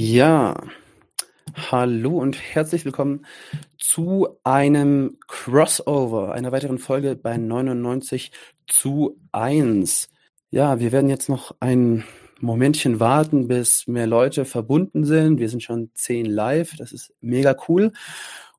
Ja, hallo und herzlich willkommen zu einem Crossover, einer weiteren Folge bei 99 zu 1. Ja, wir werden jetzt noch ein Momentchen warten, bis mehr Leute verbunden sind. Wir sind schon zehn live, das ist mega cool.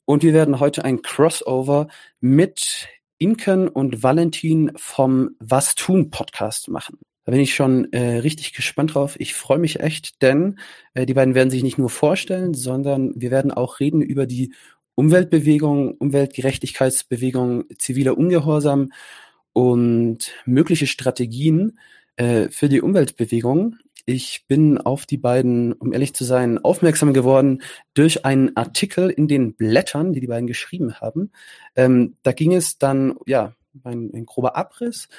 Und wir werden heute ein Crossover mit Inken und Valentin vom Was tun Podcast machen. Da bin ich schon äh, richtig gespannt drauf. Ich freue mich echt, denn äh, die beiden werden sich nicht nur vorstellen, sondern wir werden auch reden über die Umweltbewegung, Umweltgerechtigkeitsbewegung, ziviler Ungehorsam und mögliche Strategien äh, für die Umweltbewegung. Ich bin auf die beiden, um ehrlich zu sein, aufmerksam geworden durch einen Artikel in den Blättern, die die beiden geschrieben haben. Ähm, da ging es dann, ja, ein, ein grober Abriss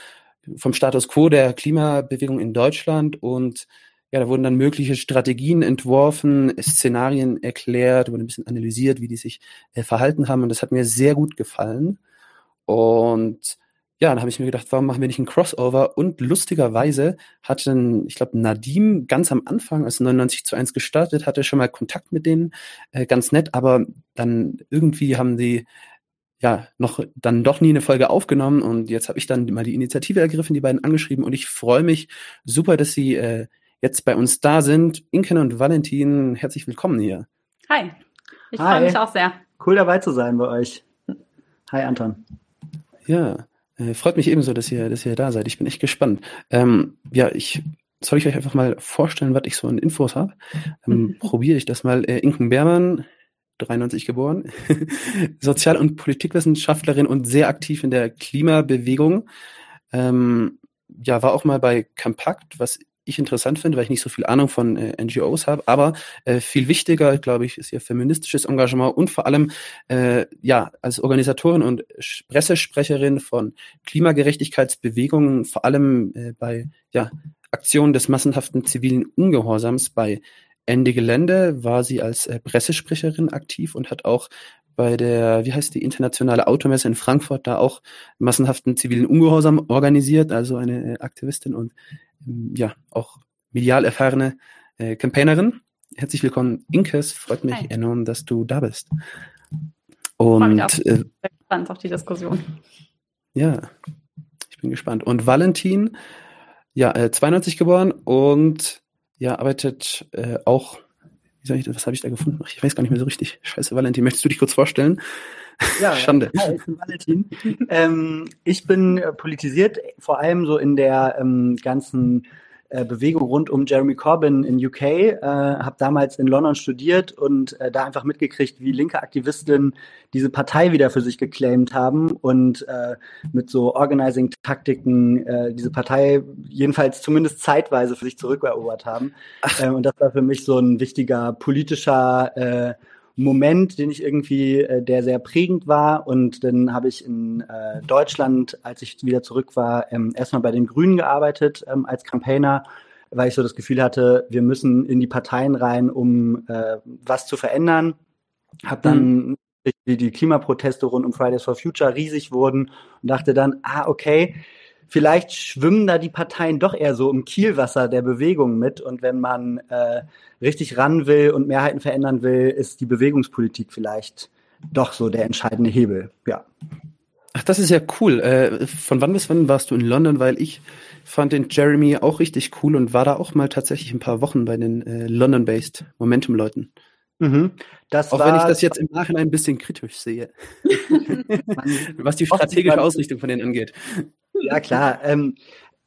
vom Status quo der Klimabewegung in Deutschland und ja, da wurden dann mögliche Strategien entworfen, Szenarien erklärt, wurde ein bisschen analysiert, wie die sich äh, verhalten haben und das hat mir sehr gut gefallen. Und ja, dann habe ich mir gedacht, warum machen wir nicht ein Crossover? Und lustigerweise hatte, ich glaube, Nadim ganz am Anfang, als 99 zu 1 gestartet, hatte schon mal Kontakt mit denen, äh, ganz nett, aber dann irgendwie haben die ja, noch dann doch nie eine Folge aufgenommen und jetzt habe ich dann mal die Initiative ergriffen, die beiden angeschrieben und ich freue mich super, dass sie äh, jetzt bei uns da sind. Inken und Valentin, herzlich willkommen hier. Hi, ich freue mich auch sehr. Cool dabei zu sein bei euch. Hi Anton. Ja, äh, freut mich ebenso, dass ihr, dass ihr da seid. Ich bin echt gespannt. Ähm, ja, ich soll ich euch einfach mal vorstellen, was ich so an Infos habe. Ähm. Probiere ich das mal. Äh, Inken Beermann, 93 geboren, Sozial- und Politikwissenschaftlerin und sehr aktiv in der Klimabewegung. Ähm, ja, war auch mal bei Compact, was ich interessant finde, weil ich nicht so viel Ahnung von äh, NGOs habe, aber äh, viel wichtiger, glaube ich, ist ihr feministisches Engagement und vor allem äh, ja als Organisatorin und Pressesprecherin von Klimagerechtigkeitsbewegungen, vor allem äh, bei ja Aktionen des massenhaften zivilen Ungehorsams bei Ende Gelände war sie als äh, Pressesprecherin aktiv und hat auch bei der, wie heißt die, internationale Automesse in Frankfurt da auch massenhaften zivilen Ungehorsam organisiert, also eine äh, Aktivistin und ähm, ja, auch medial erfahrene äh, Campaignerin. Herzlich willkommen, Inkes. Freut mich Hi. enorm, dass du da bist. Und ich bin äh, gespannt auf die Diskussion. Ja, ich bin gespannt. Und Valentin, ja, äh, 92 geboren und ja, arbeitet äh, auch, wie sag ich das, was habe ich da gefunden? Ich weiß gar nicht mehr so richtig. Scheiße, Valentin, möchtest du dich kurz vorstellen? Ja, Schande. Ja, ich bin Valentin. ähm, ich bin äh, politisiert, vor allem so in der ähm, ganzen äh, Bewegung rund um Jeremy Corbyn in UK, äh, habe damals in London studiert und äh, da einfach mitgekriegt, wie linke Aktivistinnen diese Partei wieder für sich geclaimed haben und äh, mit so Organizing-Taktiken äh, diese Partei jedenfalls zumindest zeitweise für sich zurückerobert haben. Äh, und das war für mich so ein wichtiger politischer äh, Moment, den ich irgendwie, äh, der sehr prägend war. Und dann habe ich in äh, Deutschland, als ich wieder zurück war, ähm, erstmal bei den Grünen gearbeitet ähm, als Campaigner, weil ich so das Gefühl hatte, wir müssen in die Parteien rein, um äh, was zu verändern. Habe dann mhm. die Klimaproteste rund um Fridays for Future riesig wurden und dachte dann, ah, okay, vielleicht schwimmen da die Parteien doch eher so im Kielwasser der Bewegung mit. Und wenn man äh, richtig ran will und Mehrheiten verändern will, ist die Bewegungspolitik vielleicht doch so der entscheidende Hebel. Ja. Ach, das ist ja cool. Äh, von wann bis wann warst du in London? Weil ich fand den Jeremy auch richtig cool und war da auch mal tatsächlich ein paar Wochen bei den äh, London-based Momentum-Leuten. Mhm. auch wenn ich das jetzt im Nachhinein ein bisschen kritisch sehe, was die strategische Ausrichtung von denen angeht. Ja, klar. Ähm,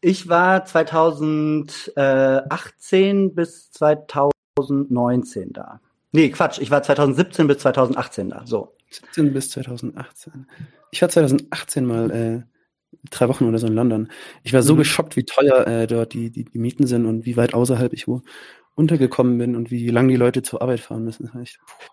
ich war 2018 bis 2019 da. Nee, Quatsch, ich war 2017 bis 2018 da. So. 17 bis 2018. Ich war 2018 mal äh, drei Wochen oder so in London. Ich war so mhm. geschockt, wie teuer äh, dort die, die, die Mieten sind und wie weit außerhalb ich wo untergekommen bin und wie lange die Leute zur Arbeit fahren müssen.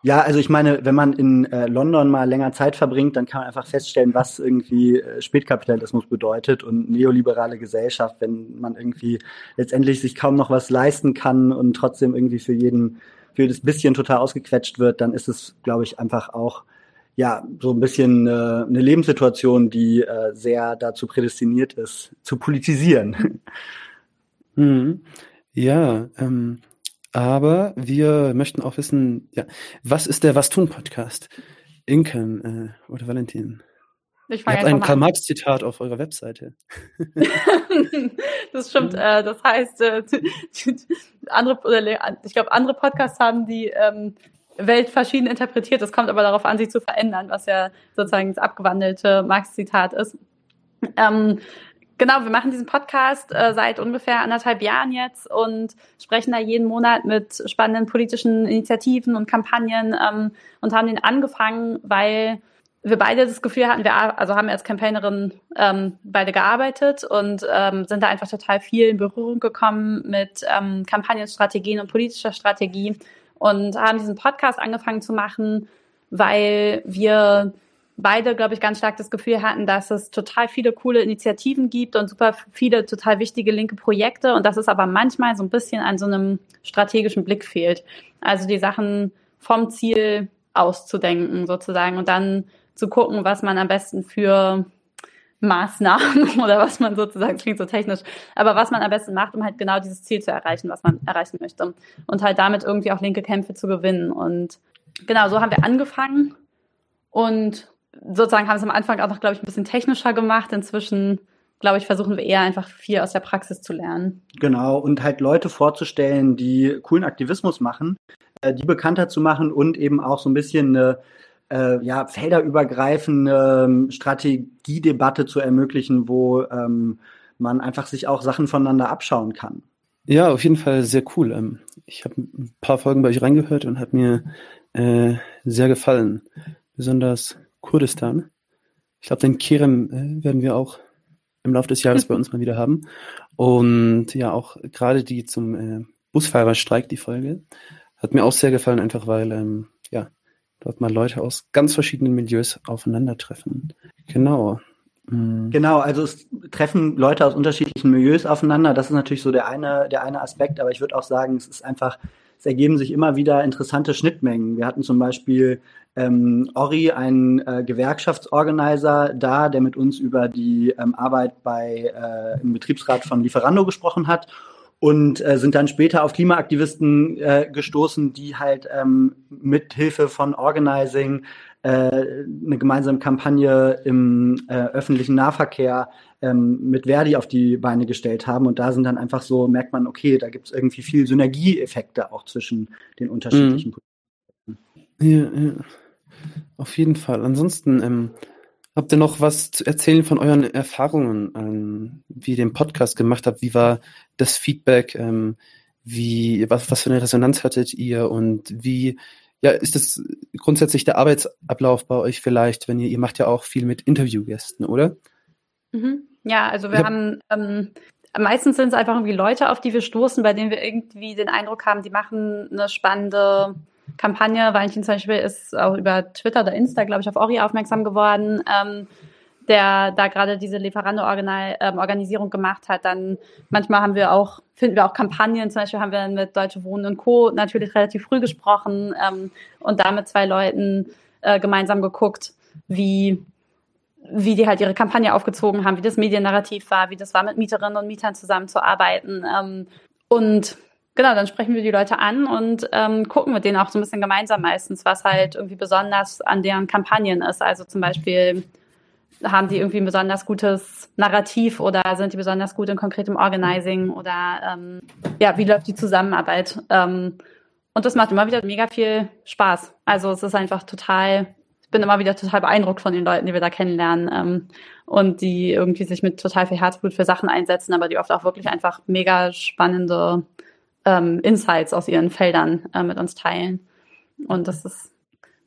ja, also ich meine, wenn man in äh, London mal länger Zeit verbringt, dann kann man einfach feststellen, was irgendwie äh, Spätkapitalismus bedeutet und neoliberale Gesellschaft, wenn man irgendwie letztendlich sich kaum noch was leisten kann und trotzdem irgendwie für jeden, für jedes bisschen total ausgequetscht wird, dann ist es, glaube ich, einfach auch ja, so ein bisschen äh, eine Lebenssituation, die äh, sehr dazu prädestiniert ist, zu politisieren. Mhm. Ja, ähm, Aber wir möchten auch wissen, ja, was ist der Was tun Podcast? Inken äh, oder Valentin? Ich Ihr habt ein Karl-Marx-Zitat auf eurer Webseite. das stimmt. Äh, das heißt, äh, andere, ich glaube, andere Podcasts haben die ähm, Welt verschieden interpretiert. Es kommt aber darauf an, sich zu verändern, was ja sozusagen das abgewandelte Marx-Zitat ist. Ähm, genau, wir machen diesen Podcast äh, seit ungefähr anderthalb Jahren jetzt und sprechen da jeden Monat mit spannenden politischen Initiativen und Kampagnen ähm, und haben den angefangen, weil wir beide das Gefühl hatten, wir also haben als Campaignerin ähm, beide gearbeitet und ähm, sind da einfach total viel in Berührung gekommen mit ähm, Kampagnenstrategien und politischer Strategie und haben diesen Podcast angefangen zu machen, weil wir beide, glaube ich, ganz stark das Gefühl hatten, dass es total viele coole Initiativen gibt und super viele total wichtige linke Projekte und dass es aber manchmal so ein bisschen an so einem strategischen Blick fehlt. Also die Sachen vom Ziel auszudenken sozusagen und dann zu gucken, was man am besten für Maßnahmen oder was man sozusagen, klingt so technisch, aber was man am besten macht, um halt genau dieses Ziel zu erreichen, was man erreichen möchte. Und halt damit irgendwie auch linke Kämpfe zu gewinnen. Und genau, so haben wir angefangen und sozusagen haben es am Anfang auch noch, glaube ich, ein bisschen technischer gemacht. Inzwischen, glaube ich, versuchen wir eher einfach viel aus der Praxis zu lernen. Genau, und halt Leute vorzustellen, die coolen Aktivismus machen, äh, die bekannter zu machen und eben auch so ein bisschen eine äh, ja, felderübergreifende ähm, Strategiedebatte zu ermöglichen, wo ähm, man einfach sich auch Sachen voneinander abschauen kann. Ja, auf jeden Fall sehr cool. Ähm, ich habe ein paar Folgen bei euch reingehört und hat mir äh, sehr gefallen. Besonders Kurdistan. Ich glaube, den Kerem äh, werden wir auch im Laufe des Jahres bei uns mal wieder haben. Und ja, auch gerade die zum äh, Busfahrerstreik, die Folge, hat mir auch sehr gefallen, einfach weil ähm, ja, dort mal Leute aus ganz verschiedenen Milieus aufeinandertreffen. Genau. Mhm. Genau, also es treffen Leute aus unterschiedlichen Milieus aufeinander. Das ist natürlich so der eine, der eine Aspekt, aber ich würde auch sagen, es ist einfach, es ergeben sich immer wieder interessante Schnittmengen. Wir hatten zum Beispiel ähm, Ori, ein äh, Gewerkschaftsorganizer, da, der mit uns über die ähm, Arbeit bei äh, im Betriebsrat von Lieferando gesprochen hat und äh, sind dann später auf Klimaaktivisten äh, gestoßen, die halt ähm, mit Hilfe von Organizing eine gemeinsame Kampagne im äh, öffentlichen Nahverkehr ähm, mit Verdi auf die Beine gestellt haben. Und da sind dann einfach so, merkt man, okay, da gibt es irgendwie viel Synergieeffekte auch zwischen den unterschiedlichen mhm. Ja, ja. Auf jeden Fall. Ansonsten, ähm, Habt ihr noch was zu erzählen von euren Erfahrungen, ähm, wie ihr den Podcast gemacht habt? Wie war das Feedback? Ähm, wie, was, was für eine Resonanz hattet ihr und wie, ja, ist das grundsätzlich der Arbeitsablauf bei euch vielleicht, wenn ihr, ihr macht ja auch viel mit Interviewgästen, oder? Mhm. Ja, also wir ja. haben, ähm, meistens sind es einfach irgendwie Leute, auf die wir stoßen, bei denen wir irgendwie den Eindruck haben, die machen eine spannende Kampagne. Valentin zum Beispiel ist auch über Twitter oder Insta, glaube ich, auf Ori aufmerksam geworden, ähm, der da gerade diese Lieferando-Organisierung gemacht hat. Dann manchmal haben wir auch, finden wir auch Kampagnen, zum Beispiel haben wir mit Deutsche Wohnen und Co. natürlich relativ früh gesprochen ähm, und da mit zwei Leuten äh, gemeinsam geguckt, wie wie die halt ihre Kampagne aufgezogen haben, wie das Mediennarrativ war, wie das war, mit Mieterinnen und Mietern zusammenzuarbeiten. Ähm, und genau, dann sprechen wir die Leute an und ähm, gucken mit denen auch so ein bisschen gemeinsam meistens, was halt irgendwie besonders an deren Kampagnen ist. Also zum Beispiel haben die irgendwie ein besonders gutes Narrativ oder sind die besonders gut in konkretem Organizing oder ähm, ja, wie läuft die Zusammenarbeit? Ähm, und das macht immer wieder mega viel Spaß. Also es ist einfach total, ich bin immer wieder total beeindruckt von den Leuten, die wir da kennenlernen ähm, und die irgendwie sich mit total viel Herzblut für Sachen einsetzen, aber die oft auch wirklich einfach mega spannende ähm, Insights aus ihren Feldern äh, mit uns teilen. Und das ist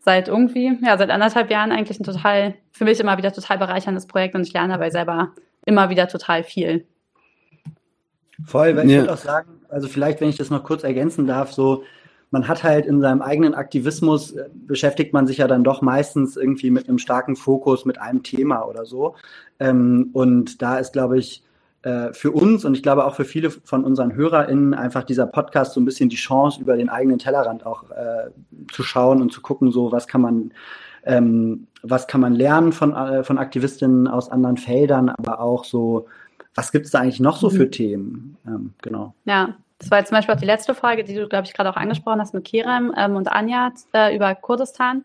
seit irgendwie, ja, seit anderthalb Jahren eigentlich ein total, für mich immer wieder total bereicherndes Projekt und ich lerne dabei selber immer wieder total viel. Voll, weil ich ja. würde auch sagen, also vielleicht, wenn ich das noch kurz ergänzen darf, so, man hat halt in seinem eigenen Aktivismus, äh, beschäftigt man sich ja dann doch meistens irgendwie mit einem starken Fokus, mit einem Thema oder so. Ähm, und da ist, glaube ich, äh, für uns und ich glaube auch für viele von unseren HörerInnen einfach dieser Podcast so ein bisschen die Chance, über den eigenen Tellerrand auch äh, zu schauen und zu gucken, so was kann man, ähm, was kann man lernen von, äh, von Aktivistinnen aus anderen Feldern, aber auch so, was gibt es da eigentlich noch so für mhm. Themen? Ähm, genau. Ja, Das war jetzt zum Beispiel auch die letzte Frage, die du, glaube ich, gerade auch angesprochen hast mit Kerem ähm, und Anja äh, über Kurdistan.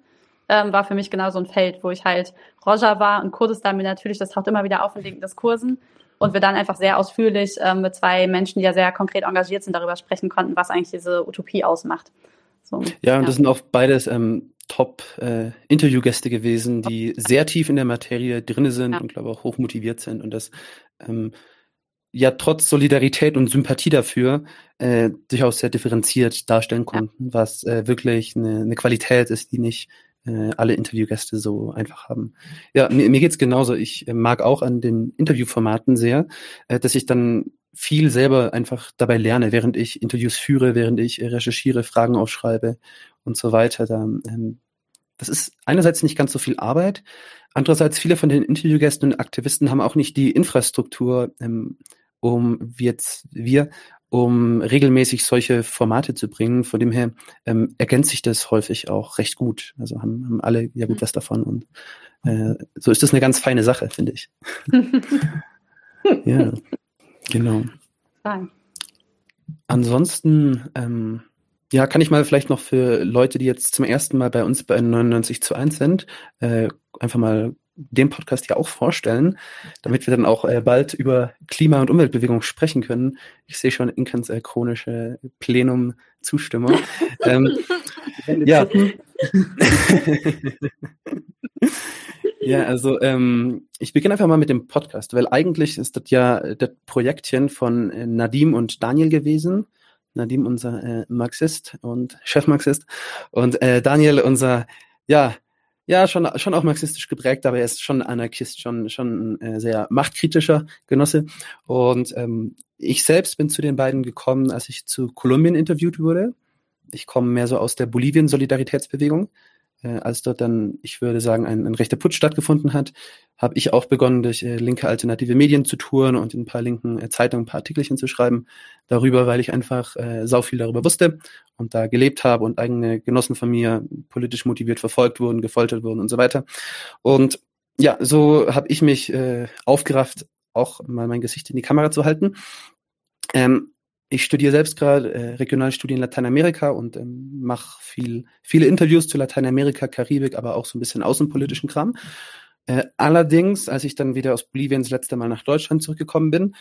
Ähm, war für mich genau so ein Feld, wo ich halt Roger war und Kurdistan mir natürlich, das taucht immer wieder auf in den Diskursen. Und wir dann einfach sehr ausführlich ähm, mit zwei Menschen, die ja sehr konkret engagiert sind, darüber sprechen konnten, was eigentlich diese Utopie ausmacht. So, ja, und ja. das sind auch beides ähm, Top-Interviewgäste äh, gewesen, die sehr tief in der Materie drinne sind ja. und glaube auch hoch motiviert sind und das ähm, ja trotz Solidarität und Sympathie dafür äh, durchaus sehr differenziert darstellen konnten, ja. was äh, wirklich eine, eine Qualität ist, die nicht äh, alle Interviewgäste so einfach haben. Ja, mir, mir geht's genauso. Ich äh, mag auch an den Interviewformaten sehr, äh, dass ich dann viel selber einfach dabei lerne, während ich Interviews führe, während ich recherchiere, Fragen aufschreibe und so weiter. Da, ähm, das ist einerseits nicht ganz so viel Arbeit, andererseits viele von den Interviewgästen und Aktivisten haben auch nicht die Infrastruktur, ähm, um jetzt wir, um regelmäßig solche Formate zu bringen. Von dem her ähm, ergänzt sich das häufig auch recht gut. Also haben, haben alle ja gut mhm. was davon und äh, so ist das eine ganz feine Sache, finde ich. ja, genau. Fein. Ansonsten, ähm, ja, kann ich mal vielleicht noch für Leute, die jetzt zum ersten Mal bei uns bei 99 zu 1 sind, äh, einfach mal den Podcast ja auch vorstellen, damit wir dann auch äh, bald über Klima- und Umweltbewegung sprechen können. Ich sehe schon Inkans äh, chronische Plenum-Zustimmung. ähm, ja. ja, also ähm, ich beginne einfach mal mit dem Podcast, weil eigentlich ist das ja das Projektchen von äh, Nadim und Daniel gewesen. Nadim, unser äh, Marxist und Chefmarxist und äh, Daniel, unser ja, ja, schon, schon auch marxistisch geprägt, aber er ist schon Anarchist, schon, schon ein äh, sehr machtkritischer Genosse. Und ähm, ich selbst bin zu den beiden gekommen, als ich zu Kolumbien interviewt wurde. Ich komme mehr so aus der Bolivien-Solidaritätsbewegung äh, als dort dann, ich würde sagen, ein, ein rechter Putsch stattgefunden hat, habe ich auch begonnen, durch äh, linke alternative Medien zu touren und in ein paar linken äh, Zeitungen ein paar Artikelchen zu schreiben darüber, weil ich einfach äh, sau viel darüber wusste und da gelebt habe und eigene Genossen von mir politisch motiviert verfolgt wurden, gefoltert wurden und so weiter. Und ja, so habe ich mich äh, aufgerafft, auch mal mein Gesicht in die Kamera zu halten. Ähm, ich studiere selbst gerade äh, Regionalstudien Lateinamerika und ähm, mache viel, viele Interviews zu Lateinamerika, Karibik, aber auch so ein bisschen außenpolitischen Kram. Äh, allerdings, als ich dann wieder aus Bolivien das letzte Mal nach Deutschland zurückgekommen bin,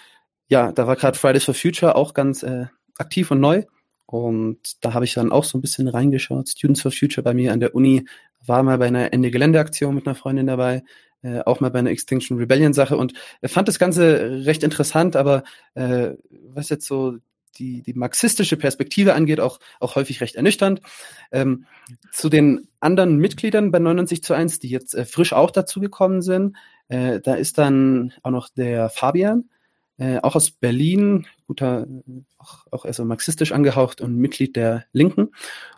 ja, da war gerade Fridays for Future auch ganz äh, aktiv und neu. Und da habe ich dann auch so ein bisschen reingeschaut. Students for Future bei mir an der Uni war mal bei einer Ende Geländeaktion mit einer Freundin dabei, äh, auch mal bei einer Extinction Rebellion Sache und äh, fand das Ganze recht interessant, aber äh, was jetzt so die, die marxistische Perspektive angeht, auch, auch häufig recht ernüchternd. Ähm, zu den anderen Mitgliedern bei 99 zu 1, die jetzt äh, frisch auch dazugekommen sind, äh, da ist dann auch noch der Fabian, äh, auch aus Berlin, guter, auch, auch also marxistisch angehaucht und Mitglied der Linken.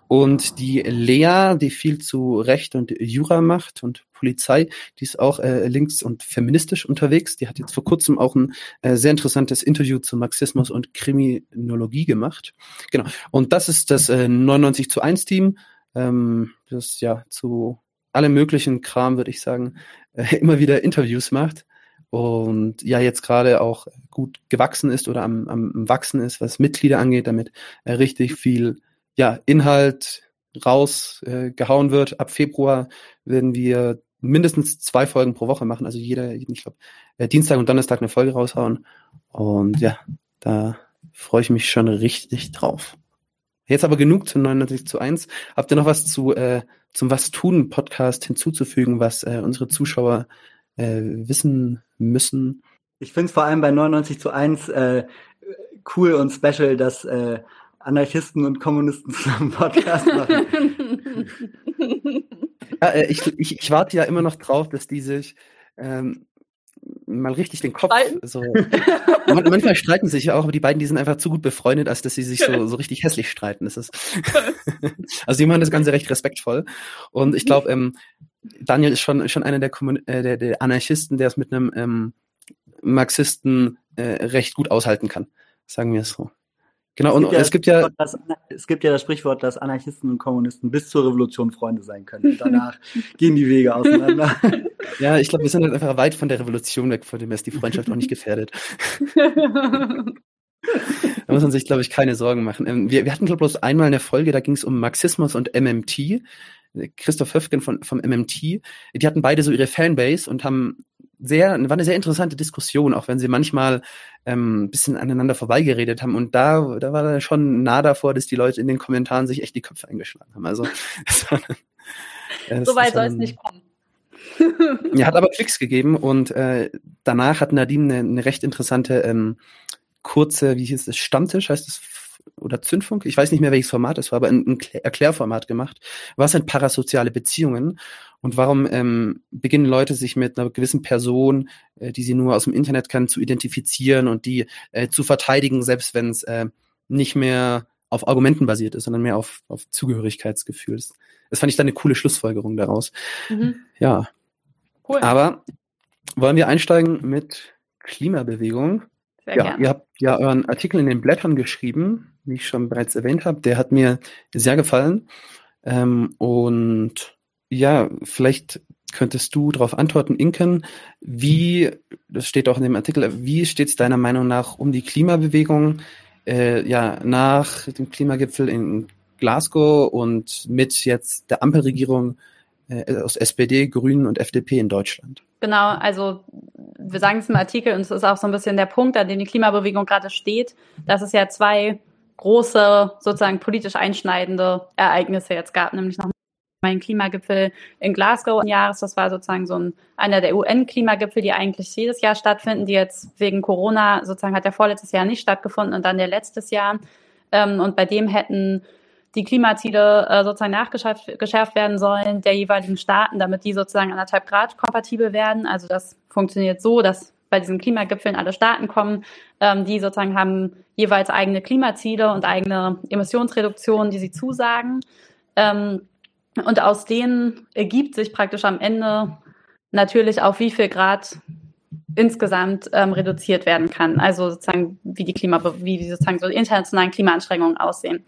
Und die Lea, die viel zu Recht und Jura macht und Polizei, die ist auch äh, links und feministisch unterwegs. Die hat jetzt vor kurzem auch ein äh, sehr interessantes Interview zu Marxismus und Kriminologie gemacht. Genau. Und das ist das äh, 99 zu 1 Team, ähm, das ja zu allem möglichen Kram, würde ich sagen, äh, immer wieder Interviews macht und ja jetzt gerade auch gut gewachsen ist oder am, am wachsen ist, was Mitglieder angeht, damit äh, richtig viel ja, Inhalt rausgehauen äh, wird. Ab Februar werden wir mindestens zwei Folgen pro Woche machen. Also jeder, ich glaube, äh, Dienstag und Donnerstag eine Folge raushauen. Und ja, da freue ich mich schon richtig drauf. Jetzt aber genug zu 99 zu 1. Habt ihr noch was zu äh, zum Was tun Podcast hinzuzufügen, was äh, unsere Zuschauer äh, wissen müssen? Ich finde es vor allem bei 99 zu 1 äh, cool und special, dass äh, Anarchisten und Kommunisten zusammen Podcast machen. ja, äh, ich, ich, ich warte ja immer noch drauf, dass die sich ähm, mal richtig den Kopf so. manchmal streiten sich ja auch, aber die beiden, die sind einfach zu gut befreundet, als dass sie sich so, so richtig hässlich streiten. Das ist also die machen das Ganze recht respektvoll. Und ich glaube, ähm, Daniel ist schon, schon einer der, Kommun äh, der, der Anarchisten, der es mit einem ähm, Marxisten äh, recht gut aushalten kann. Sagen wir es so. Genau, und es gibt ja, das, es gibt ja das Sprichwort, dass Anarchisten und Kommunisten bis zur Revolution Freunde sein können. Und danach gehen die Wege auseinander. Ja, ich glaube, wir sind halt einfach weit von der Revolution weg, vor dem ist die Freundschaft auch nicht gefährdet. da muss man sich, glaube ich, keine Sorgen machen. Ähm, wir, wir hatten, glaube ich, bloß einmal eine Folge, da ging es um Marxismus und MMT. Christoph Höfgen von, vom MMT, die hatten beide so ihre Fanbase und haben sehr, war eine sehr interessante Diskussion, auch wenn sie manchmal ähm, ein bisschen aneinander vorbeigeredet haben. Und da, da war da schon nah davor, dass die Leute in den Kommentaren sich echt die Köpfe eingeschlagen haben. Also war, äh, so weit soll es nicht kommen. ja, hat aber Klicks gegeben und äh, danach hat Nadine eine, eine recht interessante ähm, kurze, wie hieß es, Stammtisch, heißt es, oder Zündfunk, ich weiß nicht mehr, welches Format es war, aber ein, ein Erklärformat gemacht. Was sind parasoziale Beziehungen und warum ähm, beginnen Leute sich mit einer gewissen Person, äh, die sie nur aus dem Internet kennen, zu identifizieren und die äh, zu verteidigen, selbst wenn es äh, nicht mehr auf Argumenten basiert ist, sondern mehr auf, auf Zugehörigkeitsgefühl. Das fand ich dann eine coole Schlussfolgerung daraus. Mhm. Ja. Cool. Aber wollen wir einsteigen mit Klimabewegung? Sehr ja, gern. ihr habt ja euren Artikel in den Blättern geschrieben, wie ich schon bereits erwähnt habe. Der hat mir sehr gefallen. Ähm, und ja, vielleicht könntest du darauf antworten, Inken, wie, das steht auch in dem Artikel, wie steht es deiner Meinung nach um die Klimabewegung äh, ja, nach dem Klimagipfel in Glasgow und mit jetzt der Ampelregierung äh, aus SPD, Grünen und FDP in Deutschland. Genau, also wir sagen es im Artikel und es ist auch so ein bisschen der Punkt, an dem die Klimabewegung gerade steht, dass es ja zwei große, sozusagen politisch einschneidende Ereignisse jetzt gab, nämlich noch mein Klimagipfel in Glasgow im Jahres. Das war sozusagen so ein, einer der UN-Klimagipfel, die eigentlich jedes Jahr stattfinden, die jetzt wegen Corona sozusagen hat der vorletztes Jahr nicht stattgefunden und dann der letztes Jahr. Ähm, und bei dem hätten die Klimaziele äh, sozusagen nachgeschärft werden sollen der jeweiligen Staaten, damit die sozusagen anderthalb Grad kompatibel werden. Also das funktioniert so, dass bei diesen Klimagipfeln alle Staaten kommen, ähm, die sozusagen haben jeweils eigene Klimaziele und eigene Emissionsreduktionen, die sie zusagen. Ähm, und aus denen ergibt sich praktisch am Ende natürlich auch, wie viel Grad insgesamt ähm, reduziert werden kann. Also sozusagen, wie die Klima, wie sozusagen so die internationalen Klimaanstrengungen aussehen.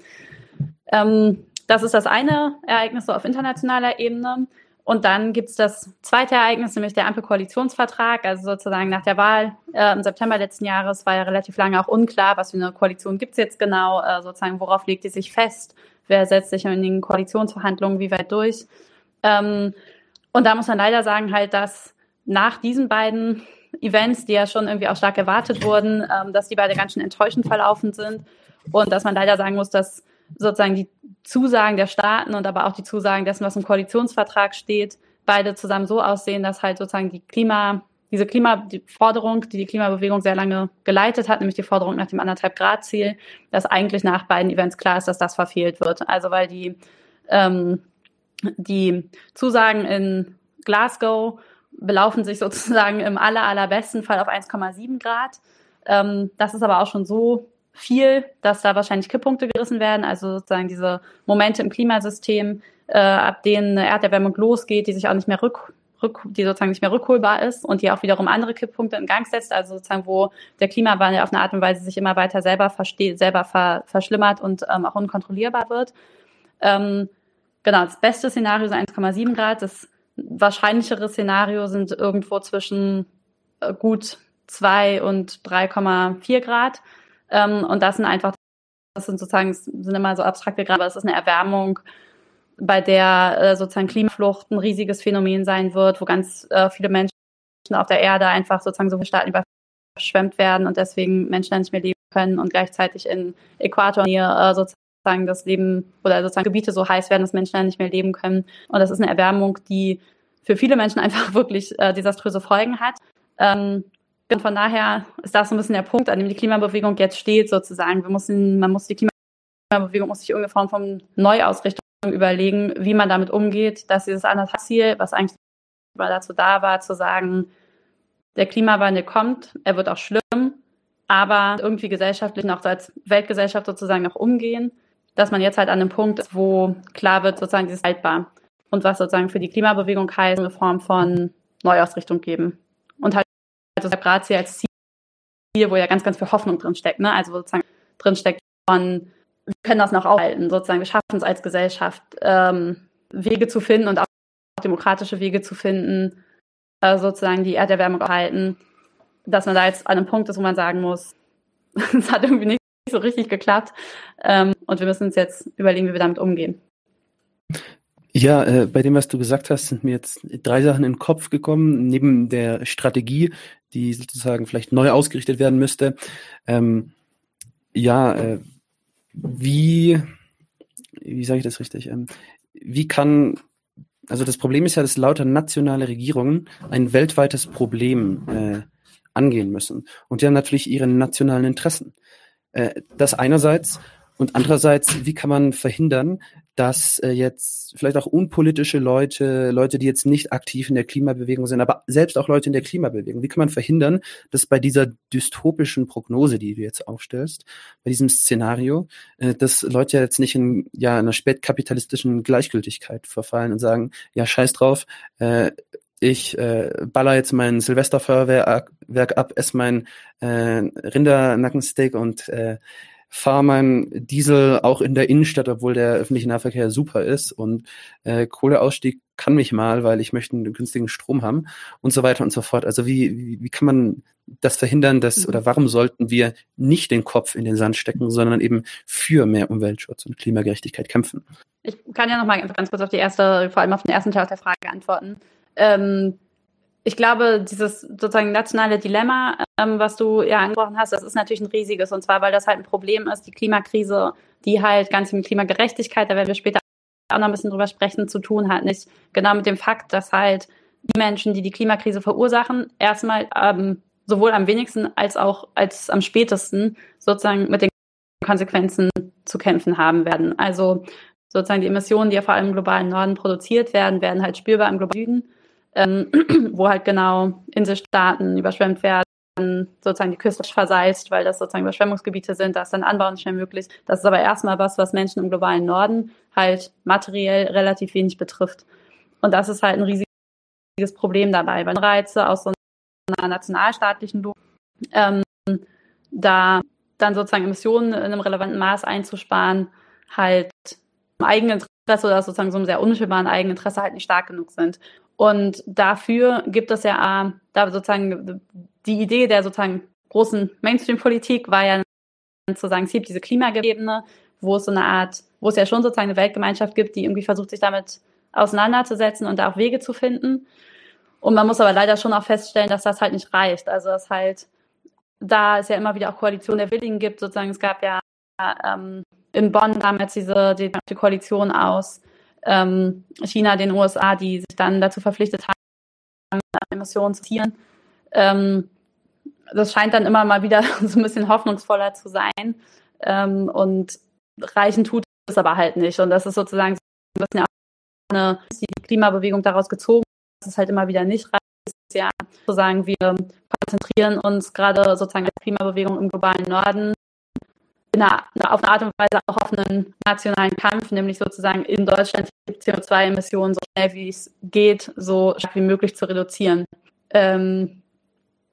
Ähm, das ist das eine Ereignis so auf internationaler Ebene. Und dann gibt es das zweite Ereignis, nämlich der Ampelkoalitionsvertrag. Also sozusagen nach der Wahl äh, im September letzten Jahres war ja relativ lange auch unklar, was für eine Koalition gibt es jetzt genau, äh, sozusagen worauf legt die sich fest, wer setzt sich in den Koalitionsverhandlungen wie weit durch. Ähm, und da muss man leider sagen halt, dass nach diesen beiden Events, die ja schon irgendwie auch stark erwartet wurden, ähm, dass die beide ganz schön enttäuschend verlaufen sind und dass man leider sagen muss, dass sozusagen die Zusagen der Staaten und aber auch die Zusagen dessen, was im Koalitionsvertrag steht, beide zusammen so aussehen, dass halt sozusagen die Klima, diese Klima, die Forderung, die die Klimabewegung sehr lange geleitet hat, nämlich die Forderung nach dem anderthalb Grad Ziel, dass eigentlich nach beiden Events klar ist, dass das verfehlt wird. Also weil die ähm, die Zusagen in Glasgow belaufen sich sozusagen im aller allerbesten Fall auf 1,7 Grad. Ähm, das ist aber auch schon so viel, dass da wahrscheinlich Kipppunkte gerissen werden, also sozusagen diese Momente im Klimasystem, äh, ab denen eine Erderwärmung losgeht, die sich auch nicht mehr rück, rück, die sozusagen nicht mehr rückholbar ist und die auch wiederum andere Kipppunkte in Gang setzt, also sozusagen, wo der Klimawandel auf eine Art und Weise sich immer weiter selber versteht, selber ver, verschlimmert und ähm, auch unkontrollierbar wird. Ähm, genau, das beste Szenario ist 1,7 Grad, das wahrscheinlichere Szenario sind irgendwo zwischen äh, gut 2 und 3,4 Grad. Ähm, und das sind einfach, das sind sozusagen, sind immer so abstrakte Grade, aber es ist eine Erwärmung, bei der äh, sozusagen Klimaflucht ein riesiges Phänomen sein wird, wo ganz äh, viele Menschen auf der Erde einfach sozusagen so viele Staaten überschwemmt werden und deswegen Menschen nicht mehr leben können und gleichzeitig in Äquatornähe äh, sozusagen das Leben oder sozusagen Gebiete so heiß werden, dass Menschen dann nicht mehr leben können. Und das ist eine Erwärmung, die für viele Menschen einfach wirklich äh, desaströse Folgen hat. Ähm, und von daher ist das so ein bisschen der Punkt, an dem die Klimabewegung jetzt steht, sozusagen. Wir müssen, man muss die Klimabewegung muss sich irgendeine Form von Neuausrichtung überlegen, wie man damit umgeht, dass dieses anderthalb Ziel, was eigentlich dazu da war, zu sagen, der Klimawandel kommt, er wird auch schlimm, aber irgendwie gesellschaftlich noch als Weltgesellschaft sozusagen noch umgehen, dass man jetzt halt an einem Punkt ist, wo klar wird, sozusagen dieses haltbar. Und was sozusagen für die Klimabewegung heißt, eine Form von Neuausrichtung geben und halt also Grazia als Ziel, wo ja ganz, ganz viel Hoffnung drin steckt, ne? Also sozusagen drin steckt von, wir können das noch aufhalten, sozusagen, wir schaffen es als Gesellschaft, ähm, Wege zu finden und auch demokratische Wege zu finden, äh, sozusagen die Erderwärmung aufhalten, dass man da jetzt an einem Punkt ist, wo man sagen muss, es hat irgendwie nicht so richtig geklappt. Ähm, und wir müssen uns jetzt überlegen, wie wir damit umgehen. Ja, äh, bei dem, was du gesagt hast, sind mir jetzt drei Sachen in den Kopf gekommen, neben der Strategie, die sozusagen vielleicht neu ausgerichtet werden müsste. Ähm, ja, äh, wie, wie sage ich das richtig? Ähm, wie kann, also das Problem ist ja, dass lauter nationale Regierungen ein weltweites Problem äh, angehen müssen. Und die haben natürlich ihre nationalen Interessen. Äh, das einerseits. Und andererseits, wie kann man verhindern, dass äh, jetzt vielleicht auch unpolitische Leute, Leute, die jetzt nicht aktiv in der Klimabewegung sind, aber selbst auch Leute in der Klimabewegung, wie kann man verhindern, dass bei dieser dystopischen Prognose, die du jetzt aufstellst, bei diesem Szenario, äh, dass Leute jetzt nicht in ja einer spätkapitalistischen Gleichgültigkeit verfallen und sagen, ja, scheiß drauf, äh, ich äh, baller jetzt mein Silvesterfeuerwerk ab, esse mein äh, Rindernackensteak und äh, fahre meinen Diesel auch in der Innenstadt, obwohl der öffentliche Nahverkehr super ist und äh, Kohleausstieg kann mich mal, weil ich möchte einen günstigen Strom haben und so weiter und so fort. Also wie, wie, wie kann man das verhindern, dass mhm. oder warum sollten wir nicht den Kopf in den Sand stecken, sondern eben für mehr Umweltschutz und Klimagerechtigkeit kämpfen? Ich kann ja noch mal ganz kurz auf die erste, vor allem auf den ersten Teil der Frage antworten. Ähm, ich glaube, dieses sozusagen nationale Dilemma, ähm, was du ja angesprochen hast, das ist natürlich ein riesiges. Und zwar, weil das halt ein Problem ist, die Klimakrise, die halt ganz mit Klimagerechtigkeit, da werden wir später auch noch ein bisschen drüber sprechen, zu tun hat. Nicht genau mit dem Fakt, dass halt die Menschen, die die Klimakrise verursachen, erstmal ähm, sowohl am wenigsten als auch als am spätesten sozusagen mit den Konsequenzen zu kämpfen haben werden. Also sozusagen die Emissionen, die ja vor allem im globalen Norden produziert werden, werden halt spürbar im globalen Süden ähm, wo halt genau Inselstaaten überschwemmt werden, sozusagen die Küste versalzt, weil das sozusagen Überschwemmungsgebiete sind, da ist dann Anbau nicht mehr möglich. Das ist aber erstmal was, was Menschen im globalen Norden halt materiell relativ wenig betrifft. Und das ist halt ein riesiges Problem dabei, weil Reize aus so einer nationalstaatlichen Logik, ähm, da dann sozusagen Emissionen in einem relevanten Maß einzusparen, halt im eigenen Interesse oder sozusagen so einem sehr unmittelbaren eigenen Interesse halt nicht stark genug sind. Und dafür gibt es ja da sozusagen die Idee der sozusagen großen Mainstream-Politik war ja zu sagen, es gibt diese Klimagebene, wo es so eine Art, wo es ja schon sozusagen eine Weltgemeinschaft gibt, die irgendwie versucht, sich damit auseinanderzusetzen und da auch Wege zu finden. Und man muss aber leider schon auch feststellen, dass das halt nicht reicht. Also dass halt da es ja immer wieder auch Koalition der Willigen gibt, sozusagen es gab ja ähm, in Bonn damals diese die, die Koalition aus ähm, China, den USA, die sich dann dazu verpflichtet haben, Emissionen zu ziehen. Ähm, das scheint dann immer mal wieder so ein bisschen hoffnungsvoller zu sein. Ähm, und reichen tut es aber halt nicht. Und das ist sozusagen so ein bisschen auch eine die Klimabewegung daraus gezogen, dass es halt immer wieder nicht reicht. Ja, zu sagen, wir konzentrieren uns gerade sozusagen als Klimabewegung im globalen Norden einer, auf eine Art und Weise auch auf einen nationalen Kampf, nämlich sozusagen in Deutschland die CO2-Emissionen so schnell wie es geht, so stark wie möglich zu reduzieren. Ähm,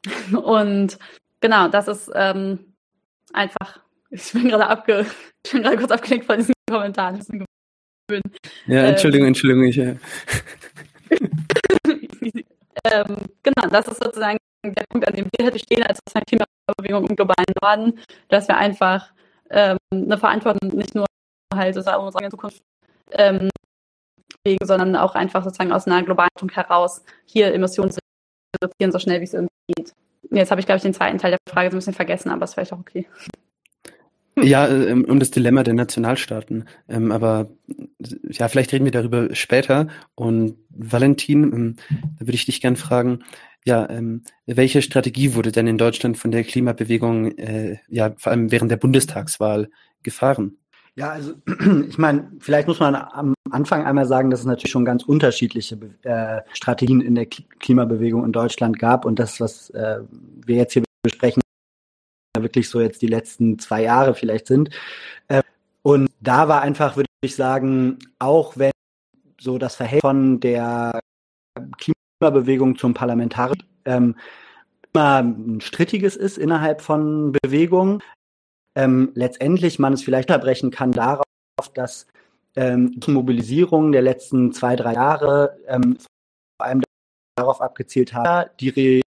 und genau, das ist ähm, einfach, ich bin gerade abge, ich bin gerade kurz abgelenkt von diesen Kommentaren. Ja, Entschuldigung, ähm, Entschuldigung, ich, ja. ähm, genau, das ist sozusagen der Punkt, an dem wir heute stehen als Klimabewegung im globalen Norden, dass wir einfach ähm, eine Verantwortung nicht nur halt sozusagen unsere Zukunft ähm, wegen, sondern auch einfach sozusagen aus einer globalen heraus hier Emissionen zu reduzieren, so schnell wie es irgendwie geht. Jetzt habe ich, glaube ich, den zweiten Teil der Frage so ein bisschen vergessen, aber ist vielleicht auch okay. Ja, ähm, um das Dilemma der Nationalstaaten. Ähm, aber ja, vielleicht reden wir darüber später. Und Valentin, ähm, da würde ich dich gerne fragen, ja, ähm, welche Strategie wurde denn in Deutschland von der Klimabewegung, äh, ja, vor allem während der Bundestagswahl gefahren? Ja, also ich meine, vielleicht muss man am Anfang einmal sagen, dass es natürlich schon ganz unterschiedliche äh, Strategien in der Klimabewegung in Deutschland gab und das, was äh, wir jetzt hier besprechen, wirklich so jetzt die letzten zwei Jahre vielleicht sind. Äh, und da war einfach, würde ich sagen, auch wenn so das Verhältnis von der Klima Klimabewegung zum Parlamentarier ähm, immer ein strittiges ist innerhalb von Bewegungen. Ähm, letztendlich man es vielleicht erbrechen kann darauf, dass ähm, die Mobilisierung der letzten zwei, drei Jahre ähm, vor allem darauf abgezielt hat, die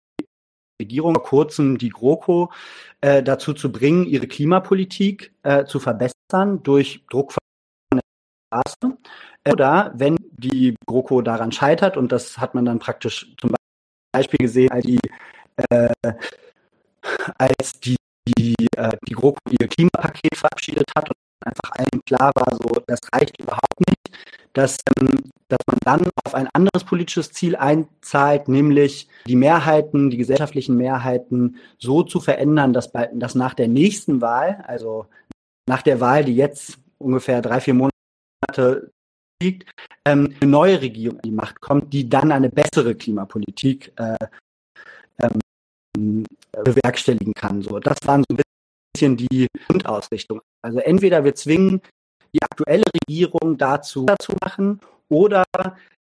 Regierung vor kurzem die GroKo äh, dazu zu bringen, ihre Klimapolitik äh, zu verbessern durch Druck. Oder wenn die GroKo daran scheitert, und das hat man dann praktisch zum Beispiel gesehen, als die, äh, als die, die, äh, die GroKo ihr Klimapaket verabschiedet hat und einfach allen klar war, so das reicht überhaupt nicht, dass, ähm, dass man dann auf ein anderes politisches Ziel einzahlt, nämlich die Mehrheiten, die gesellschaftlichen Mehrheiten so zu verändern, dass, bei, dass nach der nächsten Wahl, also nach der Wahl, die jetzt ungefähr drei, vier Monate liegt, ähm, eine neue Regierung an die Macht kommt, die dann eine bessere Klimapolitik äh, ähm, bewerkstelligen kann. So, das waren so ein bisschen die Grundausrichtung. Also entweder wir zwingen die aktuelle Regierung dazu, dazu machen oder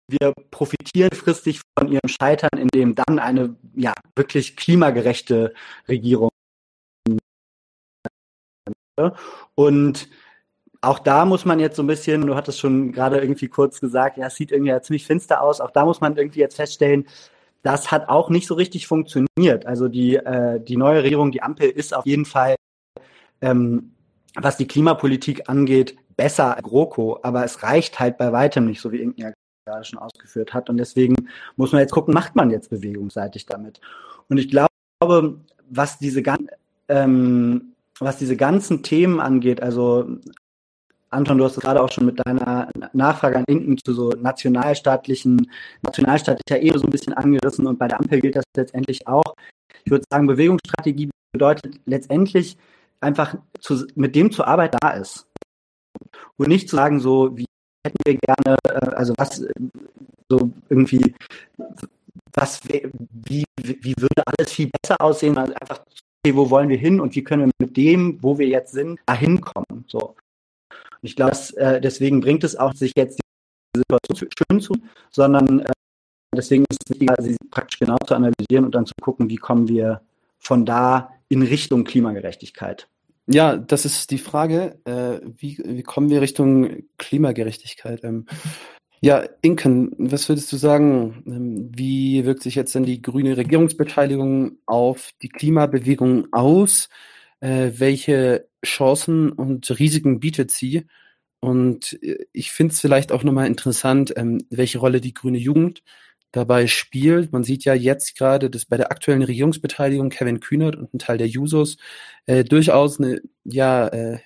wir profitieren fristig von ihrem Scheitern, indem dann eine ja wirklich klimagerechte Regierung und auch da muss man jetzt so ein bisschen, du hattest schon gerade irgendwie kurz gesagt, ja, es sieht irgendwie ja ziemlich finster aus. Auch da muss man irgendwie jetzt feststellen, das hat auch nicht so richtig funktioniert. Also die, äh, die neue Regierung, die Ampel ist auf jeden Fall, ähm, was die Klimapolitik angeht, besser als GroKo, aber es reicht halt bei weitem nicht, so wie ja gerade schon ausgeführt hat. Und deswegen muss man jetzt gucken, macht man jetzt bewegungsseitig damit. Und ich glaube, was diese ganzen ähm, was diese ganzen Themen angeht, also Anton, du hast es gerade auch schon mit deiner Nachfrage an Inken zu so nationalstaatlichen, nationalstaatlicher Ebene so ein bisschen angerissen und bei der Ampel gilt das letztendlich auch. Ich würde sagen, Bewegungsstrategie bedeutet letztendlich einfach zu, mit dem zu arbeiten, da ist. Und nicht zu sagen, so, wie hätten wir gerne, äh, also was, so irgendwie, was, wie, wie würde alles viel besser aussehen, also einfach, okay, wo wollen wir hin und wie können wir mit dem, wo wir jetzt sind, dahin kommen, so. Ich glaube, äh, deswegen bringt es auch, sich jetzt die Situation schön zu, sondern äh, deswegen ist es wichtiger, sie praktisch genau zu analysieren und dann zu gucken, wie kommen wir von da in Richtung Klimagerechtigkeit. Ja, das ist die Frage, äh, wie, wie kommen wir Richtung Klimagerechtigkeit? Ähm, ja, Inken, was würdest du sagen, ähm, wie wirkt sich jetzt denn die grüne Regierungsbeteiligung auf die Klimabewegung aus? Äh, welche Chancen und Risiken bietet sie? Und äh, ich finde es vielleicht auch nochmal interessant, ähm, welche Rolle die grüne Jugend dabei spielt. Man sieht ja jetzt gerade, dass bei der aktuellen Regierungsbeteiligung Kevin Kühnert und ein Teil der Jusos äh, durchaus eine, ja, äh,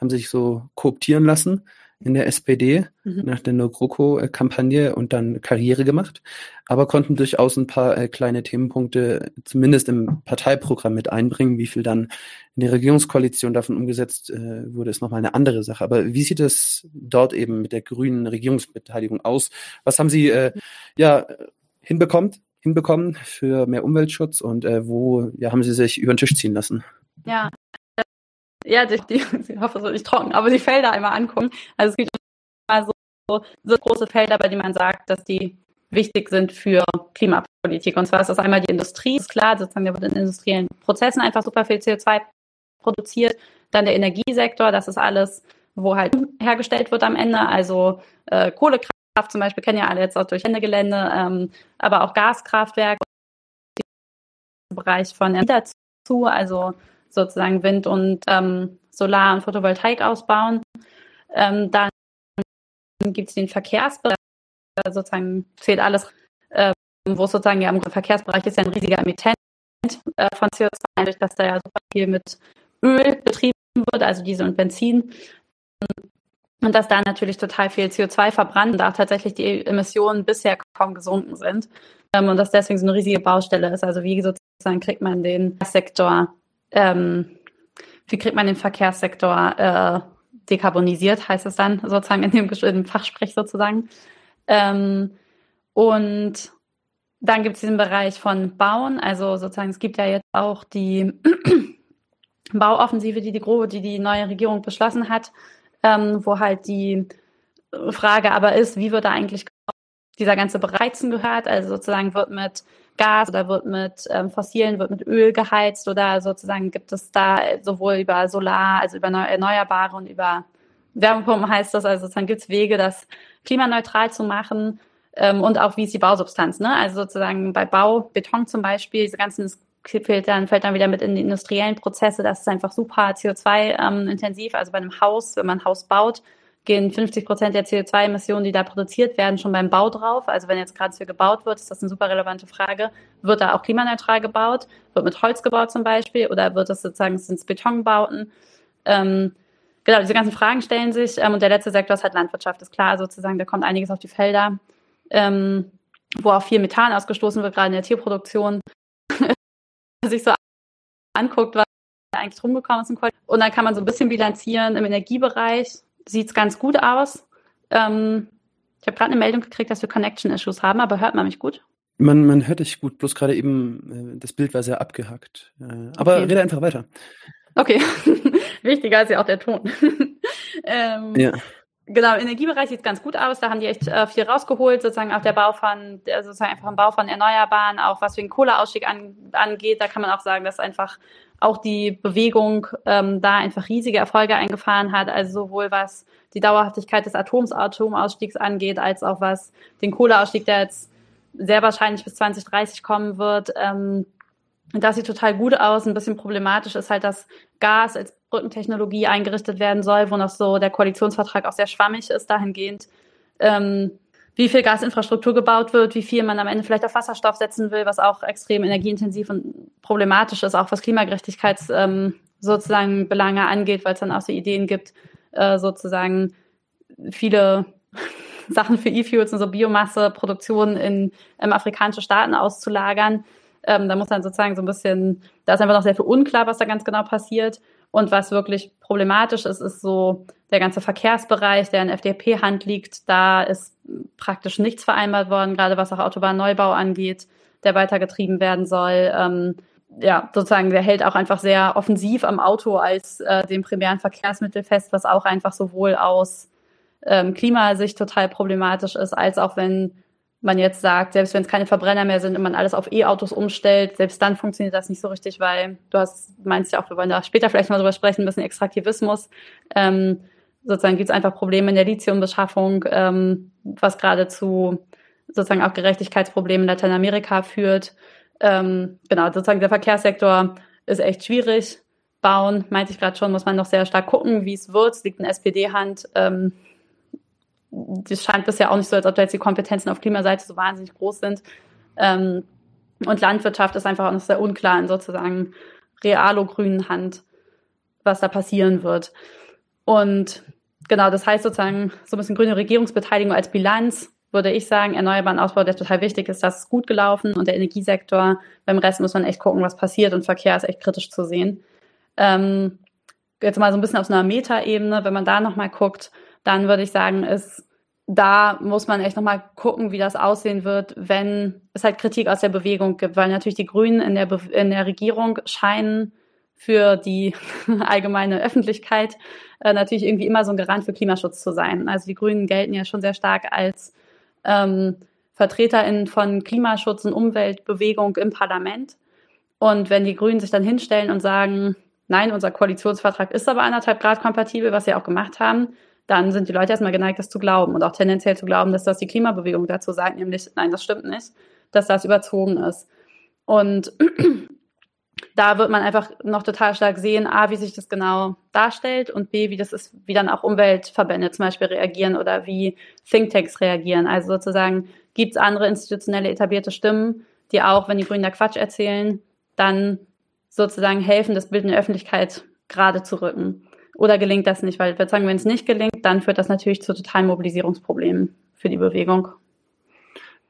haben sich so kooptieren lassen in der SPD mhm. nach der No-GroKo-Kampagne und dann Karriere gemacht, aber konnten durchaus ein paar äh, kleine Themenpunkte zumindest im Parteiprogramm mit einbringen. Wie viel dann in der Regierungskoalition davon umgesetzt äh, wurde, ist nochmal eine andere Sache. Aber wie sieht es dort eben mit der grünen Regierungsbeteiligung aus? Was haben Sie äh, ja hinbekommt, hinbekommen für mehr Umweltschutz und äh, wo ja, haben Sie sich über den Tisch ziehen lassen? Ja, ja, die, die, ich hoffe, es wird nicht trocken, aber die Felder einmal angucken. Also es gibt immer so, so große Felder, bei denen man sagt, dass die wichtig sind für Klimapolitik. Und zwar ist das einmal die Industrie, ist klar, sozusagen, da wird in industriellen Prozessen einfach super viel CO2 produziert. Dann der Energiesektor, das ist alles, wo halt hergestellt wird am Ende. Also äh, Kohlekraft zum Beispiel kennen ja alle jetzt auch durch Gelände, ähm, aber auch Gaskraftwerke, Bereich von dazu, also sozusagen Wind- und ähm, Solar- und Photovoltaik ausbauen. Ähm, dann gibt es den Verkehrsbereich, sozusagen zählt alles, äh, wo sozusagen ja im Verkehrsbereich ist ja ein riesiger Emittent äh, von CO2, dadurch, dass da ja super viel mit Öl betrieben wird, also Diesel und Benzin. Und dass da natürlich total viel CO2 verbrannt und auch tatsächlich die Emissionen bisher kaum gesunken sind. Ähm, und dass deswegen so eine riesige Baustelle ist. Also wie sozusagen kriegt man den Sektor ähm, wie kriegt man den Verkehrssektor äh, dekarbonisiert, heißt es dann sozusagen in dem, in Fachsprech sozusagen. Ähm, und dann gibt es diesen Bereich von Bauen, also sozusagen, es gibt ja jetzt auch die Bauoffensive, die die, die die neue Regierung beschlossen hat, ähm, wo halt die Frage aber ist, wie wird da eigentlich dieser ganze Bereizen gehört? Also sozusagen wird mit Gas oder wird mit ähm, fossilen, wird mit Öl geheizt oder sozusagen gibt es da sowohl über Solar, also über Erneuerbare und über Wärmepumpen heißt das, also sozusagen gibt es Wege, das klimaneutral zu machen. ähm, und auch wie ist die Bausubstanz. Ne? Also sozusagen bei Bau, Beton zum Beispiel, diese ganzen fällt dann, fällt dann wieder mit in die industriellen Prozesse. Das ist einfach super CO2-intensiv. Ähm, also bei einem Haus, wenn man ein Haus baut, gehen 50 Prozent der CO2-Emissionen, die da produziert werden, schon beim Bau drauf. Also wenn jetzt gerade hier gebaut wird, ist das eine super relevante Frage. Wird da auch klimaneutral gebaut? Wird mit Holz gebaut zum Beispiel? Oder wird das sozusagen, sind es Betonbauten? Ähm, genau, diese ganzen Fragen stellen sich. Ähm, und der letzte Sektor ist halt Landwirtschaft, ist klar sozusagen, da kommt einiges auf die Felder, ähm, wo auch viel Methan ausgestoßen wird, gerade in der Tierproduktion. sich so anguckt, was eigentlich rumgekommen ist. Und dann kann man so ein bisschen bilanzieren im Energiebereich sieht es ganz gut aus. Ähm, ich habe gerade eine Meldung gekriegt, dass wir Connection-Issues haben, aber hört man mich gut? Man, man hört dich gut, bloß gerade eben, äh, das Bild war sehr abgehackt. Äh, aber okay. rede einfach weiter. Okay, wichtiger ist ja auch der Ton. ähm, ja. Genau, im Energiebereich sieht es ganz gut aus. Da haben die echt äh, viel rausgeholt, sozusagen auch der Bau von, sozusagen einfach ein Bau von Erneuerbaren, auch was den Kohleausstieg an, angeht. Da kann man auch sagen, dass einfach auch die Bewegung ähm, da einfach riesige Erfolge eingefahren hat. Also sowohl was die Dauerhaftigkeit des Atoms, Atomausstiegs angeht, als auch was den Kohleausstieg, der jetzt sehr wahrscheinlich bis 2030 kommen wird. Ähm, das sieht total gut aus. Ein bisschen problematisch ist halt, dass Gas als Brückentechnologie eingerichtet werden soll, wo noch so der Koalitionsvertrag auch sehr schwammig ist dahingehend, ähm, wie viel Gasinfrastruktur gebaut wird, wie viel man am Ende vielleicht auf Wasserstoff setzen will, was auch extrem energieintensiv und problematisch ist, auch was Klimagerechtigkeits ähm, sozusagen Belange angeht, weil es dann auch so Ideen gibt, äh, sozusagen viele Sachen für E-Fuels und so Biomasseproduktion in ähm, afrikanische Staaten auszulagern. Ähm, da muss dann sozusagen so ein bisschen, da ist einfach noch sehr viel unklar, was da ganz genau passiert. Und was wirklich problematisch ist, ist so der ganze Verkehrsbereich, der in FDP-Hand liegt. Da ist praktisch nichts vereinbart worden, gerade was auch Autobahnneubau angeht, der weitergetrieben werden soll. Ähm, ja, sozusagen, der hält auch einfach sehr offensiv am Auto als äh, dem primären Verkehrsmittel fest, was auch einfach sowohl aus ähm, Klimasicht total problematisch ist, als auch wenn man jetzt sagt, selbst wenn es keine Verbrenner mehr sind und man alles auf E-Autos umstellt, selbst dann funktioniert das nicht so richtig, weil du hast, meinst ja auch, wir wollen da später vielleicht mal drüber sprechen, ein bisschen Extraktivismus. Ähm, sozusagen gibt es einfach Probleme in der Lithiumbeschaffung, ähm, was gerade zu sozusagen auch Gerechtigkeitsproblemen in Lateinamerika führt. Ähm, genau, sozusagen der Verkehrssektor ist echt schwierig. Bauen, meinte ich gerade schon, muss man noch sehr stark gucken, wie es wird. Es liegt in SPD-Hand. Ähm, das scheint bisher auch nicht so, als ob da jetzt die Kompetenzen auf Klimaseite so wahnsinnig groß sind. Ähm, und Landwirtschaft ist einfach auch noch sehr unklar in sozusagen realo-grünen Hand, was da passieren wird. Und genau, das heißt sozusagen so ein bisschen grüne Regierungsbeteiligung als Bilanz, würde ich sagen, erneuerbaren Ausbau, der total wichtig ist, das ist gut gelaufen und der Energiesektor, beim Rest muss man echt gucken, was passiert und Verkehr ist echt kritisch zu sehen. Ähm, jetzt mal so ein bisschen auf einer Metaebene, wenn man da nochmal guckt, dann würde ich sagen, ist da muss man echt nochmal gucken, wie das aussehen wird, wenn es halt Kritik aus der Bewegung gibt, weil natürlich die Grünen in der, Be in der Regierung scheinen für die allgemeine Öffentlichkeit äh, natürlich irgendwie immer so ein Garant für Klimaschutz zu sein. Also die Grünen gelten ja schon sehr stark als ähm, VertreterInnen von Klimaschutz und Umweltbewegung im Parlament. Und wenn die Grünen sich dann hinstellen und sagen, nein, unser Koalitionsvertrag ist aber anderthalb Grad kompatibel, was sie auch gemacht haben, dann sind die Leute erstmal geneigt, das zu glauben und auch tendenziell zu glauben, dass das die Klimabewegung dazu sagt, nämlich, nein, das stimmt nicht, dass das überzogen ist. Und da wird man einfach noch total stark sehen, A, wie sich das genau darstellt und B, wie das ist, wie dann auch Umweltverbände zum Beispiel reagieren oder wie Thinktanks reagieren. Also sozusagen gibt es andere institutionelle etablierte Stimmen, die auch, wenn die Grünen da Quatsch erzählen, dann sozusagen helfen, das Bild in der Öffentlichkeit gerade zu rücken. Oder gelingt das nicht? Weil wir sagen, wenn es nicht gelingt, dann führt das natürlich zu totalen Mobilisierungsproblemen für die Bewegung.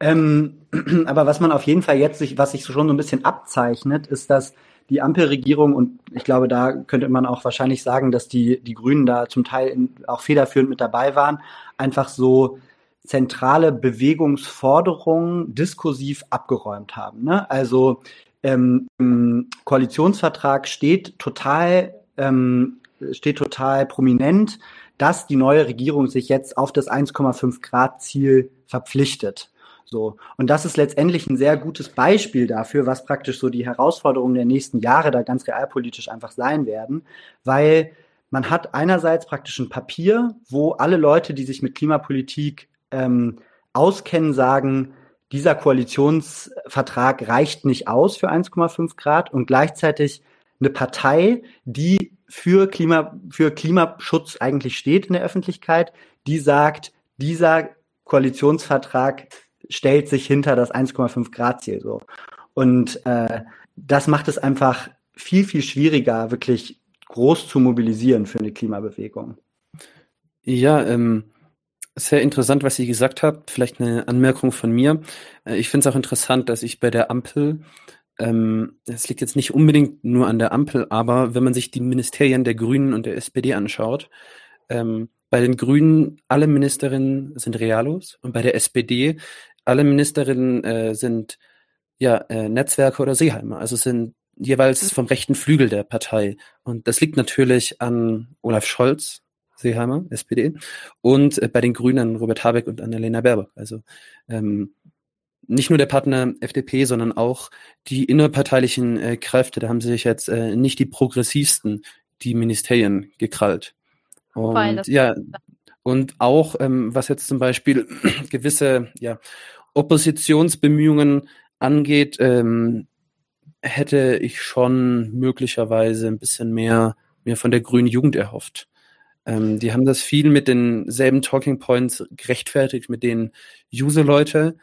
Ähm, aber was man auf jeden Fall jetzt sich, was sich schon so ein bisschen abzeichnet, ist, dass die Ampelregierung und ich glaube, da könnte man auch wahrscheinlich sagen, dass die, die Grünen da zum Teil in, auch federführend mit dabei waren, einfach so zentrale Bewegungsforderungen diskursiv abgeräumt haben. Ne? Also ähm, im Koalitionsvertrag steht total ähm, steht total prominent, dass die neue Regierung sich jetzt auf das 1,5 Grad Ziel verpflichtet. So. Und das ist letztendlich ein sehr gutes Beispiel dafür, was praktisch so die Herausforderungen der nächsten Jahre da ganz realpolitisch einfach sein werden, weil man hat einerseits praktisch ein Papier, wo alle Leute, die sich mit Klimapolitik ähm, auskennen, sagen, dieser Koalitionsvertrag reicht nicht aus für 1,5 Grad und gleichzeitig eine Partei, die für Klima, für Klimaschutz eigentlich steht in der Öffentlichkeit, die sagt, dieser Koalitionsvertrag stellt sich hinter das 1,5 Grad Ziel so. Und äh, das macht es einfach viel, viel schwieriger, wirklich groß zu mobilisieren für eine Klimabewegung. Ja, ähm, sehr interessant, was Sie gesagt haben. Vielleicht eine Anmerkung von mir. Äh, ich finde es auch interessant, dass ich bei der Ampel, ähm, es liegt jetzt nicht unbedingt nur an der Ampel, aber wenn man sich die Ministerien der Grünen und der SPD anschaut, ähm, bei den Grünen alle Ministerinnen sind Realos und bei der SPD alle Ministerinnen äh, sind ja äh, Netzwerke oder Seeheimer. Also sind jeweils vom rechten Flügel der Partei. Und das liegt natürlich an Olaf Scholz, Seeheimer, SPD, und äh, bei den Grünen Robert Habeck und Annalena Baerbock. Also ähm, nicht nur der Partner FDP, sondern auch die innerparteilichen äh, Kräfte. Da haben sich jetzt äh, nicht die progressivsten die Ministerien gekrallt. Und ja, und auch ähm, was jetzt zum Beispiel gewisse ja, Oppositionsbemühungen angeht, ähm, hätte ich schon möglicherweise ein bisschen mehr mir von der grünen Jugend erhofft. Ähm, die haben das viel mit denselben Talking Points gerechtfertigt, mit denen User-Leute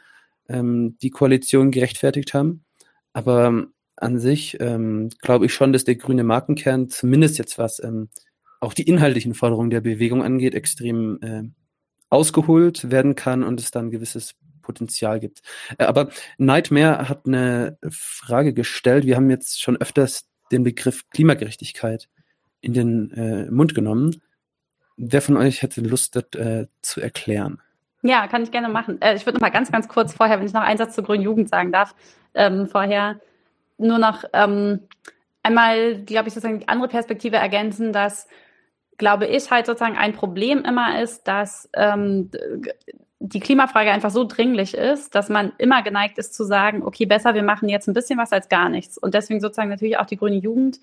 ähm, die Koalition gerechtfertigt haben. Aber an sich ähm, glaube ich schon, dass der grüne Markenkern, zumindest jetzt was ähm, auch die inhaltlichen Forderungen der Bewegung angeht, extrem äh, ausgeholt werden kann und es dann gewisses Potenzial gibt. Äh, aber Nightmare hat eine Frage gestellt. Wir haben jetzt schon öfters den Begriff Klimagerechtigkeit in den äh, Mund genommen. Wer von euch hätte Lust, das äh, zu erklären? Ja, kann ich gerne machen. Äh, ich würde noch mal ganz, ganz kurz vorher, wenn ich noch einen Satz zur Grünen Jugend sagen darf, ähm, vorher nur noch ähm, einmal, glaube ich, sozusagen die andere Perspektive ergänzen, dass, glaube ich, halt sozusagen ein Problem immer ist, dass ähm, die Klimafrage einfach so dringlich ist, dass man immer geneigt ist zu sagen, okay, besser, wir machen jetzt ein bisschen was als gar nichts. Und deswegen sozusagen natürlich auch die grüne Jugend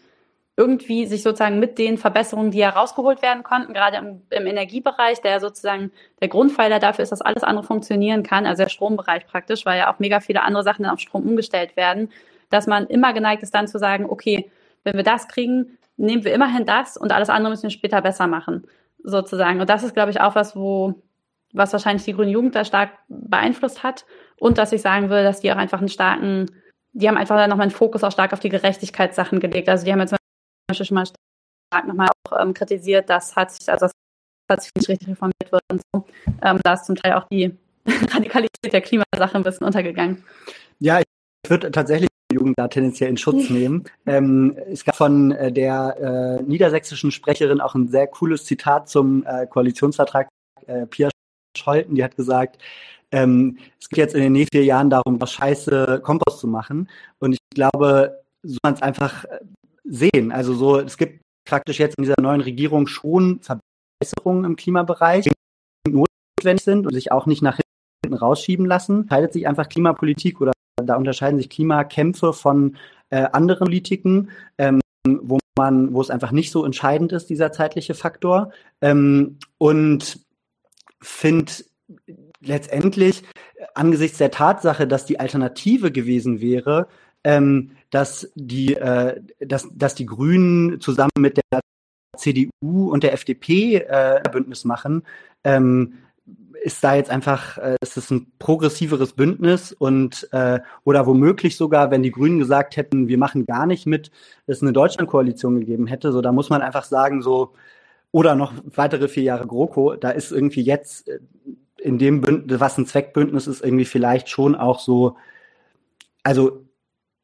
irgendwie sich sozusagen mit den Verbesserungen, die herausgeholt werden konnten, gerade im, im, Energiebereich, der sozusagen der Grundpfeiler dafür ist, dass alles andere funktionieren kann, also der Strombereich praktisch, weil ja auch mega viele andere Sachen dann auf Strom umgestellt werden, dass man immer geneigt ist dann zu sagen, okay, wenn wir das kriegen, nehmen wir immerhin das und alles andere müssen wir später besser machen, sozusagen. Und das ist, glaube ich, auch was, wo was wahrscheinlich die Grüne Jugend da stark beeinflusst hat. Und dass ich sagen will, dass die auch einfach einen starken, die haben einfach nochmal einen Fokus auch stark auf die Gerechtigkeitssachen gelegt. Also die haben jetzt zum Beispiel schon mal stark nochmal auch ähm, kritisiert, dass hat sich, also das hat sich nicht richtig reformiert wird und so. Ähm, da ist zum Teil auch die Radikalität der Klimasache ein bisschen untergegangen. Ja, ich würde tatsächlich Jugend da tendenziell in Schutz nehmen. ähm, es gab von äh, der äh, niedersächsischen Sprecherin auch ein sehr cooles Zitat zum äh, Koalitionsvertrag. Äh, Pia Scholten, die hat gesagt, ähm, es geht jetzt in den nächsten vier Jahren darum, was scheiße Kompost zu machen. Und ich glaube, so man es einfach äh, sehen. Also so, es gibt praktisch jetzt in dieser neuen Regierung schon Verbesserungen im Klimabereich, die notwendig sind und sich auch nicht nach hinten rausschieben lassen. Teilt sich einfach Klimapolitik oder da unterscheiden sich Klimakämpfe von äh, anderen Politiken, ähm, wo man, wo es einfach nicht so entscheidend ist, dieser zeitliche Faktor. Ähm, und finde letztendlich angesichts der Tatsache, dass die Alternative gewesen wäre, ähm, dass die, äh, dass, dass die Grünen zusammen mit der CDU und der FDP äh, Bündnis machen, ähm, ist da jetzt einfach, äh, ist es ein progressiveres Bündnis und äh, oder womöglich sogar, wenn die Grünen gesagt hätten, wir machen gar nicht mit, es eine Deutschlandkoalition gegeben hätte, so da muss man einfach sagen, so oder noch weitere vier Jahre GroKo, da ist irgendwie jetzt äh, in dem Bündnis, was ein Zweckbündnis ist, irgendwie vielleicht schon auch so, also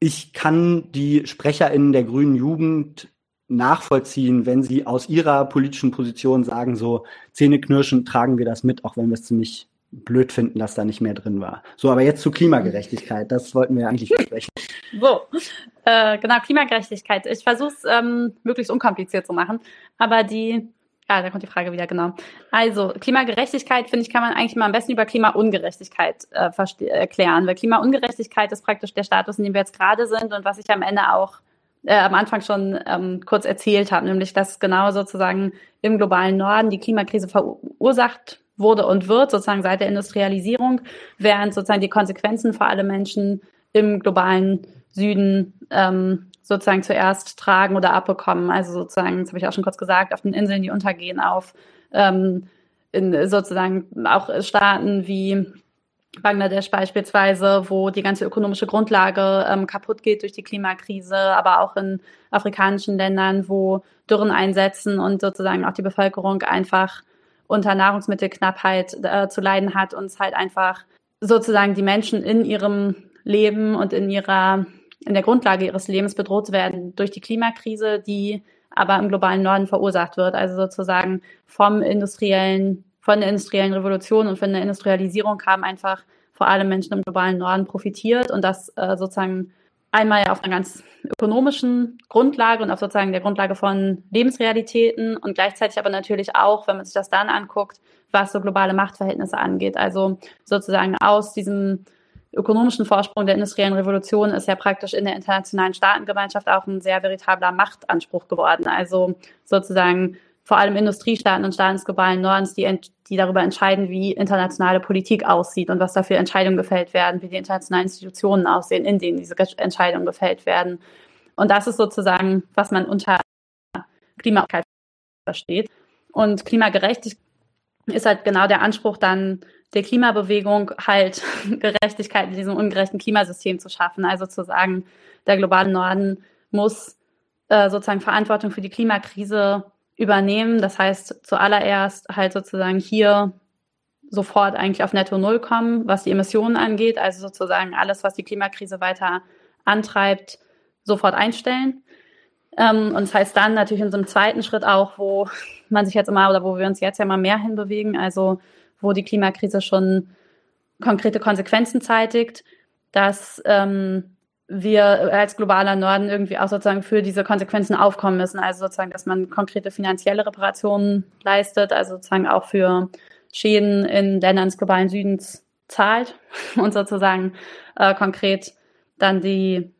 ich kann die SprecherInnen der grünen Jugend nachvollziehen, wenn sie aus ihrer politischen Position sagen, so Zähneknirschen tragen wir das mit, auch wenn wir es ziemlich blöd finden, dass da nicht mehr drin war. So, aber jetzt zu Klimagerechtigkeit, das wollten wir eigentlich besprechen. So, äh, genau, Klimagerechtigkeit. Ich versuche es ähm, möglichst unkompliziert zu machen, aber die Ah, da kommt die Frage wieder, genau. Also, Klimagerechtigkeit, finde ich, kann man eigentlich mal am besten über Klimaungerechtigkeit äh, erklären, weil Klimaungerechtigkeit ist praktisch der Status, in dem wir jetzt gerade sind und was ich am Ende auch äh, am Anfang schon ähm, kurz erzählt habe, nämlich dass genau sozusagen im globalen Norden die Klimakrise verursacht wurde und wird, sozusagen seit der Industrialisierung, während sozusagen die Konsequenzen für alle Menschen im globalen Süden ähm, sozusagen zuerst tragen oder abbekommen. Also sozusagen, das habe ich auch schon kurz gesagt, auf den Inseln, die untergehen, auf ähm, in sozusagen auch Staaten wie Bangladesch beispielsweise, wo die ganze ökonomische Grundlage ähm, kaputt geht durch die Klimakrise, aber auch in afrikanischen Ländern, wo Dürren einsetzen und sozusagen auch die Bevölkerung einfach unter Nahrungsmittelknappheit äh, zu leiden hat und es halt einfach sozusagen die Menschen in ihrem Leben und in ihrer in der Grundlage ihres Lebens bedroht werden durch die Klimakrise, die aber im globalen Norden verursacht wird. Also sozusagen vom industriellen, von der industriellen Revolution und von der Industrialisierung haben einfach vor allem Menschen im globalen Norden profitiert und das äh, sozusagen einmal auf einer ganz ökonomischen Grundlage und auf sozusagen der Grundlage von Lebensrealitäten und gleichzeitig aber natürlich auch, wenn man sich das dann anguckt, was so globale Machtverhältnisse angeht. Also sozusagen aus diesem ökonomischen Vorsprung der industriellen Revolution ist ja praktisch in der internationalen Staatengemeinschaft auch ein sehr veritabler Machtanspruch geworden. Also sozusagen vor allem Industriestaaten und Staaten des globalen Nordens, die, die darüber entscheiden, wie internationale Politik aussieht und was dafür Entscheidungen gefällt werden, wie die internationalen Institutionen aussehen, in denen diese Entscheidungen gefällt werden. Und das ist sozusagen, was man unter Klimagerechtigkeit versteht. Und Klimagerechtigkeit ist halt genau der Anspruch dann der Klimabewegung halt Gerechtigkeit in diesem ungerechten Klimasystem zu schaffen. Also zu sagen, der globale Norden muss äh, sozusagen Verantwortung für die Klimakrise übernehmen. Das heißt, zuallererst halt sozusagen hier sofort eigentlich auf Netto Null kommen, was die Emissionen angeht. Also sozusagen alles, was die Klimakrise weiter antreibt, sofort einstellen. Ähm, und das heißt dann natürlich in so einem zweiten Schritt auch, wo man sich jetzt immer oder wo wir uns jetzt ja mal mehr hinbewegen, also wo die Klimakrise schon konkrete Konsequenzen zeitigt, dass ähm, wir als globaler Norden irgendwie auch sozusagen für diese Konsequenzen aufkommen müssen. Also sozusagen, dass man konkrete finanzielle Reparationen leistet, also sozusagen auch für Schäden in Ländern des globalen Südens zahlt und sozusagen äh, konkret dann die,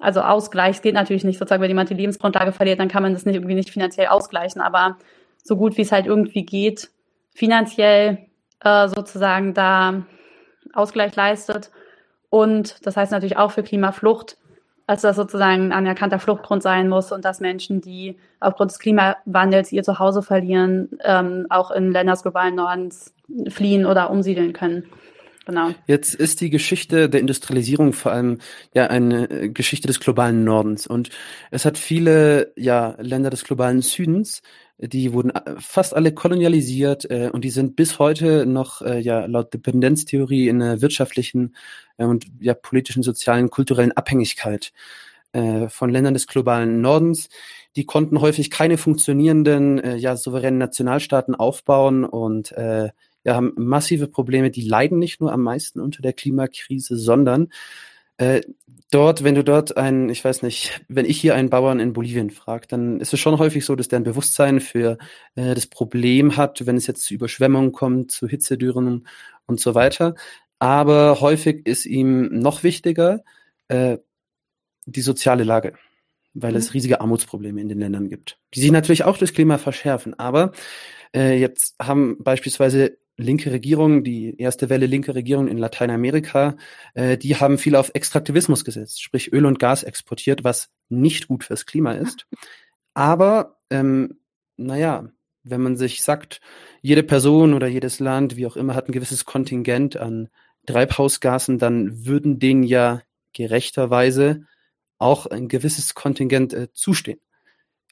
also Ausgleich, es geht natürlich nicht sozusagen, wenn jemand die Lebensgrundlage verliert, dann kann man das nicht irgendwie nicht finanziell ausgleichen, aber so gut wie es halt irgendwie geht, finanziell äh, sozusagen da Ausgleich leistet. Und das heißt natürlich auch für Klimaflucht, als das sozusagen ein anerkannter Fluchtgrund sein muss und dass Menschen, die aufgrund des Klimawandels ihr Zuhause verlieren, ähm, auch in Länder des globalen Nordens fliehen oder umsiedeln können. Genau. Jetzt ist die Geschichte der Industrialisierung vor allem ja eine Geschichte des globalen Nordens und es hat viele ja Länder des globalen Südens die wurden äh, fast alle kolonialisiert äh, und die sind bis heute noch äh, ja laut Dependenztheorie in einer wirtschaftlichen äh, und ja politischen, sozialen, kulturellen Abhängigkeit äh, von Ländern des globalen Nordens. Die konnten häufig keine funktionierenden äh, ja souveränen Nationalstaaten aufbauen und ja haben massive Probleme. Die leiden nicht nur am meisten unter der Klimakrise, sondern äh, dort, wenn du dort ein, ich weiß nicht, wenn ich hier einen Bauern in Bolivien frage, dann ist es schon häufig so, dass der ein Bewusstsein für äh, das Problem hat, wenn es jetzt zu Überschwemmungen kommt, zu Hitzedürren und so weiter. Aber häufig ist ihm noch wichtiger äh, die soziale Lage, weil mhm. es riesige Armutsprobleme in den Ländern gibt, die sich natürlich auch durchs Klima verschärfen. Aber äh, jetzt haben beispielsweise linke Regierungen, die erste Welle linke Regierungen in Lateinamerika, äh, die haben viel auf Extraktivismus gesetzt, sprich Öl und Gas exportiert, was nicht gut fürs Klima ist. Aber, ähm, naja, wenn man sich sagt, jede Person oder jedes Land, wie auch immer, hat ein gewisses Kontingent an Treibhausgasen, dann würden denen ja gerechterweise auch ein gewisses Kontingent äh, zustehen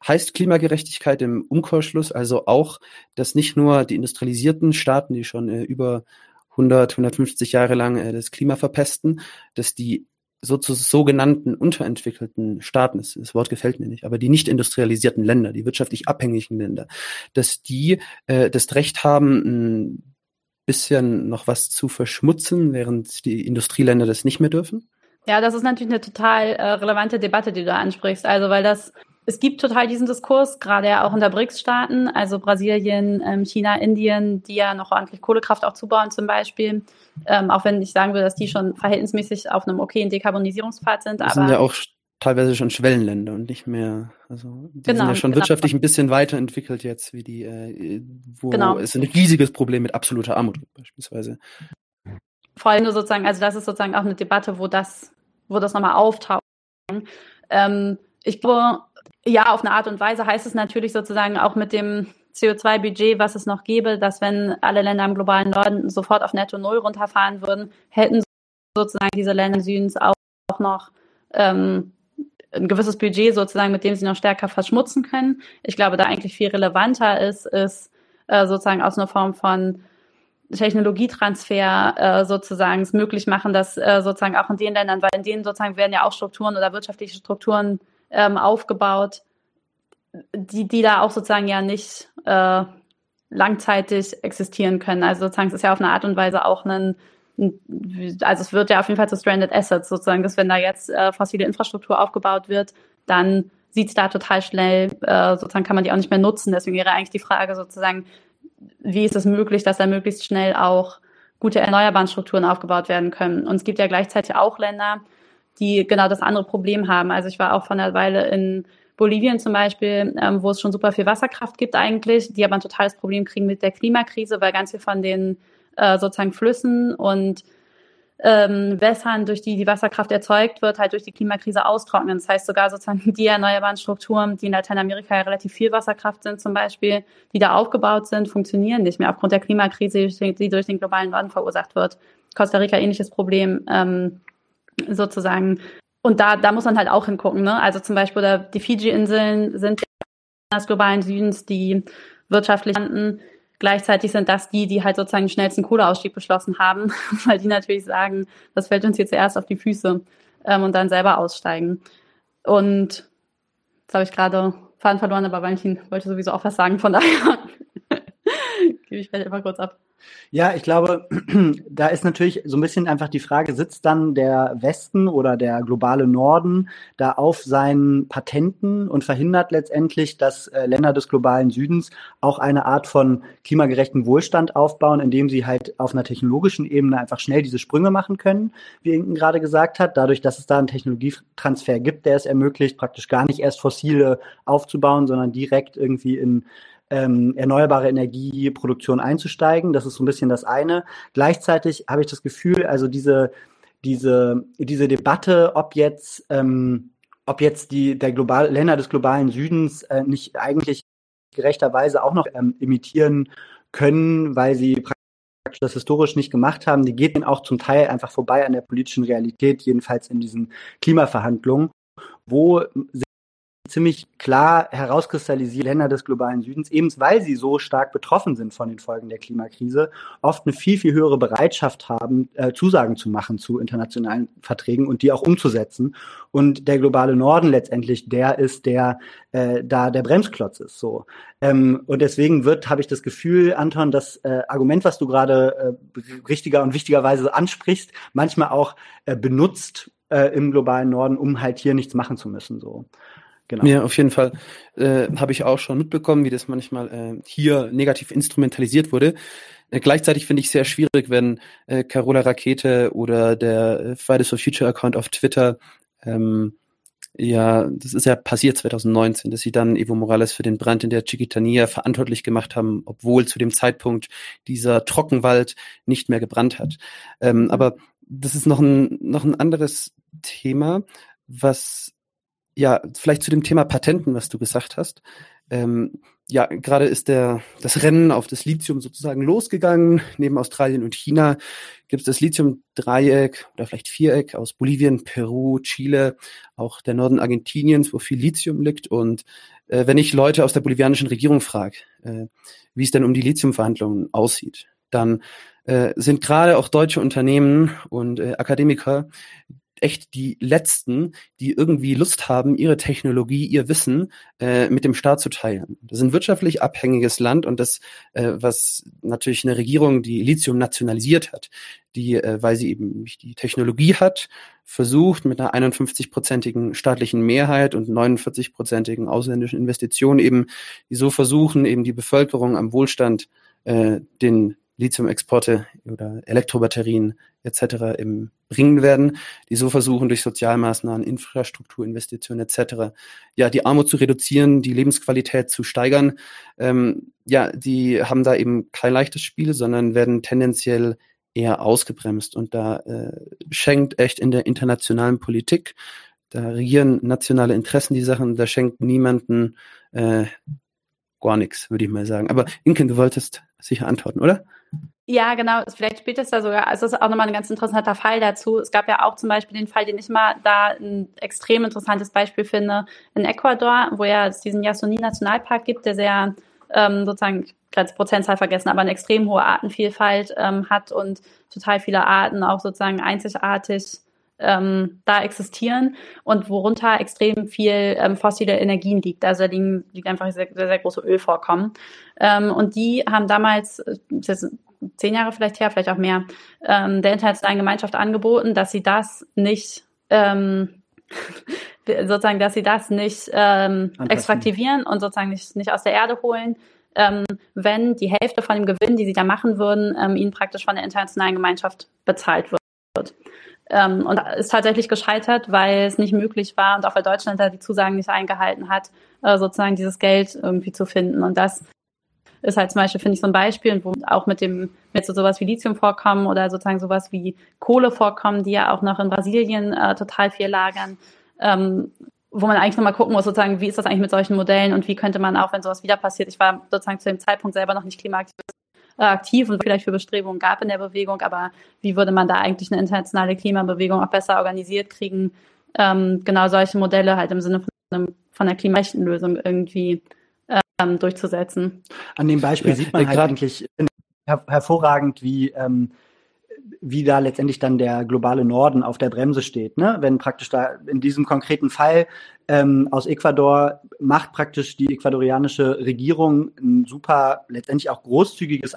heißt Klimagerechtigkeit im Umkehrschluss also auch, dass nicht nur die industrialisierten Staaten, die schon äh, über 100, 150 Jahre lang äh, das Klima verpesten, dass die sogenannten unterentwickelten Staaten, das, das, Wort gefällt mir nicht, aber die nicht industrialisierten Länder, die wirtschaftlich abhängigen Länder, dass die äh, das Recht haben, ein bisschen noch was zu verschmutzen, während die Industrieländer das nicht mehr dürfen? Ja, das ist natürlich eine total äh, relevante Debatte, die du da ansprichst. Also, weil das es gibt total diesen Diskurs, gerade ja auch unter BRICS-Staaten, also Brasilien, ähm, China, Indien, die ja noch ordentlich Kohlekraft auch zubauen zum Beispiel. Ähm, auch wenn ich sagen würde, dass die schon verhältnismäßig auf einem okayen Dekarbonisierungspfad sind. Das sind ja auch teilweise schon Schwellenländer und nicht mehr, also die genau, sind ja schon genau. wirtschaftlich ein bisschen weiterentwickelt jetzt, wie die, äh, wo genau. es ein riesiges Problem mit absoluter Armut gibt, beispielsweise. Vor allem nur sozusagen, also das ist sozusagen auch eine Debatte, wo das, wo das nochmal auftaucht. Ähm, ich glaube, ja, auf eine Art und Weise heißt es natürlich sozusagen auch mit dem CO2-Budget, was es noch gäbe, dass wenn alle Länder im globalen Norden sofort auf Netto Null runterfahren würden, hätten sozusagen diese Länder Südens auch noch ähm, ein gewisses Budget sozusagen, mit dem sie noch stärker verschmutzen können. Ich glaube, da eigentlich viel relevanter ist, ist äh, sozusagen aus einer Form von Technologietransfer äh, sozusagen es möglich machen, dass äh, sozusagen auch in den Ländern, weil in denen sozusagen werden ja auch Strukturen oder wirtschaftliche Strukturen ähm, aufgebaut, die, die da auch sozusagen ja nicht äh, langzeitig existieren können. Also sozusagen es ist ja auf eine Art und Weise auch ein also es wird ja auf jeden Fall zu Stranded Assets sozusagen, dass wenn da jetzt äh, fossile Infrastruktur aufgebaut wird, dann sieht es da total schnell, äh, sozusagen kann man die auch nicht mehr nutzen. Deswegen wäre eigentlich die Frage sozusagen, wie ist es möglich, dass da möglichst schnell auch gute erneuerbaren Strukturen aufgebaut werden können. Und es gibt ja gleichzeitig auch Länder, die genau das andere Problem haben. Also ich war auch von einer Weile in Bolivien zum Beispiel, ähm, wo es schon super viel Wasserkraft gibt eigentlich, die aber ein totales Problem kriegen mit der Klimakrise, weil ganz viel von den äh, sozusagen Flüssen und ähm, Wässern, durch die die Wasserkraft erzeugt wird, halt durch die Klimakrise austrocknen. Das heißt sogar sozusagen die erneuerbaren Strukturen, die in Lateinamerika ja relativ viel Wasserkraft sind zum Beispiel, die da aufgebaut sind, funktionieren nicht mehr aufgrund der Klimakrise, die durch den globalen Norden verursacht wird. Costa Rica ähnliches Problem ähm, sozusagen. Und da, da muss man halt auch hingucken. Ne? Also zum Beispiel oder die Fiji-Inseln sind des globalen Südens, die wirtschaftlich landen Gleichzeitig sind das die, die halt sozusagen den schnellsten Kohleausstieg beschlossen haben, weil die natürlich sagen, das fällt uns jetzt erst auf die Füße ähm, und dann selber aussteigen. Und jetzt habe ich gerade Faden verloren, aber Valentin wollte sowieso auch was sagen, von daher gebe ich vielleicht einfach kurz ab. Ja, ich glaube, da ist natürlich so ein bisschen einfach die Frage, sitzt dann der Westen oder der globale Norden da auf seinen Patenten und verhindert letztendlich, dass äh, Länder des globalen Südens auch eine Art von klimagerechten Wohlstand aufbauen, indem sie halt auf einer technologischen Ebene einfach schnell diese Sprünge machen können, wie Inken gerade gesagt hat, dadurch, dass es da einen Technologietransfer gibt, der es ermöglicht, praktisch gar nicht erst fossile aufzubauen, sondern direkt irgendwie in ähm, erneuerbare Energieproduktion einzusteigen. Das ist so ein bisschen das eine. Gleichzeitig habe ich das Gefühl, also diese, diese, diese Debatte, ob jetzt, ähm, ob jetzt die der global, Länder des globalen Südens äh, nicht eigentlich gerechterweise auch noch ähm, imitieren können, weil sie praktisch das historisch nicht gemacht haben, die geht dann auch zum Teil einfach vorbei an der politischen Realität, jedenfalls in diesen Klimaverhandlungen, wo ziemlich klar herauskristallisiert, Länder des globalen Südens, eben weil sie so stark betroffen sind von den Folgen der Klimakrise, oft eine viel, viel höhere Bereitschaft haben, äh, Zusagen zu machen zu internationalen Verträgen und die auch umzusetzen. Und der globale Norden letztendlich der ist, der äh, da der Bremsklotz ist. So. Ähm, und deswegen wird, habe ich das Gefühl, Anton, das äh, Argument, was du gerade äh, richtiger und wichtigerweise ansprichst, manchmal auch äh, benutzt, äh, im globalen Norden, um halt hier nichts machen zu müssen. So. Genau. Ja, auf jeden Fall äh, habe ich auch schon mitbekommen, wie das manchmal äh, hier negativ instrumentalisiert wurde. Äh, gleichzeitig finde ich sehr schwierig, wenn äh, Carola Rakete oder der äh, Fridays for Future Account auf Twitter ähm, ja, das ist ja passiert 2019, dass sie dann Evo Morales für den Brand in der Chiquitania verantwortlich gemacht haben, obwohl zu dem Zeitpunkt dieser Trockenwald nicht mehr gebrannt hat. Ähm, aber das ist noch ein, noch ein anderes Thema, was ja, vielleicht zu dem Thema Patenten, was du gesagt hast. Ähm, ja, gerade ist der, das Rennen auf das Lithium sozusagen losgegangen. Neben Australien und China gibt es das Lithium-Dreieck oder vielleicht Viereck aus Bolivien, Peru, Chile, auch der Norden Argentiniens, wo viel Lithium liegt. Und äh, wenn ich Leute aus der bolivianischen Regierung frage, äh, wie es denn um die Lithiumverhandlungen aussieht, dann äh, sind gerade auch deutsche Unternehmen und äh, Akademiker echt die Letzten, die irgendwie Lust haben, ihre Technologie, ihr Wissen äh, mit dem Staat zu teilen. Das ist ein wirtschaftlich abhängiges Land und das, äh, was natürlich eine Regierung, die Lithium nationalisiert hat, die, äh, weil sie eben nicht die Technologie hat, versucht mit einer 51-prozentigen staatlichen Mehrheit und 49-prozentigen ausländischen Investitionen eben, die so versuchen, eben die Bevölkerung am Wohlstand äh, den Lithium-Exporte oder Elektrobatterien etc. Im bringen werden, die so versuchen, durch Sozialmaßnahmen, Infrastrukturinvestitionen etc. ja die Armut zu reduzieren, die Lebensqualität zu steigern. Ähm, ja, die haben da eben kein leichtes Spiel, sondern werden tendenziell eher ausgebremst. Und da äh, schenkt echt in der internationalen Politik, da regieren nationale Interessen die Sachen, da schenkt niemanden äh, gar nichts, würde ich mal sagen. Aber Inken, du wolltest sicher antworten, oder? Ja, genau. Vielleicht spielt es da sogar, also es ist auch nochmal ein ganz interessanter Fall dazu. Es gab ja auch zum Beispiel den Fall, den ich mal da ein extrem interessantes Beispiel finde, in Ecuador, wo ja es diesen Yasuni-Nationalpark gibt, der sehr ähm, sozusagen, ich Prozentzahl vergessen, aber eine extrem hohe Artenvielfalt ähm, hat und total viele Arten auch sozusagen einzigartig ähm, da existieren und worunter extrem viel ähm, fossile Energien liegt. Also da liegen, liegt einfach sehr, sehr, sehr große Ölvorkommen. Ähm, und die haben damals, äh, zehn Jahre vielleicht her, vielleicht auch mehr, ähm, der internationalen Gemeinschaft angeboten, dass sie das nicht ähm, sozusagen, dass sie das nicht ähm, extraktivieren und sozusagen nicht, nicht aus der Erde holen, ähm, wenn die Hälfte von dem Gewinn, die sie da machen würden, ähm, ihnen praktisch von der internationalen Gemeinschaft bezahlt wird. Ähm, und ist tatsächlich gescheitert, weil es nicht möglich war und auch weil Deutschland da die Zusagen nicht eingehalten hat, äh, sozusagen dieses Geld irgendwie zu finden. Und das ist halt zum Beispiel, finde ich, so ein Beispiel, wo auch mit dem, mit so sowas wie Lithium vorkommen oder sozusagen sowas wie Kohle vorkommen, die ja auch noch in Brasilien äh, total viel lagern. Ähm, wo man eigentlich nochmal gucken muss, sozusagen, wie ist das eigentlich mit solchen Modellen und wie könnte man auch, wenn sowas wieder passiert, ich war sozusagen zu dem Zeitpunkt selber noch nicht klimaaktiv aktiv und vielleicht für Bestrebungen gab in der Bewegung, aber wie würde man da eigentlich eine internationale Klimabewegung auch besser organisiert kriegen, ähm, genau solche Modelle halt im Sinne von, einem, von einer klimarechten Lösung irgendwie ähm, durchzusetzen. An dem Beispiel ja, sieht man halt eigentlich her hervorragend, wie ähm, wie da letztendlich dann der globale Norden auf der Bremse steht. Ne? Wenn praktisch da in diesem konkreten Fall ähm, aus Ecuador macht praktisch die ecuadorianische Regierung ein super, letztendlich auch großzügiges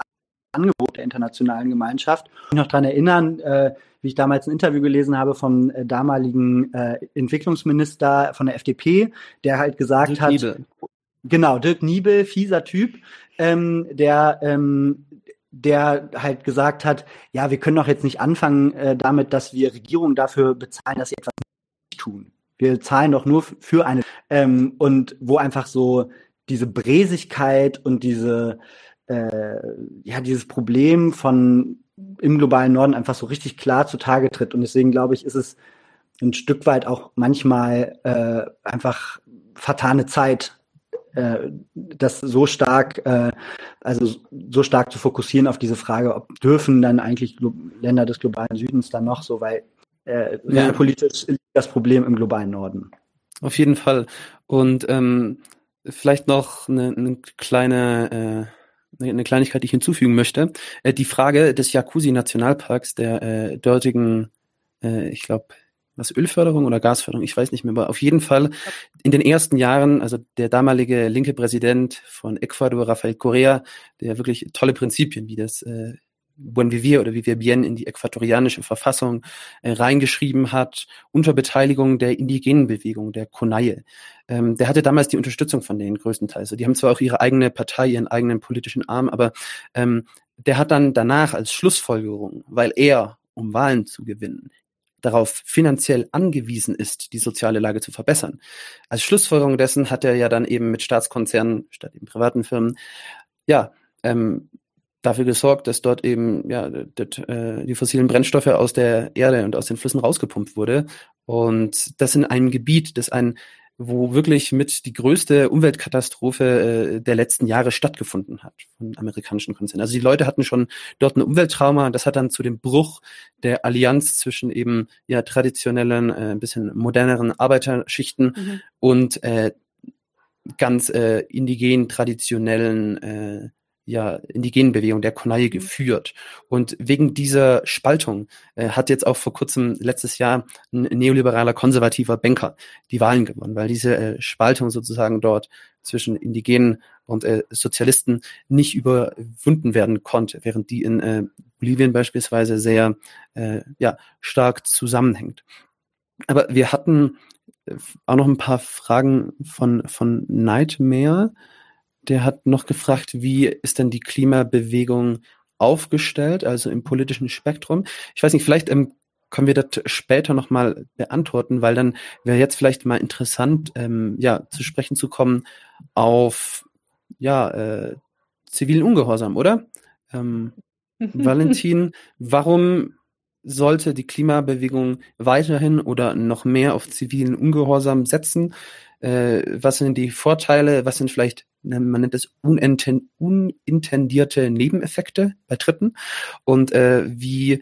Angebot der internationalen Gemeinschaft. Ich noch daran erinnern, äh, wie ich damals ein Interview gelesen habe vom äh, damaligen äh, Entwicklungsminister von der FDP, der halt gesagt Dirk hat, Niebel. genau, Dirk Niebel, fieser Typ, ähm, der ähm, der halt gesagt hat, ja, wir können doch jetzt nicht anfangen äh, damit, dass wir Regierungen dafür bezahlen, dass sie etwas nicht tun. Wir zahlen doch nur für eine ähm, und wo einfach so diese Bräsigkeit und diese äh, ja dieses Problem von im globalen Norden einfach so richtig klar zutage tritt und deswegen glaube ich, ist es ein Stück weit auch manchmal äh, einfach vertane Zeit, äh, das so stark, äh, also so stark zu fokussieren auf diese Frage, ob dürfen dann eigentlich Länder des globalen Südens dann noch so, weil äh, ja. politisch liegt das Problem im globalen Norden. Auf jeden Fall. Und ähm, vielleicht noch eine, eine kleine äh, eine Kleinigkeit, die ich hinzufügen möchte. Äh, die Frage des Jacuzzi Nationalparks, der äh, dortigen, äh, ich glaube, was Ölförderung oder Gasförderung, ich weiß nicht mehr, aber auf jeden Fall in den ersten Jahren, also der damalige linke Präsident von Ecuador, Rafael Correa, der wirklich tolle Prinzipien wie das äh, Buen Vivir oder Vivir Bien in die äquatorianische Verfassung äh, reingeschrieben hat, unter Beteiligung der indigenen Bewegung, der Konaye. Ähm, der hatte damals die Unterstützung von denen größtenteils. Also die haben zwar auch ihre eigene Partei, ihren eigenen politischen Arm, aber ähm, der hat dann danach als Schlussfolgerung, weil er, um Wahlen zu gewinnen, darauf finanziell angewiesen ist, die soziale Lage zu verbessern. Als Schlussfolgerung dessen hat er ja dann eben mit Staatskonzernen statt eben privaten Firmen ja ähm, dafür gesorgt, dass dort eben ja dat, äh, die fossilen Brennstoffe aus der Erde und aus den Flüssen rausgepumpt wurde und das in einem Gebiet, das ein wo wirklich mit die größte Umweltkatastrophe äh, der letzten Jahre stattgefunden hat von amerikanischen Konzernen. Also die Leute hatten schon dort ein Umwelttrauma. Das hat dann zu dem Bruch der Allianz zwischen eben ja traditionellen, äh, ein bisschen moderneren Arbeiterschichten mhm. und äh, ganz äh, indigen, traditionellen äh, ja, indigenen Bewegung, der Konaye, mhm. geführt. Und wegen dieser Spaltung äh, hat jetzt auch vor kurzem, letztes Jahr, ein neoliberaler konservativer Banker die Wahlen gewonnen, weil diese äh, Spaltung sozusagen dort zwischen Indigenen und äh, Sozialisten nicht überwunden werden konnte, während die in äh, Bolivien beispielsweise sehr äh, ja, stark zusammenhängt. Aber wir hatten äh, auch noch ein paar Fragen von, von Nightmare der hat noch gefragt, wie ist denn die Klimabewegung aufgestellt, also im politischen Spektrum. Ich weiß nicht, vielleicht ähm, können wir das später nochmal beantworten, weil dann wäre jetzt vielleicht mal interessant, ähm, ja, zu sprechen zu kommen auf ja, äh, zivilen Ungehorsam, oder? Ähm, Valentin, warum sollte die Klimabewegung weiterhin oder noch mehr auf zivilen Ungehorsam setzen? Äh, was sind die Vorteile? Was sind vielleicht, ne, man nennt es unintendierte Nebeneffekte bei Dritten? Und äh, wie,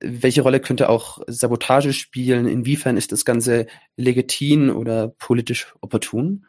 welche Rolle könnte auch Sabotage spielen? Inwiefern ist das Ganze legitim oder politisch opportun?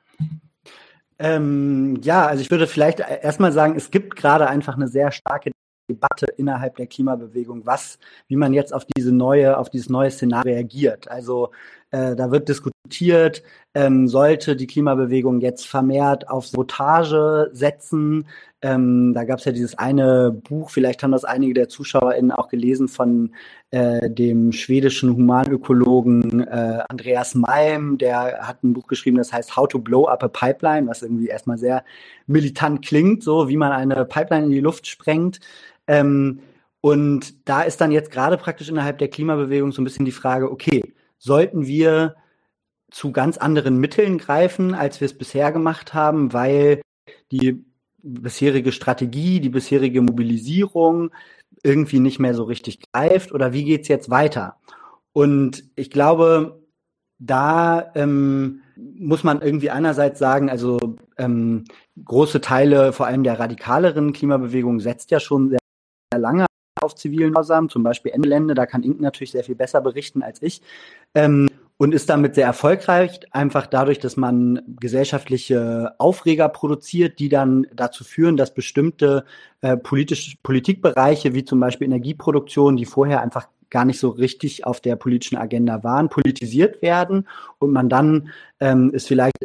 Ähm, ja, also ich würde vielleicht erstmal sagen, es gibt gerade einfach eine sehr starke Debatte innerhalb der Klimabewegung, was, wie man jetzt auf diese neue, auf dieses neue Szenario reagiert. Also äh, da wird diskutiert, ähm, sollte die Klimabewegung jetzt vermehrt auf Sabotage setzen. Ähm, da gab es ja dieses eine Buch, vielleicht haben das einige der ZuschauerInnen auch gelesen von äh, dem schwedischen Humanökologen äh, Andreas Malm, der hat ein Buch geschrieben, das heißt How to Blow Up a Pipeline, was irgendwie erstmal sehr militant klingt, so wie man eine Pipeline in die Luft sprengt. Ähm, und da ist dann jetzt gerade praktisch innerhalb der Klimabewegung so ein bisschen die Frage, okay, sollten wir zu ganz anderen Mitteln greifen, als wir es bisher gemacht haben, weil die bisherige Strategie, die bisherige Mobilisierung irgendwie nicht mehr so richtig greift oder wie geht's jetzt weiter? Und ich glaube, da ähm, muss man irgendwie einerseits sagen, also ähm, große Teile, vor allem der radikaleren Klimabewegung, setzt ja schon sehr lange auf zivilen Gehorsam, zum Beispiel Ende da kann Ink natürlich sehr viel besser berichten als ich. Ähm, und ist damit sehr erfolgreich, einfach dadurch, dass man gesellschaftliche Aufreger produziert, die dann dazu führen, dass bestimmte äh, politische Politikbereiche, wie zum Beispiel Energieproduktion, die vorher einfach gar nicht so richtig auf der politischen Agenda waren, politisiert werden und man dann ähm, ist vielleicht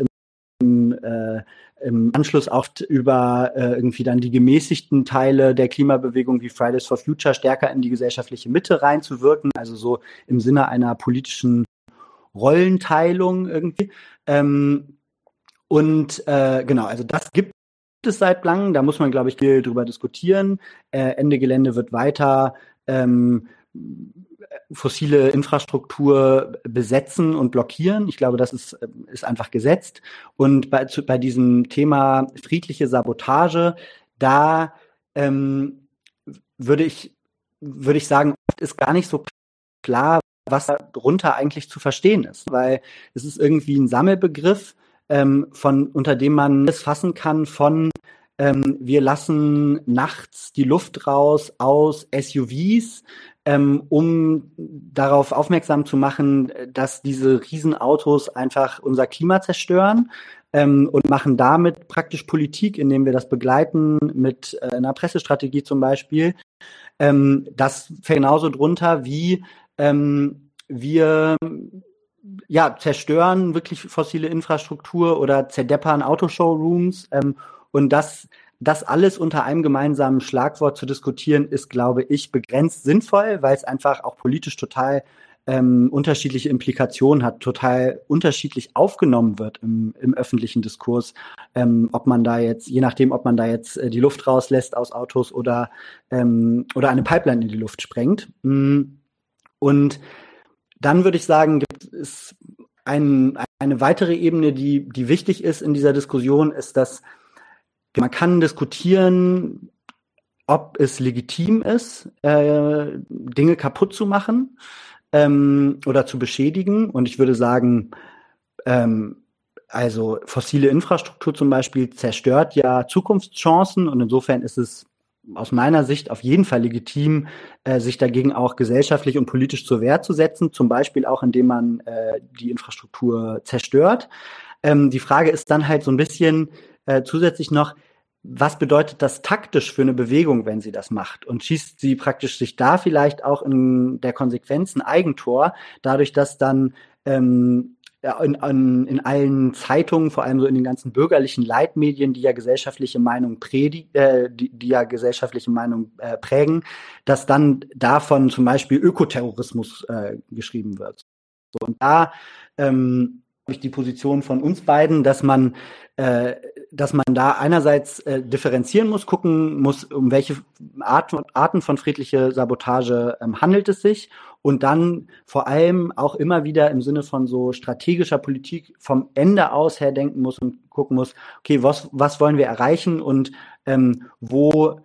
im, äh, im Anschluss oft über äh, irgendwie dann die gemäßigten Teile der Klimabewegung wie Fridays for Future stärker in die gesellschaftliche Mitte reinzuwirken, also so im Sinne einer politischen Rollenteilung irgendwie. Ähm, und äh, genau, also das gibt es seit langem, da muss man, glaube ich, viel drüber diskutieren. Äh, Ende Gelände wird weiter ähm, fossile Infrastruktur besetzen und blockieren. Ich glaube, das ist, ist einfach gesetzt. Und bei, zu, bei diesem Thema friedliche Sabotage, da ähm, würde ich, würde ich sagen, ist gar nicht so klar, was darunter eigentlich zu verstehen ist, weil es ist irgendwie ein Sammelbegriff, ähm, von, unter dem man es fassen kann von ähm, wir lassen nachts die Luft raus aus SUVs, ähm, um darauf aufmerksam zu machen, dass diese Riesenautos einfach unser Klima zerstören ähm, und machen damit praktisch Politik, indem wir das begleiten mit äh, einer Pressestrategie zum Beispiel. Ähm, das fällt genauso drunter wie ähm, wir ja, zerstören wirklich fossile Infrastruktur oder zerdeppern Autoshowrooms ähm, und das das alles unter einem gemeinsamen Schlagwort zu diskutieren, ist, glaube ich, begrenzt sinnvoll, weil es einfach auch politisch total ähm, unterschiedliche Implikationen hat, total unterschiedlich aufgenommen wird im, im öffentlichen Diskurs, ähm, ob man da jetzt, je nachdem, ob man da jetzt äh, die Luft rauslässt aus Autos oder, ähm, oder eine Pipeline in die Luft sprengt. Mm. Und dann würde ich sagen, gibt es ein, eine weitere Ebene, die, die wichtig ist in dieser Diskussion, ist, dass man kann diskutieren, ob es legitim ist, äh, Dinge kaputt zu machen ähm, oder zu beschädigen. Und ich würde sagen, ähm, also fossile Infrastruktur zum Beispiel zerstört ja Zukunftschancen und insofern ist es aus meiner Sicht auf jeden Fall legitim, äh, sich dagegen auch gesellschaftlich und politisch zur Wehr zu setzen, zum Beispiel auch indem man äh, die Infrastruktur zerstört. Ähm, die Frage ist dann halt so ein bisschen, äh, zusätzlich noch, was bedeutet das taktisch für eine Bewegung, wenn sie das macht? Und schießt sie praktisch sich da vielleicht auch in der Konsequenz ein Eigentor, dadurch, dass dann ähm, in, in, in allen Zeitungen, vor allem so in den ganzen bürgerlichen Leitmedien, die ja gesellschaftliche Meinung predi äh, die, die ja gesellschaftliche Meinung äh, prägen, dass dann davon zum Beispiel Ökoterrorismus äh, geschrieben wird. So, und da ähm, ich, die Position von uns beiden, dass man, äh, dass man da einerseits äh, differenzieren muss, gucken muss, um welche Art, Arten von friedlicher Sabotage ähm, handelt es sich. Und dann vor allem auch immer wieder im Sinne von so strategischer Politik vom Ende aus her denken muss und gucken muss, okay, was, was wollen wir erreichen und ähm, wo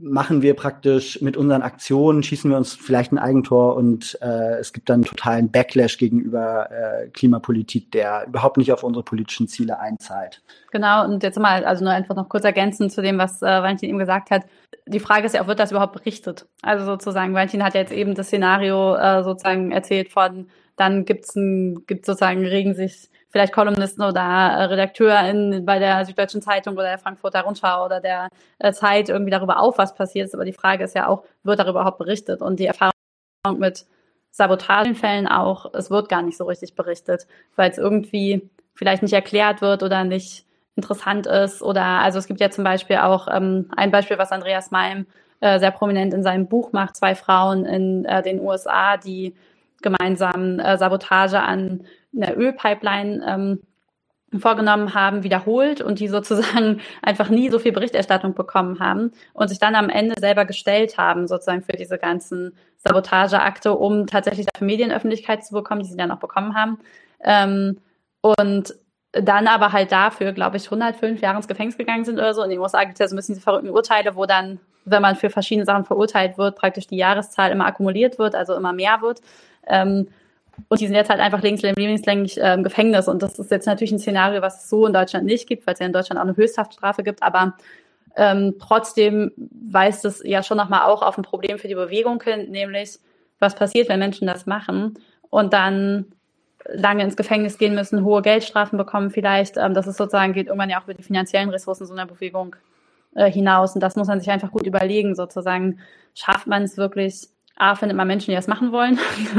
machen wir praktisch mit unseren Aktionen, schießen wir uns vielleicht ein Eigentor und äh, es gibt dann totalen Backlash gegenüber äh, Klimapolitik, der überhaupt nicht auf unsere politischen Ziele einzahlt. Genau, und jetzt mal, also nur einfach noch kurz ergänzen zu dem, was äh, Valentin eben gesagt hat. Die Frage ist ja auch, wird das überhaupt berichtet? Also sozusagen, Valentin hat ja jetzt eben das Szenario äh, sozusagen erzählt von, dann gibt's ein, gibt sozusagen, regen sich vielleicht Kolumnisten oder äh, Redakteur in, bei der Süddeutschen Zeitung oder der Frankfurter Rundschau oder der äh, Zeit irgendwie darüber auf, was passiert ist. Aber die Frage ist ja auch, wird darüber überhaupt berichtet? Und die Erfahrung mit Sabotagenfällen auch, es wird gar nicht so richtig berichtet, weil es irgendwie vielleicht nicht erklärt wird oder nicht interessant ist. Oder also es gibt ja zum Beispiel auch ähm, ein Beispiel, was Andreas Malm äh, sehr prominent in seinem Buch macht, zwei Frauen in äh, den USA, die gemeinsam äh, Sabotage an einer Ölpipeline ähm, vorgenommen haben, wiederholt und die sozusagen einfach nie so viel Berichterstattung bekommen haben und sich dann am Ende selber gestellt haben, sozusagen für diese ganzen Sabotageakte, um tatsächlich dafür Medienöffentlichkeit zu bekommen, die sie dann auch bekommen haben. Ähm, und dann aber halt dafür, glaube ich, 105 Jahre ins Gefängnis gegangen sind oder so. In den USA gibt es ja so ein bisschen diese verrückten Urteile, wo dann, wenn man für verschiedene Sachen verurteilt wird, praktisch die Jahreszahl immer akkumuliert wird, also immer mehr wird. Ähm, und die sind jetzt halt einfach lebenslänglich äh, im Gefängnis. Und das ist jetzt natürlich ein Szenario, was es so in Deutschland nicht gibt, weil es ja in Deutschland auch eine Höchsthaftstrafe gibt. Aber ähm, trotzdem weist es ja schon nochmal auch auf ein Problem für die Bewegung hin, nämlich was passiert, wenn Menschen das machen und dann lange ins Gefängnis gehen müssen, hohe Geldstrafen bekommen vielleicht. Ähm, das ist sozusagen, geht irgendwann ja auch über die finanziellen Ressourcen so einer Bewegung äh, hinaus. Und das muss man sich einfach gut überlegen, sozusagen. Schafft man es wirklich, A, findet man Menschen, die das machen wollen.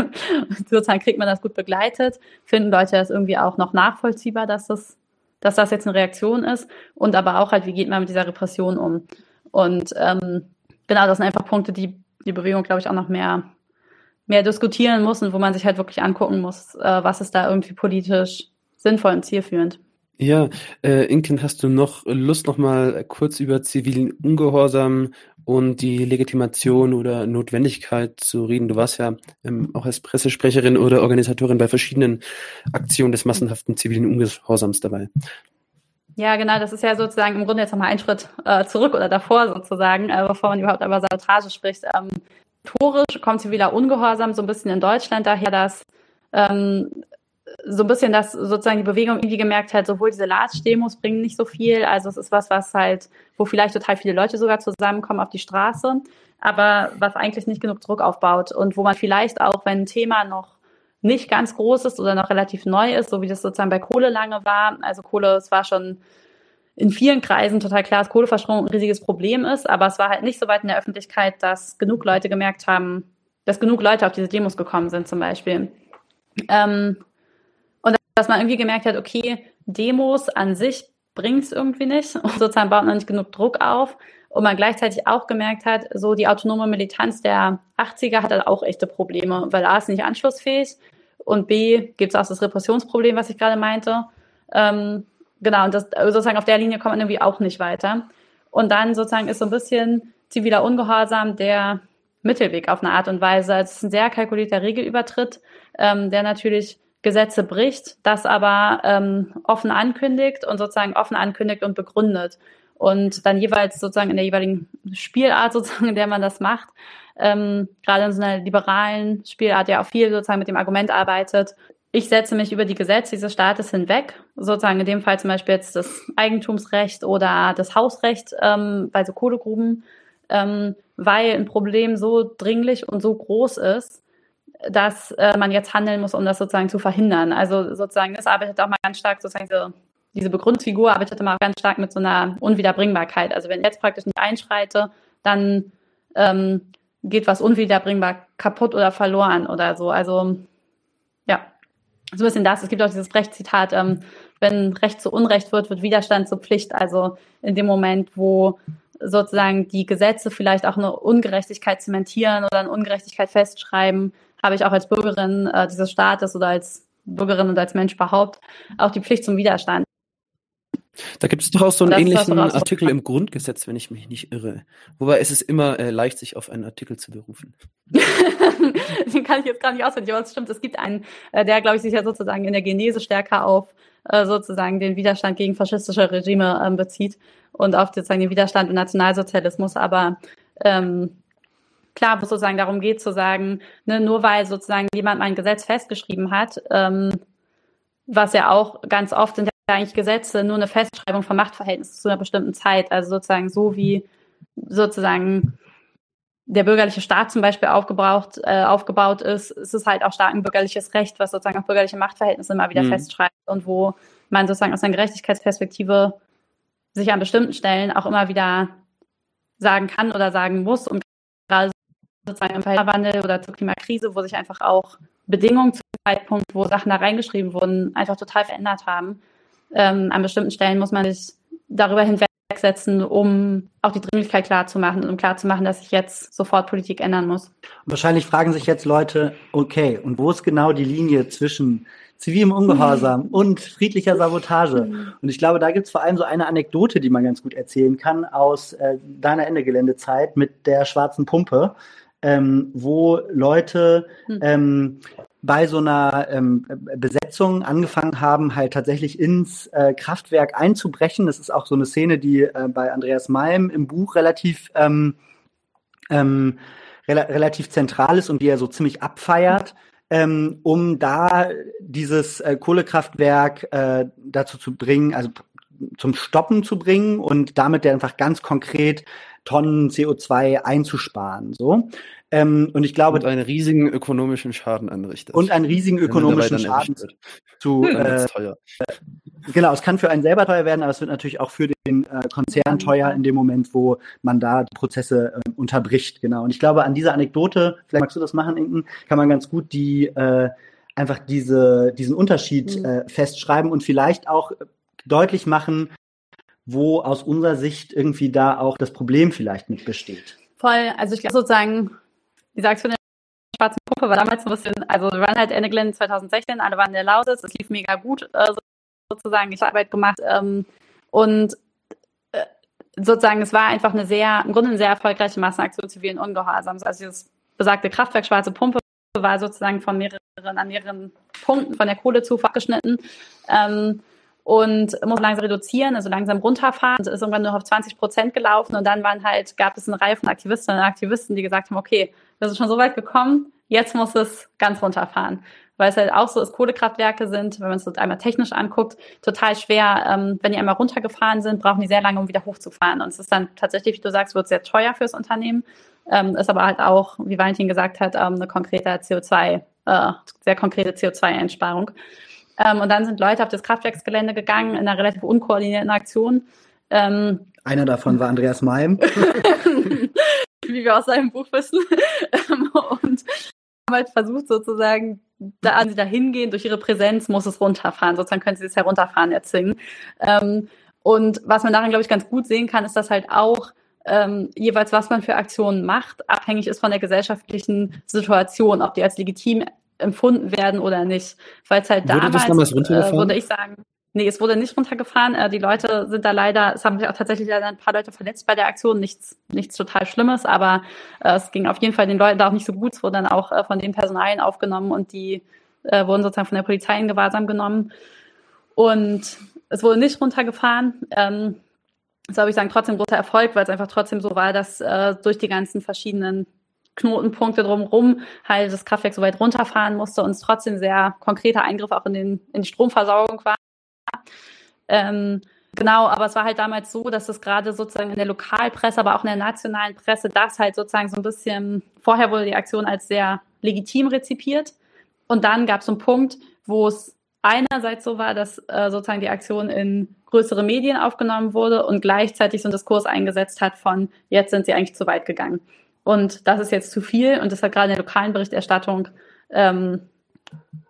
Sozusagen kriegt man das gut begleitet. Finden Leute das irgendwie auch noch nachvollziehbar, dass das, dass das jetzt eine Reaktion ist. Und aber auch halt, wie geht man mit dieser Repression um? Und ähm, genau, das sind einfach Punkte, die die Bewegung, glaube ich, auch noch mehr, mehr diskutieren muss und wo man sich halt wirklich angucken muss, äh, was ist da irgendwie politisch sinnvoll und zielführend. Ja, äh, Inken, hast du noch Lust, noch mal kurz über zivilen Ungehorsam und die Legitimation oder Notwendigkeit zu reden? Du warst ja ähm, auch als Pressesprecherin oder Organisatorin bei verschiedenen Aktionen des massenhaften zivilen Ungehorsams dabei. Ja, genau, das ist ja sozusagen im Grunde jetzt nochmal ein Schritt äh, zurück oder davor sozusagen, äh, bevor man überhaupt über Sabotage spricht. Ähm, kommt ziviler Ungehorsam so ein bisschen in Deutschland daher, dass ähm, so ein bisschen, dass sozusagen die Bewegung irgendwie gemerkt hat, sowohl diese Large-Demos bringen nicht so viel, also es ist was, was halt, wo vielleicht total viele Leute sogar zusammenkommen auf die Straße, aber was eigentlich nicht genug Druck aufbaut und wo man vielleicht auch, wenn ein Thema noch nicht ganz groß ist oder noch relativ neu ist, so wie das sozusagen bei Kohle lange war, also Kohle, es war schon in vielen Kreisen total klar, dass Kohleverstromung ein riesiges Problem ist, aber es war halt nicht so weit in der Öffentlichkeit, dass genug Leute gemerkt haben, dass genug Leute auf diese Demos gekommen sind zum Beispiel. Ähm, dass man irgendwie gemerkt hat, okay, Demos an sich bringt es irgendwie nicht und sozusagen baut man nicht genug Druck auf. Und man gleichzeitig auch gemerkt hat, so die autonome Militanz der 80er hat halt auch echte Probleme, weil A ist nicht anschlussfähig und B gibt es auch das Repressionsproblem, was ich gerade meinte. Ähm, genau, und das, sozusagen auf der Linie kommt man irgendwie auch nicht weiter. Und dann sozusagen ist so ein bisschen ziviler Ungehorsam der Mittelweg auf eine Art und Weise. Also es ist ein sehr kalkulierter Regelübertritt, ähm, der natürlich Gesetze bricht, das aber ähm, offen ankündigt und sozusagen offen ankündigt und begründet. Und dann jeweils sozusagen in der jeweiligen Spielart, sozusagen, in der man das macht, ähm, gerade in so einer liberalen Spielart, ja auch viel sozusagen mit dem Argument arbeitet, ich setze mich über die Gesetze dieses Staates hinweg, sozusagen in dem Fall zum Beispiel jetzt das Eigentumsrecht oder das Hausrecht ähm, bei so Kohlegruben, ähm, weil ein Problem so dringlich und so groß ist, dass äh, man jetzt handeln muss, um das sozusagen zu verhindern. Also sozusagen, das arbeitet auch mal ganz stark, sozusagen diese, diese Begründungsfigur arbeitet immer ganz stark mit so einer Unwiederbringbarkeit. Also wenn ich jetzt praktisch nicht einschreite, dann ähm, geht was unwiederbringbar kaputt oder verloren oder so. Also ja, so ein bisschen das. Es gibt auch dieses Rechtszitat, ähm, wenn Recht zu Unrecht wird, wird Widerstand zur Pflicht. Also in dem Moment, wo sozusagen die Gesetze vielleicht auch eine Ungerechtigkeit zementieren oder eine Ungerechtigkeit festschreiben, habe ich auch als Bürgerin äh, dieses Staates oder als Bürgerin und als Mensch überhaupt auch die Pflicht zum Widerstand. Da gibt es doch auch so einen das ähnlichen Artikel im Grundgesetz, wenn ich mich nicht irre. Wobei es ist immer äh, leicht, sich auf einen Artikel zu berufen. Den kann ich jetzt gar nicht auswendig, aber es stimmt, es gibt einen, äh, der, glaube ich, sich ja sozusagen in der Genese stärker auf äh, sozusagen den Widerstand gegen faschistische Regime ähm, bezieht und auf sozusagen den Widerstand im Nationalsozialismus. Aber ähm, klar, wo es sozusagen darum geht zu sagen, ne, nur weil sozusagen jemand ein Gesetz festgeschrieben hat, ähm, was ja auch ganz oft sind ja eigentlich Gesetze nur eine Festschreibung von Machtverhältnissen zu einer bestimmten Zeit. Also sozusagen so wie sozusagen der bürgerliche Staat zum Beispiel aufgebaut, äh, aufgebaut ist, ist es halt auch stark ein bürgerliches Recht, was sozusagen auch bürgerliche Machtverhältnisse immer wieder mhm. festschreibt und wo man sozusagen aus einer Gerechtigkeitsperspektive sich an bestimmten Stellen auch immer wieder sagen kann oder sagen muss und gerade sozusagen im Klimawandel oder zur Klimakrise, wo sich einfach auch Bedingungen zum Zeitpunkt, wo Sachen da reingeschrieben wurden, einfach total verändert haben. Ähm, an bestimmten Stellen muss man sich darüber hinwegsetzen, um auch die Dringlichkeit klarzumachen und um klarzumachen, dass sich jetzt sofort Politik ändern muss. Wahrscheinlich fragen sich jetzt Leute, okay, und wo ist genau die Linie zwischen zivilem Ungehorsam und friedlicher Sabotage? Mhm. Und ich glaube, da gibt es vor allem so eine Anekdote, die man ganz gut erzählen kann aus äh, deiner Endegeländezeit mit der schwarzen Pumpe ähm, wo Leute hm. ähm, bei so einer ähm, Besetzung angefangen haben, halt tatsächlich ins äh, Kraftwerk einzubrechen. Das ist auch so eine Szene, die äh, bei Andreas Malm im Buch relativ ähm, ähm, rel relativ zentral ist und die er so ziemlich abfeiert, ähm, um da dieses äh, Kohlekraftwerk äh, dazu zu bringen, also zum Stoppen zu bringen und damit der einfach ganz konkret Tonnen CO2 einzusparen. So. Ähm, und ich glaube. Und einen riesigen ökonomischen Schaden anrichtet. Und einen riesigen ökonomischen Schaden zu. Äh, teuer. Genau, es kann für einen selber teuer werden, aber es wird natürlich auch für den äh, Konzern teuer in dem Moment, wo man da die Prozesse äh, unterbricht. Genau. Und ich glaube, an dieser Anekdote, vielleicht magst du das machen, Inken, kann man ganz gut die äh, einfach diese, diesen Unterschied mhm. äh, festschreiben und vielleicht auch deutlich machen, wo aus unserer Sicht irgendwie da auch das Problem vielleicht mit besteht. Voll, also ich glaube sozusagen, die Aktion der schwarzen Puppe war damals ein bisschen, also wir waren halt Ende Gelände 2016, alle waren der Lausitz, es lief mega gut, äh, sozusagen, ich habe Arbeit gemacht ähm, und äh, sozusagen, es war einfach eine sehr, im Grunde eine sehr erfolgreiche Massenaktion zivilen Ungehorsams. Also dieses besagte Kraftwerk Schwarze Pumpe war sozusagen von mehreren, an mehreren Punkten von der Kohlezufuhr abgeschnitten. Ähm, und muss langsam reduzieren, also langsam runterfahren. Und ist irgendwann nur auf 20 Prozent gelaufen und dann waren halt, gab es eine Reihe von Aktivistinnen und Aktivisten, die gesagt haben, okay, wir sind schon so weit gekommen, jetzt muss es ganz runterfahren. Weil es halt auch so ist, Kohlekraftwerke sind, wenn man es so einmal technisch anguckt, total schwer. Ähm, wenn die einmal runtergefahren sind, brauchen die sehr lange, um wieder hochzufahren. Und es ist dann tatsächlich, wie du sagst, wird sehr teuer fürs Unternehmen. Ähm, ist aber halt auch, wie Valentin gesagt hat, ähm, eine konkrete CO2, äh, sehr konkrete CO2-Einsparung. Ähm, und dann sind Leute auf das Kraftwerksgelände gegangen in einer relativ unkoordinierten Aktion. Ähm, Einer davon war Andreas Malm. wie wir aus seinem Buch wissen. Ähm, und haben halt versucht sozusagen, da an sie da hingehen, durch ihre Präsenz muss es runterfahren. Sozusagen können sie das Herunterfahren erzwingen. Ähm, und was man daran, glaube ich, ganz gut sehen kann, ist, dass halt auch ähm, jeweils, was man für Aktionen macht, abhängig ist von der gesellschaftlichen Situation, ob die als legitim empfunden werden oder nicht. Weil es halt wurde damals, das damals runtergefahren? Äh, würde ich sagen, nee, es wurde nicht runtergefahren. Äh, die Leute sind da leider, es haben sich auch tatsächlich leider ein paar Leute verletzt bei der Aktion, nichts, nichts total Schlimmes, aber äh, es ging auf jeden Fall den Leuten da auch nicht so gut. Es wurde dann auch äh, von den Personalien aufgenommen und die äh, wurden sozusagen von der Polizei in Gewahrsam genommen. Und es wurde nicht runtergefahren. Ähm, glaube ich sagen, trotzdem großer Erfolg, weil es einfach trotzdem so war, dass äh, durch die ganzen verschiedenen Knotenpunkte drumherum halt das Kraftwerk so weit runterfahren musste und es trotzdem sehr konkreter Eingriff auch in, den, in die Stromversorgung war. Ähm, genau, aber es war halt damals so, dass es gerade sozusagen in der Lokalpresse, aber auch in der nationalen Presse das halt sozusagen so ein bisschen, vorher wurde die Aktion als sehr legitim rezipiert und dann gab es einen Punkt, wo es einerseits so war, dass äh, sozusagen die Aktion in größere Medien aufgenommen wurde und gleichzeitig so ein Diskurs eingesetzt hat von, jetzt sind sie eigentlich zu weit gegangen. Und das ist jetzt zu viel und das hat gerade in der lokalen Berichterstattung ähm,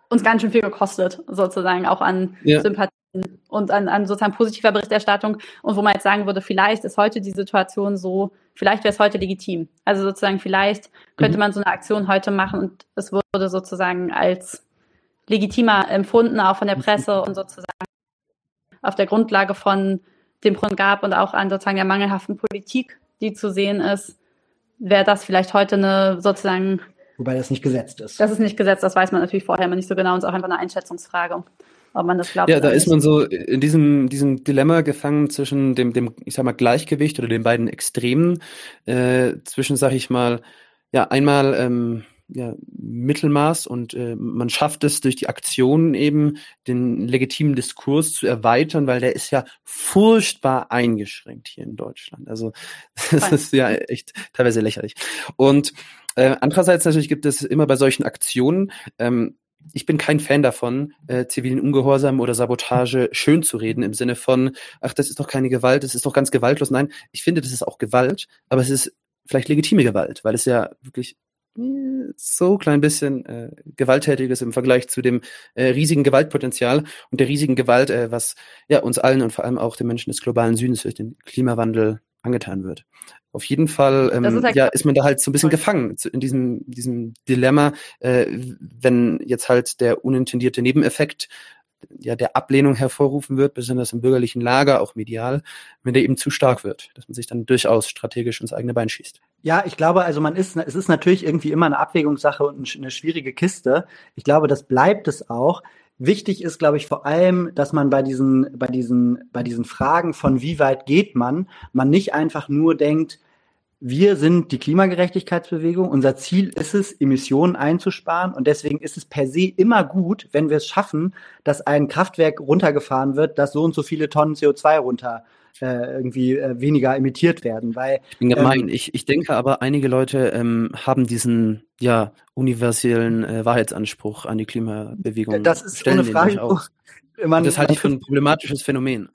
uns ganz schön viel gekostet, sozusagen auch an ja. Sympathien und an, an sozusagen positiver Berichterstattung. Und wo man jetzt sagen würde, vielleicht ist heute die Situation so, vielleicht wäre es heute legitim. Also sozusagen, vielleicht könnte mhm. man so eine Aktion heute machen und es würde sozusagen als legitimer empfunden, auch von der Presse und sozusagen auf der Grundlage von dem Grund gab und auch an sozusagen der mangelhaften Politik, die zu sehen ist, wäre das vielleicht heute eine sozusagen. Wobei das nicht gesetzt ist. Das ist nicht gesetzt, das weiß man natürlich vorher immer nicht so genau und ist auch einfach eine Einschätzungsfrage, ob man das glaubt. Ja, da ist man so in diesem, diesem Dilemma gefangen zwischen dem, dem, ich sag mal, Gleichgewicht oder den beiden Extremen, äh, zwischen, sag ich mal, ja, einmal ähm, ja, Mittelmaß und äh, man schafft es durch die Aktionen eben, den legitimen Diskurs zu erweitern, weil der ist ja furchtbar eingeschränkt hier in Deutschland. Also das Fein. ist ja echt teilweise lächerlich. Und äh, andererseits natürlich gibt es immer bei solchen Aktionen ähm, ich bin kein Fan davon, äh, zivilen Ungehorsam oder Sabotage schön zu reden im Sinne von, ach, das ist doch keine Gewalt, das ist doch ganz gewaltlos. Nein, ich finde, das ist auch Gewalt, aber es ist vielleicht legitime Gewalt, weil es ja wirklich so klein bisschen äh, gewalttätiges im Vergleich zu dem äh, riesigen Gewaltpotenzial und der riesigen Gewalt, äh, was ja uns allen und vor allem auch den Menschen des globalen Südens durch den Klimawandel angetan wird. Auf jeden Fall ähm, ist, halt ja, ist man da halt so ein bisschen gefangen in diesem, diesem Dilemma, äh, wenn jetzt halt der unintendierte Nebeneffekt ja der Ablehnung hervorrufen wird, besonders im bürgerlichen Lager, auch medial, wenn der eben zu stark wird, dass man sich dann durchaus strategisch ins eigene Bein schießt. Ja, ich glaube, also man ist, es ist natürlich irgendwie immer eine Abwägungssache und eine schwierige Kiste. Ich glaube, das bleibt es auch. Wichtig ist, glaube ich, vor allem, dass man bei diesen, bei diesen, bei diesen Fragen von wie weit geht man, man nicht einfach nur denkt, wir sind die Klimagerechtigkeitsbewegung. Unser Ziel ist es, Emissionen einzusparen. Und deswegen ist es per se immer gut, wenn wir es schaffen, dass ein Kraftwerk runtergefahren wird, dass so und so viele Tonnen CO2 runter äh, irgendwie äh, weniger emittiert werden. Weil, ich bin gemein. Ähm, ich, ich denke aber, einige Leute ähm, haben diesen ja universellen äh, Wahrheitsanspruch an die Klimabewegung. Das ist ohne Frage. Man, das halte ich für ein problematisches Phänomen.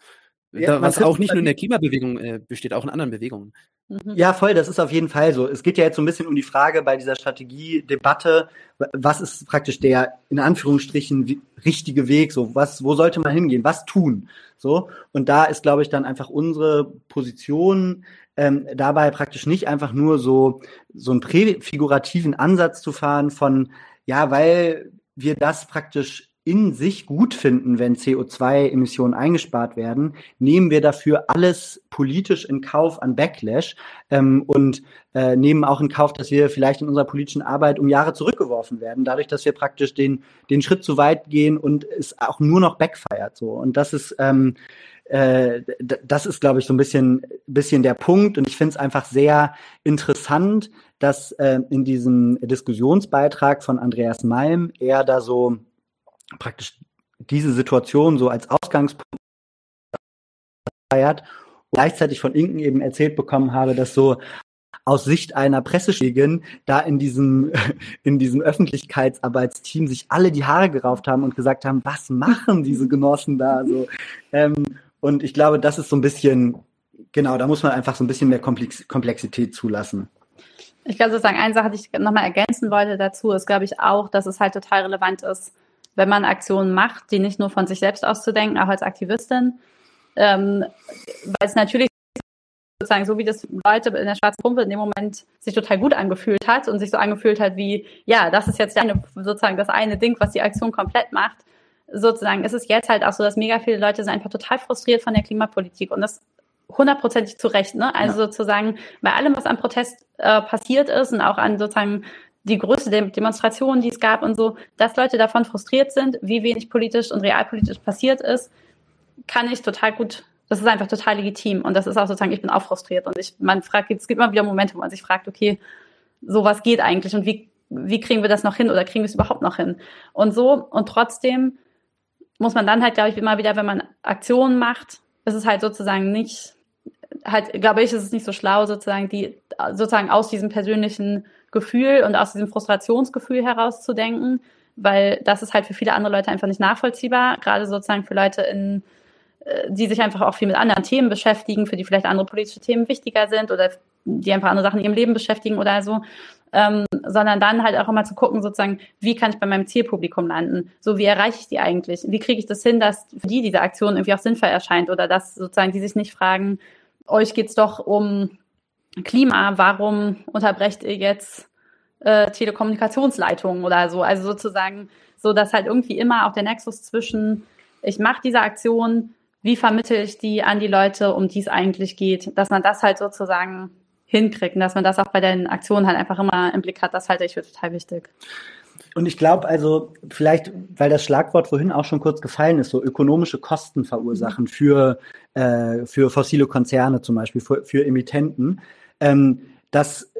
Ja, was auch nicht nur in der Klimabewegung äh, besteht, auch in anderen Bewegungen. Mhm. Ja, voll, das ist auf jeden Fall so. Es geht ja jetzt so ein bisschen um die Frage bei dieser Strategiedebatte, was ist praktisch der in Anführungsstrichen richtige Weg, so was, wo sollte man hingehen, was tun, so und da ist, glaube ich, dann einfach unsere Position ähm, dabei praktisch nicht einfach nur so so einen präfigurativen Ansatz zu fahren von ja, weil wir das praktisch in sich gut finden, wenn CO2-Emissionen eingespart werden, nehmen wir dafür alles politisch in Kauf an Backlash ähm, und äh, nehmen auch in Kauf, dass wir vielleicht in unserer politischen Arbeit um Jahre zurückgeworfen werden, dadurch, dass wir praktisch den, den Schritt zu weit gehen und es auch nur noch backfeiert. So. Und das ist ähm, äh, das ist, glaube ich, so ein bisschen, bisschen der Punkt. Und ich finde es einfach sehr interessant, dass äh, in diesem Diskussionsbeitrag von Andreas Malm er da so praktisch diese Situation so als Ausgangspunkt feiert und gleichzeitig von Inken eben erzählt bekommen habe, dass so aus Sicht einer Presseschlägin da in diesem, in diesem Öffentlichkeitsarbeitsteam sich alle die Haare gerauft haben und gesagt haben, was machen diese Genossen da so? Ähm, und ich glaube, das ist so ein bisschen, genau, da muss man einfach so ein bisschen mehr Komplex Komplexität zulassen. Ich glaube sozusagen, eine Sache, die ich nochmal ergänzen wollte dazu, ist, glaube ich, auch, dass es halt total relevant ist, wenn man Aktionen macht, die nicht nur von sich selbst auszudenken, auch als Aktivistin, ähm, weil es natürlich sozusagen so wie das Leute in der schwarzen Pumpe in dem Moment sich total gut angefühlt hat und sich so angefühlt hat wie, ja, das ist jetzt eine, sozusagen das eine Ding, was die Aktion komplett macht. Sozusagen ist es jetzt halt auch so, dass mega viele Leute sind einfach total frustriert von der Klimapolitik und das hundertprozentig zu Recht, ne? Also ja. sozusagen bei allem, was an Protest äh, passiert ist und auch an sozusagen die Größe der Demonstrationen, die es gab und so, dass Leute davon frustriert sind, wie wenig politisch und realpolitisch passiert ist, kann ich total gut, das ist einfach total legitim. Und das ist auch sozusagen, ich bin auch frustriert. Und ich, man fragt, es gibt immer wieder Momente, wo man sich fragt, okay, sowas geht eigentlich und wie, wie kriegen wir das noch hin oder kriegen wir es überhaupt noch hin? Und so, und trotzdem muss man dann halt, glaube ich, immer wieder, wenn man Aktionen macht, ist es halt sozusagen nicht, halt, glaube ich, ist es nicht so schlau, sozusagen, die, sozusagen aus diesem persönlichen Gefühl und aus diesem Frustrationsgefühl herauszudenken, weil das ist halt für viele andere Leute einfach nicht nachvollziehbar, gerade sozusagen für Leute in äh, die sich einfach auch viel mit anderen Themen beschäftigen, für die vielleicht andere politische Themen wichtiger sind oder die einfach andere Sachen in ihrem Leben beschäftigen oder so, ähm, sondern dann halt auch immer zu gucken, sozusagen, wie kann ich bei meinem Zielpublikum landen? So, wie erreiche ich die eigentlich? Wie kriege ich das hin, dass für die diese Aktion irgendwie auch sinnvoll erscheint oder dass sozusagen die sich nicht fragen, euch geht's doch um Klima, warum unterbrecht ihr jetzt äh, Telekommunikationsleitungen oder so? Also sozusagen so dass halt irgendwie immer auch der Nexus zwischen, ich mache diese Aktion, wie vermittle ich die an die Leute, um die es eigentlich geht, dass man das halt sozusagen hinkriegt und dass man das auch bei den Aktionen halt einfach immer im Blick hat, das halte ich für total wichtig. Und ich glaube also, vielleicht, weil das Schlagwort vorhin auch schon kurz gefallen ist, so ökonomische Kosten verursachen für, äh, für fossile Konzerne zum Beispiel, für, für Emittenten. Ähm, das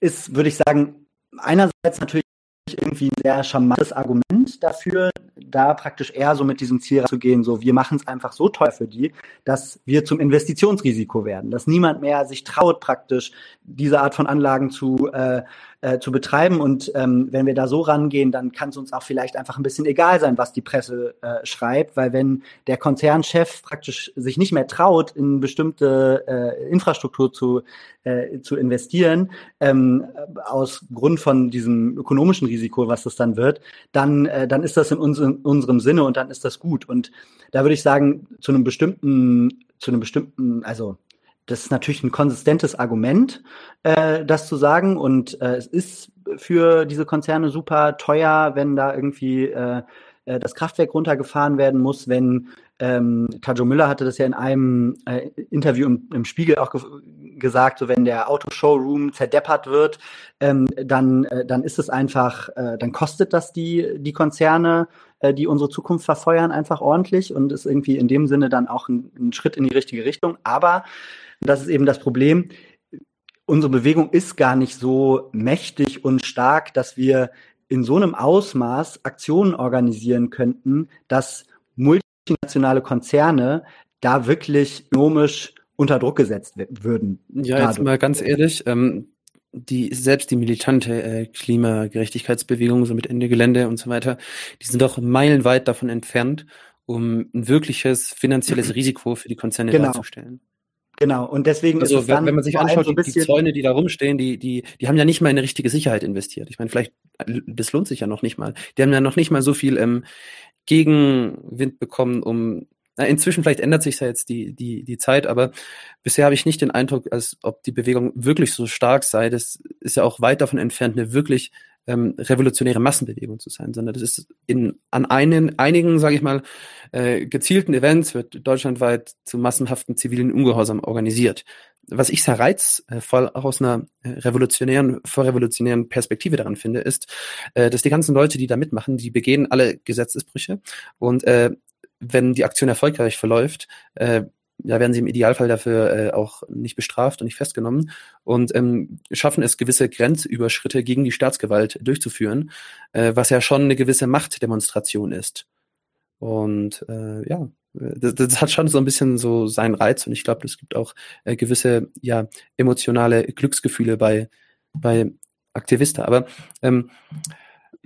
ist, würde ich sagen, einerseits natürlich irgendwie ein sehr charmantes Argument dafür, da praktisch eher so mit diesem Ziel zu gehen, so wir machen es einfach so teuer für die, dass wir zum Investitionsrisiko werden, dass niemand mehr sich traut, praktisch diese Art von Anlagen zu, äh, äh, zu betreiben. Und ähm, wenn wir da so rangehen, dann kann es uns auch vielleicht einfach ein bisschen egal sein, was die Presse äh, schreibt, weil wenn der Konzernchef praktisch sich nicht mehr traut, in bestimmte äh, Infrastruktur zu, äh, zu investieren, ähm, aus Grund von diesem ökonomischen Risiko, was das dann wird, dann, äh, dann ist das in, uns, in unserem Sinne und dann ist das gut. Und da würde ich sagen, zu einem bestimmten, zu einem bestimmten, also das ist natürlich ein konsistentes Argument, äh, das zu sagen. Und äh, es ist für diese Konzerne super teuer, wenn da irgendwie äh, äh das Kraftwerk runtergefahren werden muss, wenn ähm, Tajo Müller hatte das ja in einem äh, Interview im, im Spiegel auch ge gesagt, so wenn der Autoshowroom zerdeppert wird, ähm, dann, äh, dann ist es einfach, äh, dann kostet das die, die Konzerne, äh, die unsere Zukunft verfeuern, einfach ordentlich und ist irgendwie in dem Sinne dann auch ein, ein Schritt in die richtige Richtung. Aber und das ist eben das Problem. Unsere Bewegung ist gar nicht so mächtig und stark, dass wir in so einem Ausmaß Aktionen organisieren könnten, dass multinationale Konzerne da wirklich ökonomisch unter Druck gesetzt würden. Ja, jetzt mal ganz ehrlich, ähm, die selbst die militante äh, Klimagerechtigkeitsbewegung, so mit Ende Gelände und so weiter, die sind doch meilenweit davon entfernt, um ein wirkliches finanzielles Risiko für die Konzerne genau. darzustellen. Genau, und deswegen also, ist es dann wenn man sich anschaut, so die, die Zäune, die da rumstehen, die, die, die haben ja nicht mal in eine richtige Sicherheit investiert. Ich meine, vielleicht, das lohnt sich ja noch nicht mal. Die haben ja noch nicht mal so viel ähm, Gegenwind bekommen, um na, inzwischen vielleicht ändert sich ja jetzt die, die, die Zeit, aber bisher habe ich nicht den Eindruck, als ob die Bewegung wirklich so stark sei. Das ist ja auch weit davon entfernt, eine wirklich ähm, revolutionäre Massenbewegung zu sein, sondern das ist in, an einen, einigen, sage ich mal, äh, gezielten Events wird deutschlandweit zu massenhaften zivilen Ungehorsam organisiert. Was ich sehr reizvoll auch aus einer äh, revolutionären, vorrevolutionären Perspektive daran finde, ist, äh, dass die ganzen Leute, die da mitmachen, die begehen alle Gesetzesbrüche und äh, wenn die Aktion erfolgreich verläuft, äh, ja, werden sie im Idealfall dafür äh, auch nicht bestraft und nicht festgenommen und ähm, schaffen es, gewisse Grenzüberschritte gegen die Staatsgewalt durchzuführen, äh, was ja schon eine gewisse Machtdemonstration ist. Und äh, ja, das, das hat schon so ein bisschen so seinen Reiz und ich glaube, es gibt auch äh, gewisse ja emotionale Glücksgefühle bei bei Aktivisten. Aber ähm,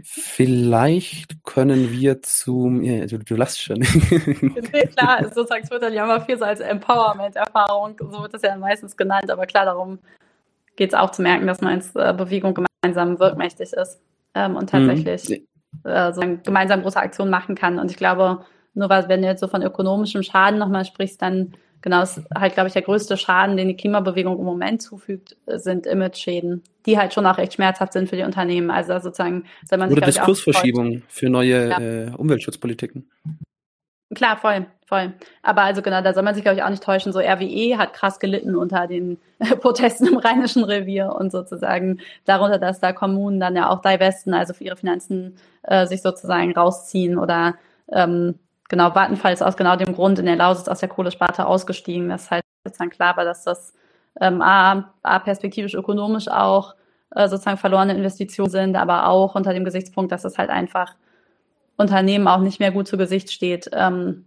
Vielleicht können wir zum, ja, du, du lachst schon. nee, klar, sozusagen, wird dann ja immer viel so als Empowerment-Erfahrung, so wird das ja meistens genannt, aber klar, darum geht es auch zu merken, dass man als äh, Bewegung gemeinsam wirkmächtig ist ähm, und mhm. tatsächlich mhm. äh, so gemeinsam große Aktionen machen kann. Und ich glaube, nur weil, wenn du jetzt so von ökonomischem Schaden nochmal sprichst, dann genau, ist halt, glaube ich, der größte Schaden, den die Klimabewegung im Moment zufügt, sind Image-Schäden, die halt schon auch recht schmerzhaft sind für die Unternehmen. Also sozusagen soll man Oder Diskursverschiebung für neue ja. äh, Umweltschutzpolitiken. Klar, voll, voll. Aber also genau, da soll man sich, glaube ich, auch nicht täuschen. So RWE hat krass gelitten unter den Protesten im Rheinischen Revier und sozusagen darunter, dass da Kommunen dann ja auch divesten, also für ihre Finanzen äh, sich sozusagen rausziehen oder ähm, genau, Vattenfall ist aus genau dem Grund in der Lausitz aus der Kohlesparte ausgestiegen. Das ist halt sozusagen klar war, dass das ähm, A, A, perspektivisch ökonomisch auch äh, sozusagen verlorene Investitionen sind, aber auch unter dem Gesichtspunkt, dass es halt einfach Unternehmen auch nicht mehr gut zu Gesicht steht, ähm,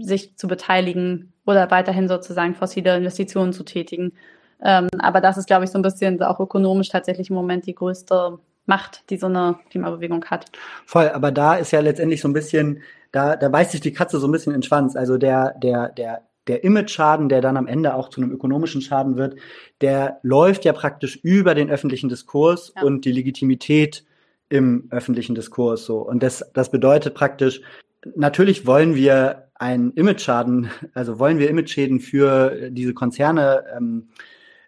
sich zu beteiligen oder weiterhin sozusagen fossile Investitionen zu tätigen. Ähm, aber das ist, glaube ich, so ein bisschen auch ökonomisch tatsächlich im Moment die größte Macht, die so eine Klimabewegung hat. Voll, aber da ist ja letztendlich so ein bisschen da, da beißt sich die Katze so ein bisschen in den Schwanz. Also der, der, der, der Image-Schaden, der dann am Ende auch zu einem ökonomischen Schaden wird, der läuft ja praktisch über den öffentlichen Diskurs ja. und die Legitimität im öffentlichen Diskurs so. Und das, das bedeutet praktisch, natürlich wollen wir einen Image-Schaden, also wollen wir Image-Schäden für diese Konzerne ähm,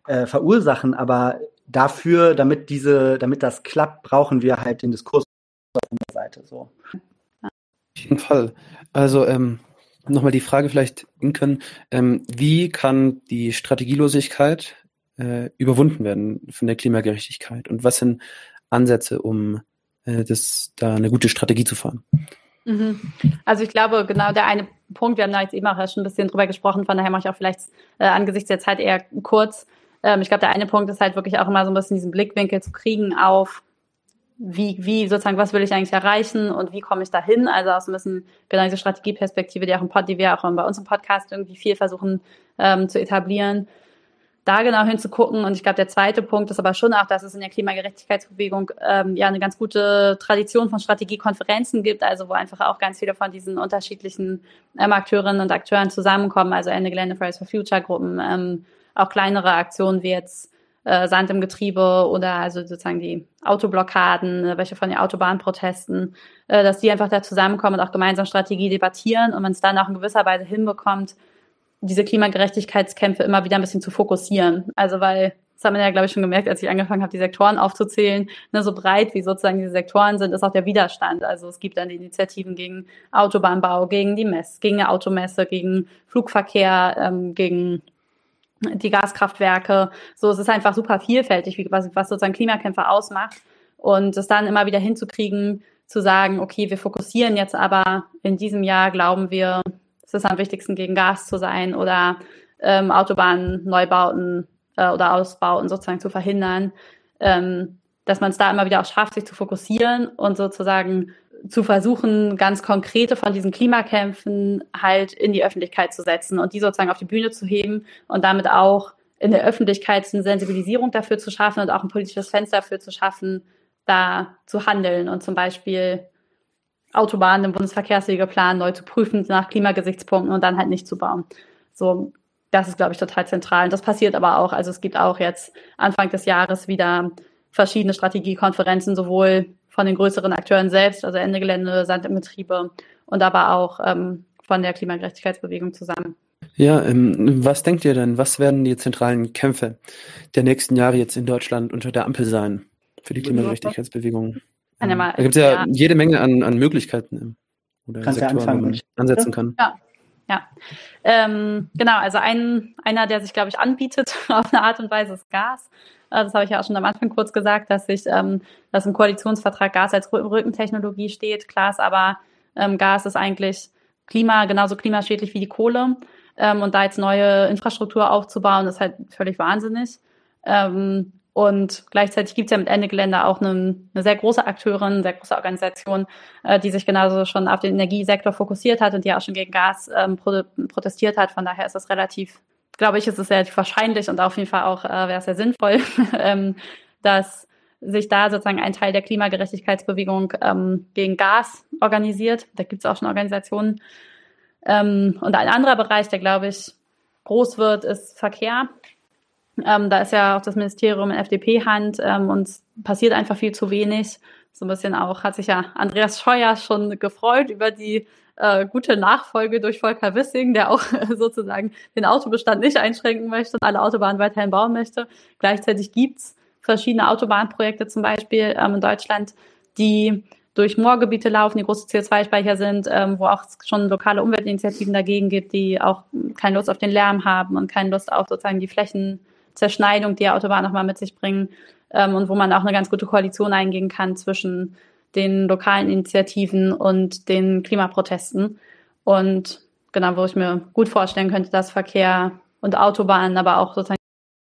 äh, verursachen, aber dafür, damit diese, damit das klappt, brauchen wir halt den Diskurs auf der Seite so. Jeden Fall. Also ähm, nochmal die Frage vielleicht, Inken, ähm, wie kann die Strategielosigkeit äh, überwunden werden von der Klimagerechtigkeit und was sind Ansätze, um äh, das, da eine gute Strategie zu fahren? Mhm. Also ich glaube, genau der eine Punkt, wir haben da jetzt eben auch schon ein bisschen drüber gesprochen, von daher mache ich auch vielleicht äh, angesichts der Zeit eher kurz. Ähm, ich glaube, der eine Punkt ist halt wirklich auch immer so ein bisschen diesen Blickwinkel zu kriegen auf, wie, wie sozusagen, was will ich eigentlich erreichen und wie komme ich dahin? Also auch so ein bisschen genau diese Strategieperspektive, die auch im Pod, die wir auch bei uns im Podcast irgendwie viel versuchen ähm, zu etablieren da genau hinzugucken. Und ich glaube, der zweite Punkt ist aber schon auch, dass es in der Klimagerechtigkeitsbewegung ähm, ja eine ganz gute Tradition von Strategiekonferenzen gibt, also wo einfach auch ganz viele von diesen unterschiedlichen ähm, Akteurinnen und Akteuren zusammenkommen, also Ende Gelände Fridays for Future Gruppen, ähm, auch kleinere Aktionen wie jetzt äh, Sand im Getriebe oder also sozusagen die Autoblockaden, äh, welche von den Autobahnprotesten, äh, dass die einfach da zusammenkommen und auch gemeinsam Strategie debattieren und man es dann auch in gewisser Weise hinbekommt, diese Klimagerechtigkeitskämpfe immer wieder ein bisschen zu fokussieren. Also weil, das hat man ja, glaube ich, schon gemerkt, als ich angefangen habe, die Sektoren aufzuzählen, ne, so breit wie sozusagen diese Sektoren sind, ist auch der Widerstand. Also es gibt dann die Initiativen gegen Autobahnbau, gegen die Mess, gegen die Automesse, gegen Flugverkehr, ähm, gegen die Gaskraftwerke. So, es ist einfach super vielfältig, wie, was, was sozusagen Klimakämpfe ausmacht. Und es dann immer wieder hinzukriegen, zu sagen, okay, wir fokussieren jetzt aber in diesem Jahr, glauben wir, es ist am wichtigsten, gegen Gas zu sein oder ähm, Autobahnen, Neubauten äh, oder Ausbauten sozusagen zu verhindern, ähm, dass man es da immer wieder auch schafft, sich zu fokussieren und sozusagen zu versuchen, ganz konkrete von diesen Klimakämpfen halt in die Öffentlichkeit zu setzen und die sozusagen auf die Bühne zu heben und damit auch in der Öffentlichkeit eine Sensibilisierung dafür zu schaffen und auch ein politisches Fenster dafür zu schaffen, da zu handeln und zum Beispiel Autobahnen im Bundesverkehrswegeplan neu zu prüfen nach Klimagesichtspunkten und dann halt nicht zu bauen. So, das ist, glaube ich, total zentral. Und das passiert aber auch. Also es gibt auch jetzt Anfang des Jahres wieder verschiedene Strategiekonferenzen, sowohl von den größeren Akteuren selbst, also Ende Gelände, Sand im Betriebe und aber auch ähm, von der Klimagerechtigkeitsbewegung zusammen. Ja, ähm, was denkt ihr denn, was werden die zentralen Kämpfe der nächsten Jahre jetzt in Deutschland unter der Ampel sein für die Klimagerechtigkeitsbewegung? Mal, da gibt es ja, ja, jede Menge an, an Möglichkeiten oder Kannst Sektoren, ja wo man ansetzen kann. Ja, ja. Ähm, genau, also ein, einer, der sich, glaube ich, anbietet auf eine Art und Weise, ist Gas. Äh, das habe ich ja auch schon am Anfang kurz gesagt, dass sich, ähm, dass im Koalitionsvertrag Gas als Rückentechnologie steht. Klar ist aber, ähm, Gas ist eigentlich Klima, genauso klimaschädlich wie die Kohle. Ähm, und da jetzt neue Infrastruktur aufzubauen, ist halt völlig wahnsinnig. Und gleichzeitig gibt es ja mit Ende Gelände auch eine, eine, sehr große Akteurin, eine sehr große Organisation, äh, die sich genauso schon auf den Energiesektor fokussiert hat und die auch schon gegen Gas pro protestiert hat. Von daher ist es relativ, glaube ich, ist es relativ wahrscheinlich und auf jeden Fall auch äh, wäre es sehr sinnvoll, ähm, dass sich da sozusagen ein Teil der Klimagerechtigkeitsbewegung ähm, gegen Gas organisiert. Da gibt es auch schon Organisationen. Ähm, und ein anderer Bereich, der, glaube ich, groß wird, ist Verkehr. Ähm, da ist ja auch das Ministerium in FDP-Hand ähm, und passiert einfach viel zu wenig. So ein bisschen auch hat sich ja Andreas Scheuer schon gefreut über die äh, gute Nachfolge durch Volker Wissing, der auch sozusagen den Autobestand nicht einschränken möchte und alle Autobahnen weiterhin bauen möchte. Gleichzeitig gibt's verschiedene Autobahnprojekte zum Beispiel ähm, in Deutschland, die durch Moorgebiete laufen, die große CO2-Speicher sind, ähm, wo auch schon lokale Umweltinitiativen dagegen gibt, die auch keine Lust auf den Lärm haben und keine Lust auf sozusagen die Flächen Zerschneidung, die Autobahnen nochmal mit sich bringen ähm, und wo man auch eine ganz gute Koalition eingehen kann zwischen den lokalen Initiativen und den Klimaprotesten. Und genau, wo ich mir gut vorstellen könnte, dass Verkehr und Autobahnen, aber auch sozusagen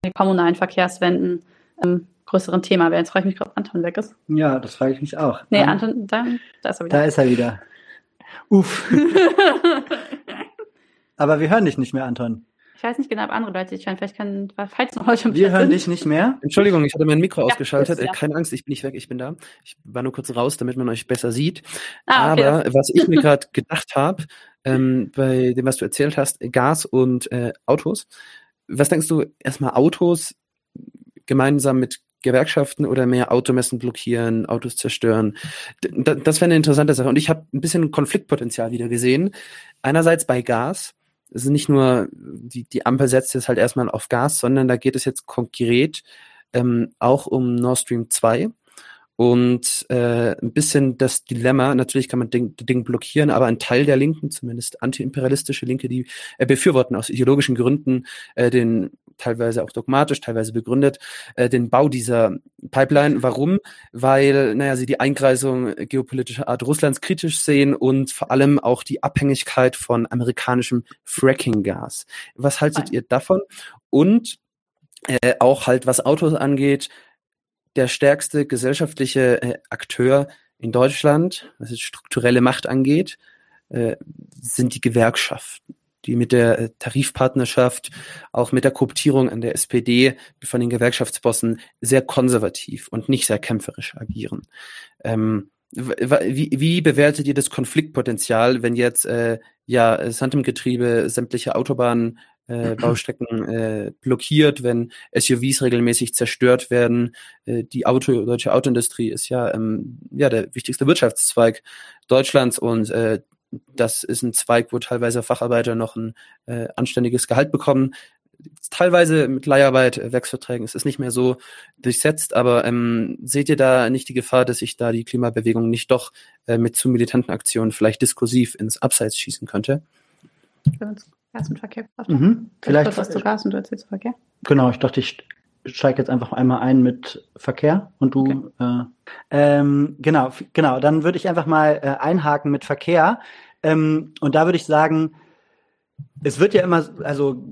die kommunalen Verkehrswenden ähm, größeren Thema wären. Jetzt frage ich mich, ob Anton weg ist. Ja, das frage ich mich auch. Nee, Anton, da, da ist er wieder. Da ist er wieder. Uff. aber wir hören dich nicht mehr, Anton. Ich weiß nicht genau, ob andere Leute dich hören. Vielleicht kann, falls noch heute Wir hören sind. dich nicht mehr. Entschuldigung, ich hatte mein Mikro ja, ausgeschaltet. Ist, ja. Keine Angst, ich bin nicht weg, ich bin da. Ich war nur kurz raus, damit man euch besser sieht. Ah, okay, Aber was ich mir gerade gedacht habe, ähm, bei dem, was du erzählt hast, Gas und äh, Autos. Was denkst du, erstmal Autos gemeinsam mit Gewerkschaften oder mehr Automessen blockieren, Autos zerstören. das wäre eine interessante Sache. Und ich habe ein bisschen Konfliktpotenzial wieder gesehen. Einerseits bei Gas, es ist nicht nur, die, die Ampel setzt jetzt halt erstmal auf Gas, sondern da geht es jetzt konkret ähm, auch um Nord Stream 2. und äh, ein bisschen das Dilemma, natürlich kann man Ding, Ding blockieren, aber ein Teil der Linken, zumindest antiimperialistische Linke, die äh, befürworten aus ideologischen Gründen äh, den teilweise auch dogmatisch, teilweise begründet, äh, den Bau dieser Pipeline. Warum? Weil, naja, sie die Einkreisung geopolitischer Art Russlands kritisch sehen und vor allem auch die Abhängigkeit von amerikanischem Fracking-Gas. Was haltet Nein. ihr davon? Und äh, auch halt, was Autos angeht, der stärkste gesellschaftliche äh, Akteur in Deutschland, was jetzt strukturelle Macht angeht, äh, sind die Gewerkschaften die mit der äh, Tarifpartnerschaft, auch mit der Kooptierung an der SPD von den Gewerkschaftsbossen sehr konservativ und nicht sehr kämpferisch agieren. Ähm, wie, wie bewertet ihr das Konfliktpotenzial, wenn jetzt äh, ja Sandem-Getriebe sämtliche Autobahnen äh, äh, blockiert, wenn SUVs regelmäßig zerstört werden. Äh, die Auto, deutsche Autoindustrie ist ja, ähm, ja der wichtigste Wirtschaftszweig Deutschlands und äh, das ist ein Zweig, wo teilweise Facharbeiter noch ein äh, anständiges Gehalt bekommen. Teilweise mit Leiharbeit, äh, Werksverträgen ist es nicht mehr so durchsetzt, aber ähm, seht ihr da nicht die Gefahr, dass sich da die Klimabewegung nicht doch äh, mit zu militanten Aktionen vielleicht diskursiv ins Abseits schießen könnte? Gas und Verkehr. Mhm. Vielleicht was zu Gas und du erzählst Verkehr. Genau, ich dachte, ich steige jetzt einfach einmal ein mit Verkehr und du. Okay. Äh, ähm, genau, genau. Dann würde ich einfach mal äh, einhaken mit Verkehr. Ähm, und da würde ich sagen, es wird ja immer, also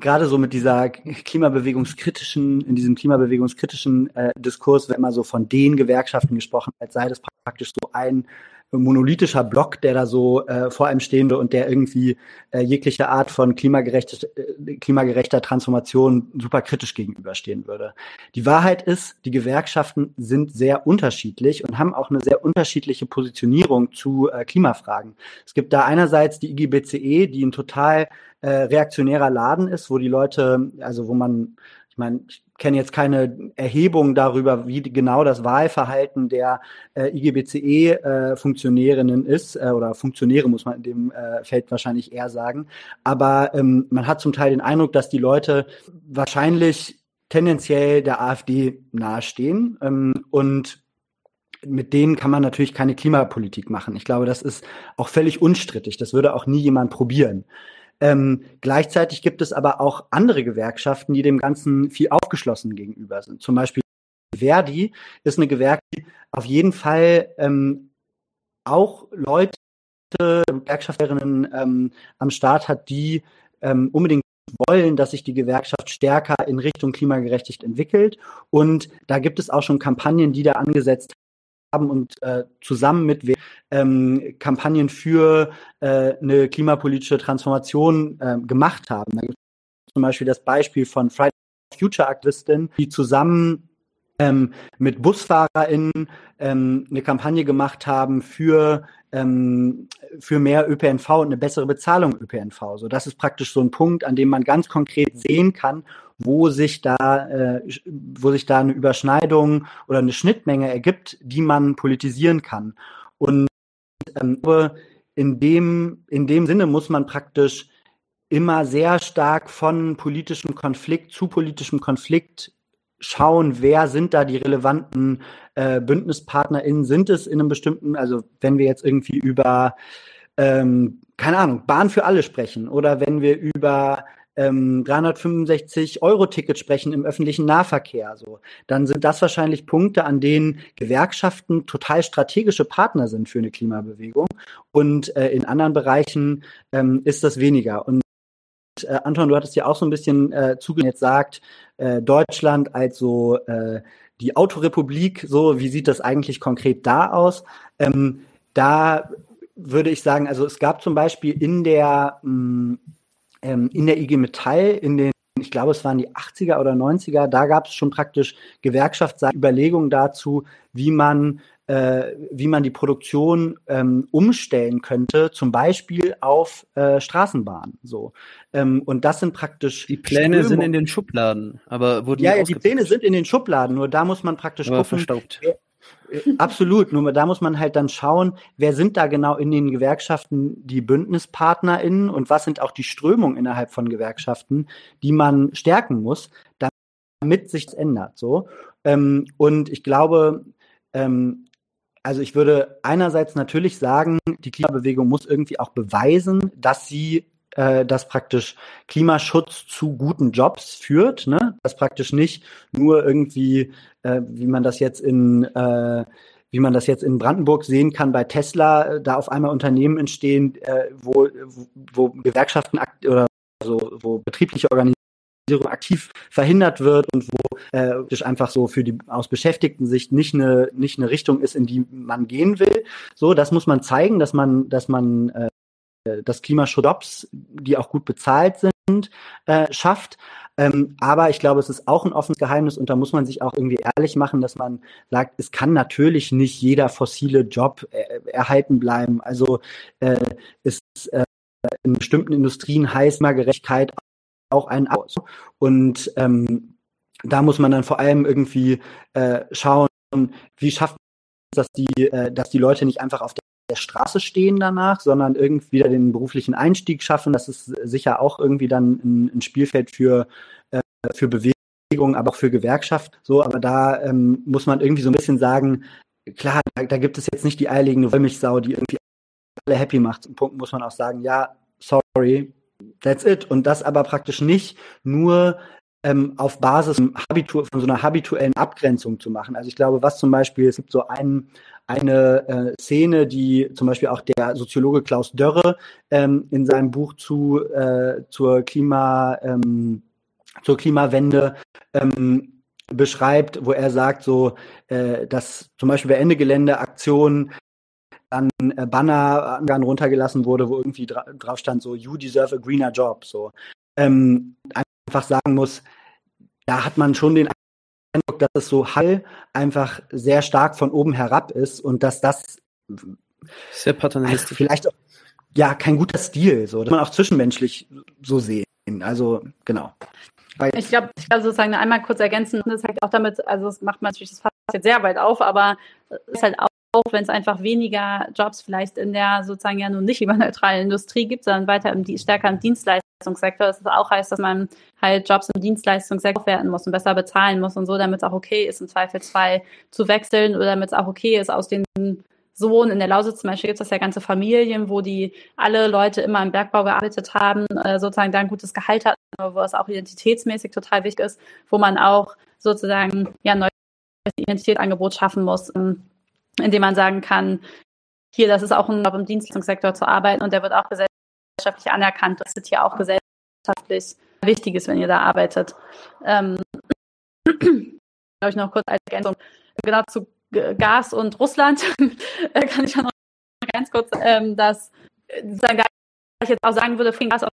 gerade so mit dieser klimabewegungskritischen, in diesem klimabewegungskritischen äh, Diskurs wird immer so von den Gewerkschaften gesprochen, als sei das praktisch so ein monolithischer Block, der da so äh, vor einem stehen will und der irgendwie äh, jegliche Art von klimagerechter, äh, klimagerechter Transformation super kritisch gegenüberstehen würde. Die Wahrheit ist, die Gewerkschaften sind sehr unterschiedlich und haben auch eine sehr unterschiedliche Positionierung zu äh, Klimafragen. Es gibt da einerseits die IGBCE, die ein total äh, reaktionärer Laden ist, wo die Leute, also wo man ich meine, ich kenne jetzt keine Erhebung darüber, wie genau das Wahlverhalten der äh, IGBCE-Funktionärinnen äh, ist, äh, oder Funktionäre muss man in dem äh, Feld wahrscheinlich eher sagen. Aber ähm, man hat zum Teil den Eindruck, dass die Leute wahrscheinlich tendenziell der AfD nahestehen ähm, und mit denen kann man natürlich keine Klimapolitik machen. Ich glaube, das ist auch völlig unstrittig. Das würde auch nie jemand probieren. Ähm, gleichzeitig gibt es aber auch andere Gewerkschaften, die dem Ganzen viel aufgeschlossen gegenüber sind. Zum Beispiel Verdi ist eine Gewerkschaft, die auf jeden Fall ähm, auch Leute, Gewerkschafterinnen ähm, am Start hat, die ähm, unbedingt wollen, dass sich die Gewerkschaft stärker in Richtung Klimagerechtigkeit entwickelt. Und da gibt es auch schon Kampagnen, die da angesetzt haben und äh, zusammen mit ähm, Kampagnen für äh, eine klimapolitische Transformation äh, gemacht haben. Da gibt es zum Beispiel das Beispiel von Friday Future Aktivistin, die zusammen ähm, mit BusfahrerInnen ähm, eine Kampagne gemacht haben für, ähm, für mehr ÖPNV und eine bessere Bezahlung ÖPNV. So, das ist praktisch so ein Punkt, an dem man ganz konkret sehen kann, wo sich da, äh, wo sich da eine Überschneidung oder eine Schnittmenge ergibt, die man politisieren kann. Und ähm, in dem, in dem Sinne muss man praktisch immer sehr stark von politischem Konflikt zu politischem Konflikt schauen, wer sind da die relevanten äh, BündnispartnerInnen, sind es in einem bestimmten, also wenn wir jetzt irgendwie über, ähm, keine Ahnung, Bahn für alle sprechen oder wenn wir über ähm, 365 Euro Ticket sprechen im öffentlichen Nahverkehr, so, dann sind das wahrscheinlich Punkte, an denen Gewerkschaften total strategische Partner sind für eine Klimabewegung. Und äh, in anderen Bereichen ähm, ist das weniger. Und äh, Anton, du hattest ja auch so ein bisschen äh, zugegeben, jetzt sagt, äh, Deutschland als so äh, die Autorepublik, so, wie sieht das eigentlich konkret da aus? Ähm, da würde ich sagen, also es gab zum Beispiel in der mh, mm, ähm, in der IG Metall in den ich glaube, es waren die 80er oder 90er, da gab es schon praktisch Gewerkschaftsüberlegungen dazu, wie man, äh, wie man die Produktion ähm, umstellen könnte, zum Beispiel auf äh, Straßenbahnen. So. Ähm, und das sind praktisch. Die Pläne Strömung. sind in den Schubladen, aber wurden Ja, ja, die Pläne sind in den Schubladen, nur da muss man praktisch aber gucken. Verstaubt. Absolut, nur da muss man halt dann schauen, wer sind da genau in den Gewerkschaften die BündnispartnerInnen und was sind auch die Strömungen innerhalb von Gewerkschaften, die man stärken muss, damit sich ändert. So. Ähm, und ich glaube, ähm, also ich würde einerseits natürlich sagen, die Klimabewegung muss irgendwie auch beweisen, dass sie äh, dass praktisch Klimaschutz zu guten Jobs führt, dass praktisch nicht nur irgendwie, äh, wie man das jetzt in äh, wie man das jetzt in Brandenburg sehen kann bei Tesla, äh, da auf einmal Unternehmen entstehen, äh, wo, wo Gewerkschaften oder so, wo betriebliche Organisationen aktiv verhindert wird und wo äh, einfach so für die aus Beschäftigten Sicht nicht eine nicht eine Richtung ist, in die man gehen will. So, das muss man zeigen, dass man dass man äh, das Klimaschutz, die auch gut bezahlt sind, äh, schafft. Ähm, aber ich glaube, es ist auch ein offenes Geheimnis und da muss man sich auch irgendwie ehrlich machen, dass man sagt, es kann natürlich nicht jeder fossile Job äh, erhalten bleiben. Also äh, es äh, in bestimmten Industrien heißt mal Gerechtigkeit auch ein Aus. Und ähm, da muss man dann vor allem irgendwie äh, schauen, wie schafft man dass die, äh, dass die Leute nicht einfach auf der Straße stehen danach, sondern irgendwie wieder den beruflichen Einstieg schaffen. Das ist sicher auch irgendwie dann ein, ein Spielfeld für, äh, für Bewegung, aber auch für Gewerkschaft. So, aber da ähm, muss man irgendwie so ein bisschen sagen, klar, da, da gibt es jetzt nicht die eierlegende Wollmilchsau, die irgendwie alle happy macht. Zum Punkt muss man auch sagen, ja, sorry, that's it. Und das aber praktisch nicht nur ähm, auf Basis von so einer habituellen Abgrenzung zu machen. Also ich glaube, was zum Beispiel, es gibt so einen, eine äh, Szene, die zum Beispiel auch der Soziologe Klaus Dörre ähm, in seinem Buch zu äh, zur Klima ähm, zur Klimawende ähm, beschreibt, wo er sagt, so äh, dass zum Beispiel bei Ende Gelände Aktionen dann äh, Banner runtergelassen wurde, wo irgendwie dra drauf stand so You deserve a greener job. So ähm, einfach sagen muss, da hat man schon den Eindruck, dass es so Hall einfach sehr stark von oben herab ist und dass das sehr paternalistisch vielleicht auch, ja kein guter Stil, so dass man auch zwischenmenschlich so sehen. Also genau. Weil ich glaube, ich glaube sozusagen einmal kurz ergänzen, das sagt auch damit, also das macht man natürlich das Fass jetzt sehr weit auf, aber es ist halt auch auch wenn es einfach weniger Jobs vielleicht in der sozusagen ja nun nicht klimaneutralen Industrie gibt, sondern weiter im, stärker im Dienstleistungssektor, dass es auch heißt, dass man halt Jobs im Dienstleistungssektor aufwerten muss und besser bezahlen muss und so, damit es auch okay ist, im Zweifelsfall zu wechseln oder damit es auch okay ist, aus den Sohn in der Lausitz zum Beispiel gibt es ja ganze Familien, wo die alle Leute immer im Bergbau gearbeitet haben, äh, sozusagen da ein gutes Gehalt hatten, wo es auch identitätsmäßig total wichtig ist, wo man auch sozusagen ja ein neues Identitätsangebot schaffen muss. Ähm, indem man sagen kann, hier, das ist auch ein Job im Dienstleistungssektor zu arbeiten und der wird auch gesellschaftlich anerkannt. Das ist hier auch gesellschaftlich wichtig ist, wenn ihr da arbeitet. Ähm, glaube ich noch kurz als Ergänzung. Genau zu Gas und Russland äh, kann ich noch ganz kurz, ähm, dass da ich jetzt auch sagen würde, Gas aus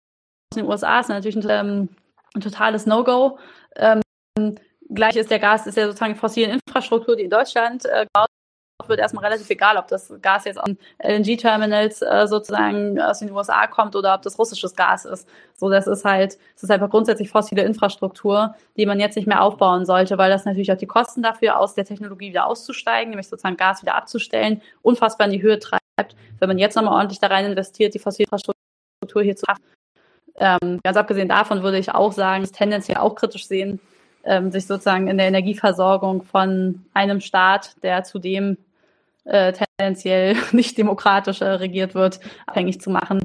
den USA ist natürlich ein, ähm, ein totales No-Go. Ähm, gleich ist der Gas, ist ja sozusagen fossilen Infrastruktur, die in Deutschland äh, gebaut wird erstmal relativ egal, ob das Gas jetzt an LNG-Terminals äh, sozusagen aus den USA kommt oder ob das russisches Gas ist. So, das ist halt, das ist einfach grundsätzlich fossile Infrastruktur, die man jetzt nicht mehr aufbauen sollte, weil das natürlich auch die Kosten dafür, aus der Technologie wieder auszusteigen, nämlich sozusagen Gas wieder abzustellen, unfassbar in die Höhe treibt. Wenn man jetzt nochmal ordentlich da rein investiert, die fossile Infrastruktur hier zu schaffen. Ähm, ganz abgesehen davon würde ich auch sagen, das tendenziell auch kritisch sehen, ähm, sich sozusagen in der Energieversorgung von einem Staat, der zudem äh, tendenziell nicht demokratisch äh, regiert wird, abhängig zu machen.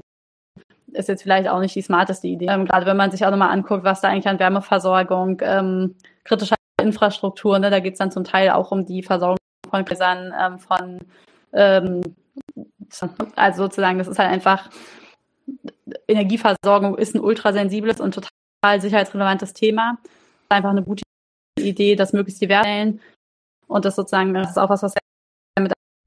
Ist jetzt vielleicht auch nicht die smarteste Idee. Ähm, gerade wenn man sich auch nochmal anguckt, was da eigentlich an Wärmeversorgung, ähm, kritischer Infrastruktur, ne, da geht es dann zum Teil auch um die Versorgung von Gläsern, ähm, von ähm, also sozusagen, das ist halt einfach, Energieversorgung ist ein ultrasensibles und total sicherheitsrelevantes Thema. Einfach eine gute Idee, das möglichst divers stellen. Und das sozusagen, das ist auch was, was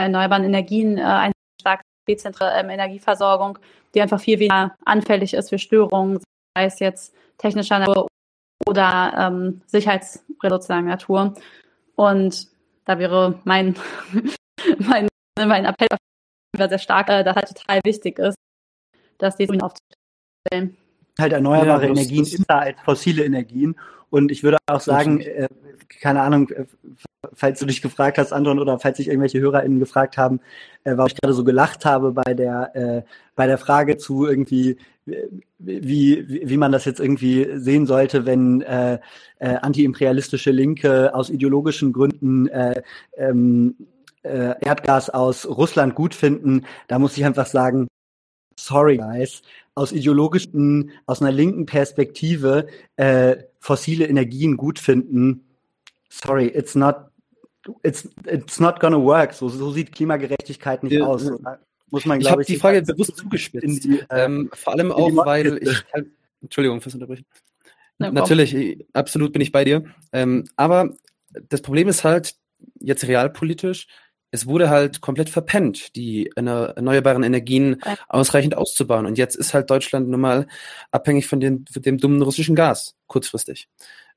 erneuerbaren Energien äh, eine starke dezentrale ähm, Energieversorgung, die einfach viel weniger anfällig ist für Störungen, sei es jetzt technischer Natur oder ähm, sicherheitsreduzieren Natur. Und da wäre mein, mein, mein Appell sehr stark, äh, dass halt total wichtig ist, dass die aufzustellen. Halt erneuerbare ja, Energien immer als fossile Energien. Und ich würde auch sagen, äh, keine Ahnung, äh, falls du dich gefragt hast, Anton, oder falls sich irgendwelche HörerInnen gefragt haben, äh, warum ich gerade so gelacht habe bei der, äh, bei der Frage zu irgendwie, wie, wie, wie man das jetzt irgendwie sehen sollte, wenn äh, äh, antiimperialistische Linke aus ideologischen Gründen äh, ähm, äh, Erdgas aus Russland gut finden, da muss ich einfach sagen, sorry guys, aus ideologischen, aus einer linken Perspektive äh, fossile Energien gut finden, sorry, it's not it's it's not gonna work. So, so sieht Klimagerechtigkeit nicht ja, aus. So, muss man, glaube ich, ich die Frage bewusst zugespitzt. Die, äh, ähm, vor allem auch, weil ich halt, Entschuldigung fürs Unterbrechen. Na, Natürlich, absolut bin ich bei dir. Ähm, aber das Problem ist halt jetzt realpolitisch, es wurde halt komplett verpennt, die erneuerbaren Energien ausreichend auszubauen. Und jetzt ist halt Deutschland nun mal abhängig von dem, von dem dummen russischen Gas, kurzfristig.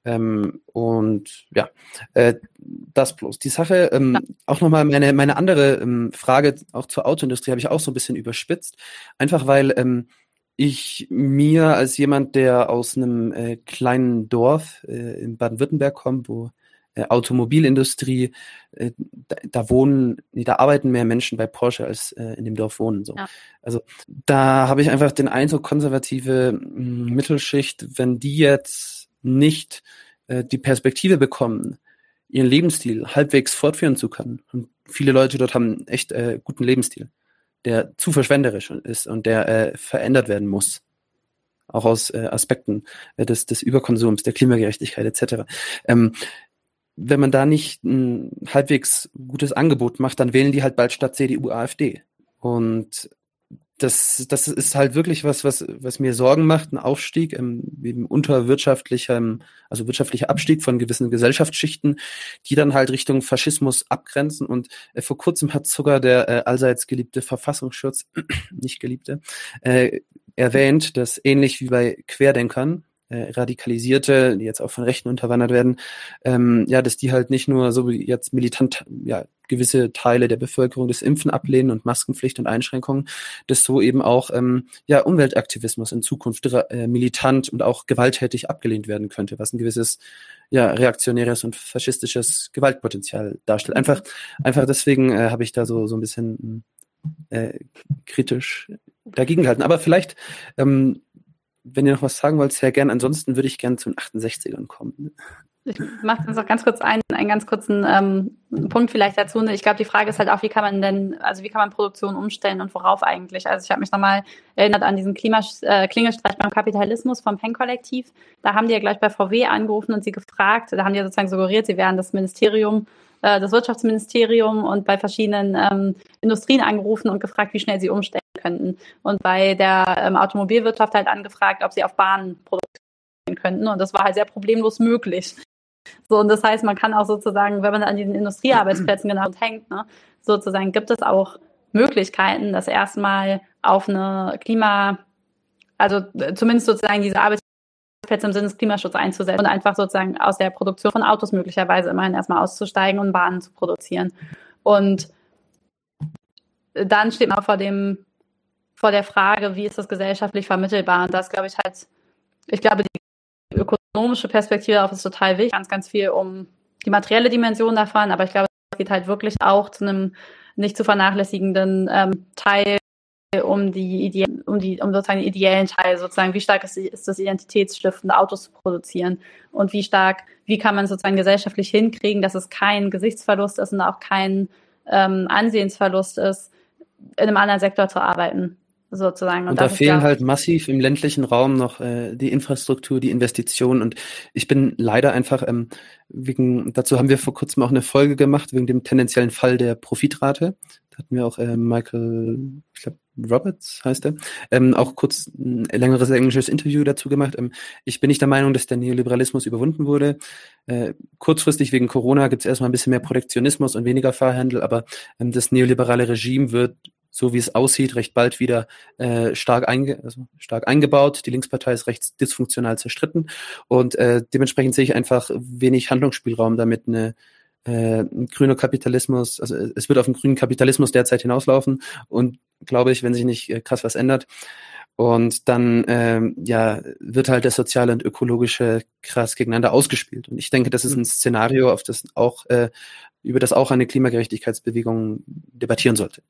Ähm, und ja, äh, das bloß. Die Sache, ähm, ja. auch nochmal meine, meine andere ähm, Frage, auch zur Autoindustrie, habe ich auch so ein bisschen überspitzt. Einfach weil ähm, ich mir als jemand, der aus einem äh, kleinen Dorf äh, in Baden-Württemberg kommt, wo äh, Automobilindustrie, äh, da, da, wohnen, nee, da arbeiten mehr Menschen bei Porsche als äh, in dem Dorf wohnen. So. Ja. Also da habe ich einfach den Eindruck, konservative mh, Mittelschicht, wenn die jetzt nicht äh, die Perspektive bekommen, ihren Lebensstil halbwegs fortführen zu können. Und viele Leute dort haben echt äh, guten Lebensstil, der zu verschwenderisch ist und der äh, verändert werden muss. Auch aus äh, Aspekten äh, des, des Überkonsums, der Klimagerechtigkeit etc. Ähm, wenn man da nicht ein halbwegs gutes Angebot macht, dann wählen die halt bald statt CDU AfD. Und das, das ist halt wirklich was, was, was mir Sorgen macht, ein Aufstieg im, im unterwirtschaftlichem, also wirtschaftlicher Abstieg von gewissen Gesellschaftsschichten, die dann halt Richtung Faschismus abgrenzen. Und äh, vor kurzem hat sogar der äh, allseits geliebte Verfassungsschutz, nicht geliebte, äh, erwähnt, dass ähnlich wie bei Querdenkern, äh, Radikalisierte, die jetzt auch von Rechten unterwandert werden, ähm, ja, dass die halt nicht nur so wie jetzt militant, ja, gewisse Teile der Bevölkerung das Impfen ablehnen und Maskenpflicht und Einschränkungen, dass so eben auch ähm, ja, Umweltaktivismus in Zukunft äh, militant und auch gewalttätig abgelehnt werden könnte, was ein gewisses ja, reaktionäres und faschistisches Gewaltpotenzial darstellt. Einfach, einfach deswegen äh, habe ich da so, so ein bisschen äh, kritisch dagegen gehalten. Aber vielleicht ähm, wenn ihr noch was sagen wollt, sehr gern. Ansonsten würde ich gern zu den 68ern kommen. Ich mache jetzt noch ganz kurz einen, einen ganz kurzen ähm, Punkt vielleicht dazu. Ich glaube, die Frage ist halt auch, wie kann man denn, also wie kann man Produktion umstellen und worauf eigentlich? Also ich habe mich nochmal erinnert an diesen Klimasch äh, Klingelstreich beim Kapitalismus vom Penn-Kollektiv. Da haben die ja gleich bei VW angerufen und sie gefragt, da haben die ja sozusagen suggeriert, sie wären das Ministerium äh, das Wirtschaftsministerium und bei verschiedenen ähm, Industrien angerufen und gefragt, wie schnell sie umstellen könnten. Und bei der ähm, Automobilwirtschaft halt angefragt, ob sie auf Bahnen produzieren könnten. Und das war halt sehr problemlos möglich. So, und das heißt, man kann auch sozusagen, wenn man an diesen Industriearbeitsplätzen genau hängt, ne, sozusagen gibt es auch Möglichkeiten, das erstmal auf eine Klima, also äh, zumindest sozusagen diese Arbeitsplätze im Sinne des Klimaschutzes einzusetzen und einfach sozusagen aus der Produktion von Autos möglicherweise immerhin erstmal auszusteigen und Bahnen zu produzieren. Und dann steht man vor dem, vor der Frage, wie ist das gesellschaftlich vermittelbar? Und das glaube ich halt, ich glaube, die ökonomische Perspektive darauf ist total wichtig. Ganz, ganz viel um die materielle Dimension davon, aber ich glaube, es geht halt wirklich auch zu einem nicht zu vernachlässigenden ähm, Teil um die Ide um die um sozusagen den ideellen Teil sozusagen wie stark ist, ist das identitätsstiftende Autos zu produzieren und wie stark wie kann man sozusagen gesellschaftlich hinkriegen dass es kein Gesichtsverlust ist und auch kein ähm, Ansehensverlust ist in einem anderen Sektor zu arbeiten sozusagen. Und, und da fehlen halt massiv im ländlichen Raum noch äh, die Infrastruktur, die Investitionen. Und ich bin leider einfach ähm, wegen, dazu haben wir vor kurzem auch eine Folge gemacht, wegen dem tendenziellen Fall der Profitrate. Da hatten wir auch äh, Michael, ich glaube, Roberts heißt er, ähm, auch kurz ein längeres englisches Interview dazu gemacht. Ähm, ich bin nicht der Meinung, dass der Neoliberalismus überwunden wurde. Äh, kurzfristig wegen Corona gibt es erstmal ein bisschen mehr Protektionismus und weniger Fahrhandel, aber ähm, das neoliberale Regime wird so wie es aussieht, recht bald wieder äh, stark, einge also stark eingebaut. Die Linkspartei ist recht dysfunktional zerstritten und äh, dementsprechend sehe ich einfach wenig Handlungsspielraum, damit eine äh, grüner Kapitalismus, also es wird auf den grünen Kapitalismus derzeit hinauslaufen und glaube ich, wenn sich nicht äh, krass was ändert. Und dann ähm, ja, wird halt das Soziale und Ökologische krass gegeneinander ausgespielt. Und ich denke, das ist ein Szenario, auf das auch, äh, über das auch eine Klimagerechtigkeitsbewegung debattieren sollte.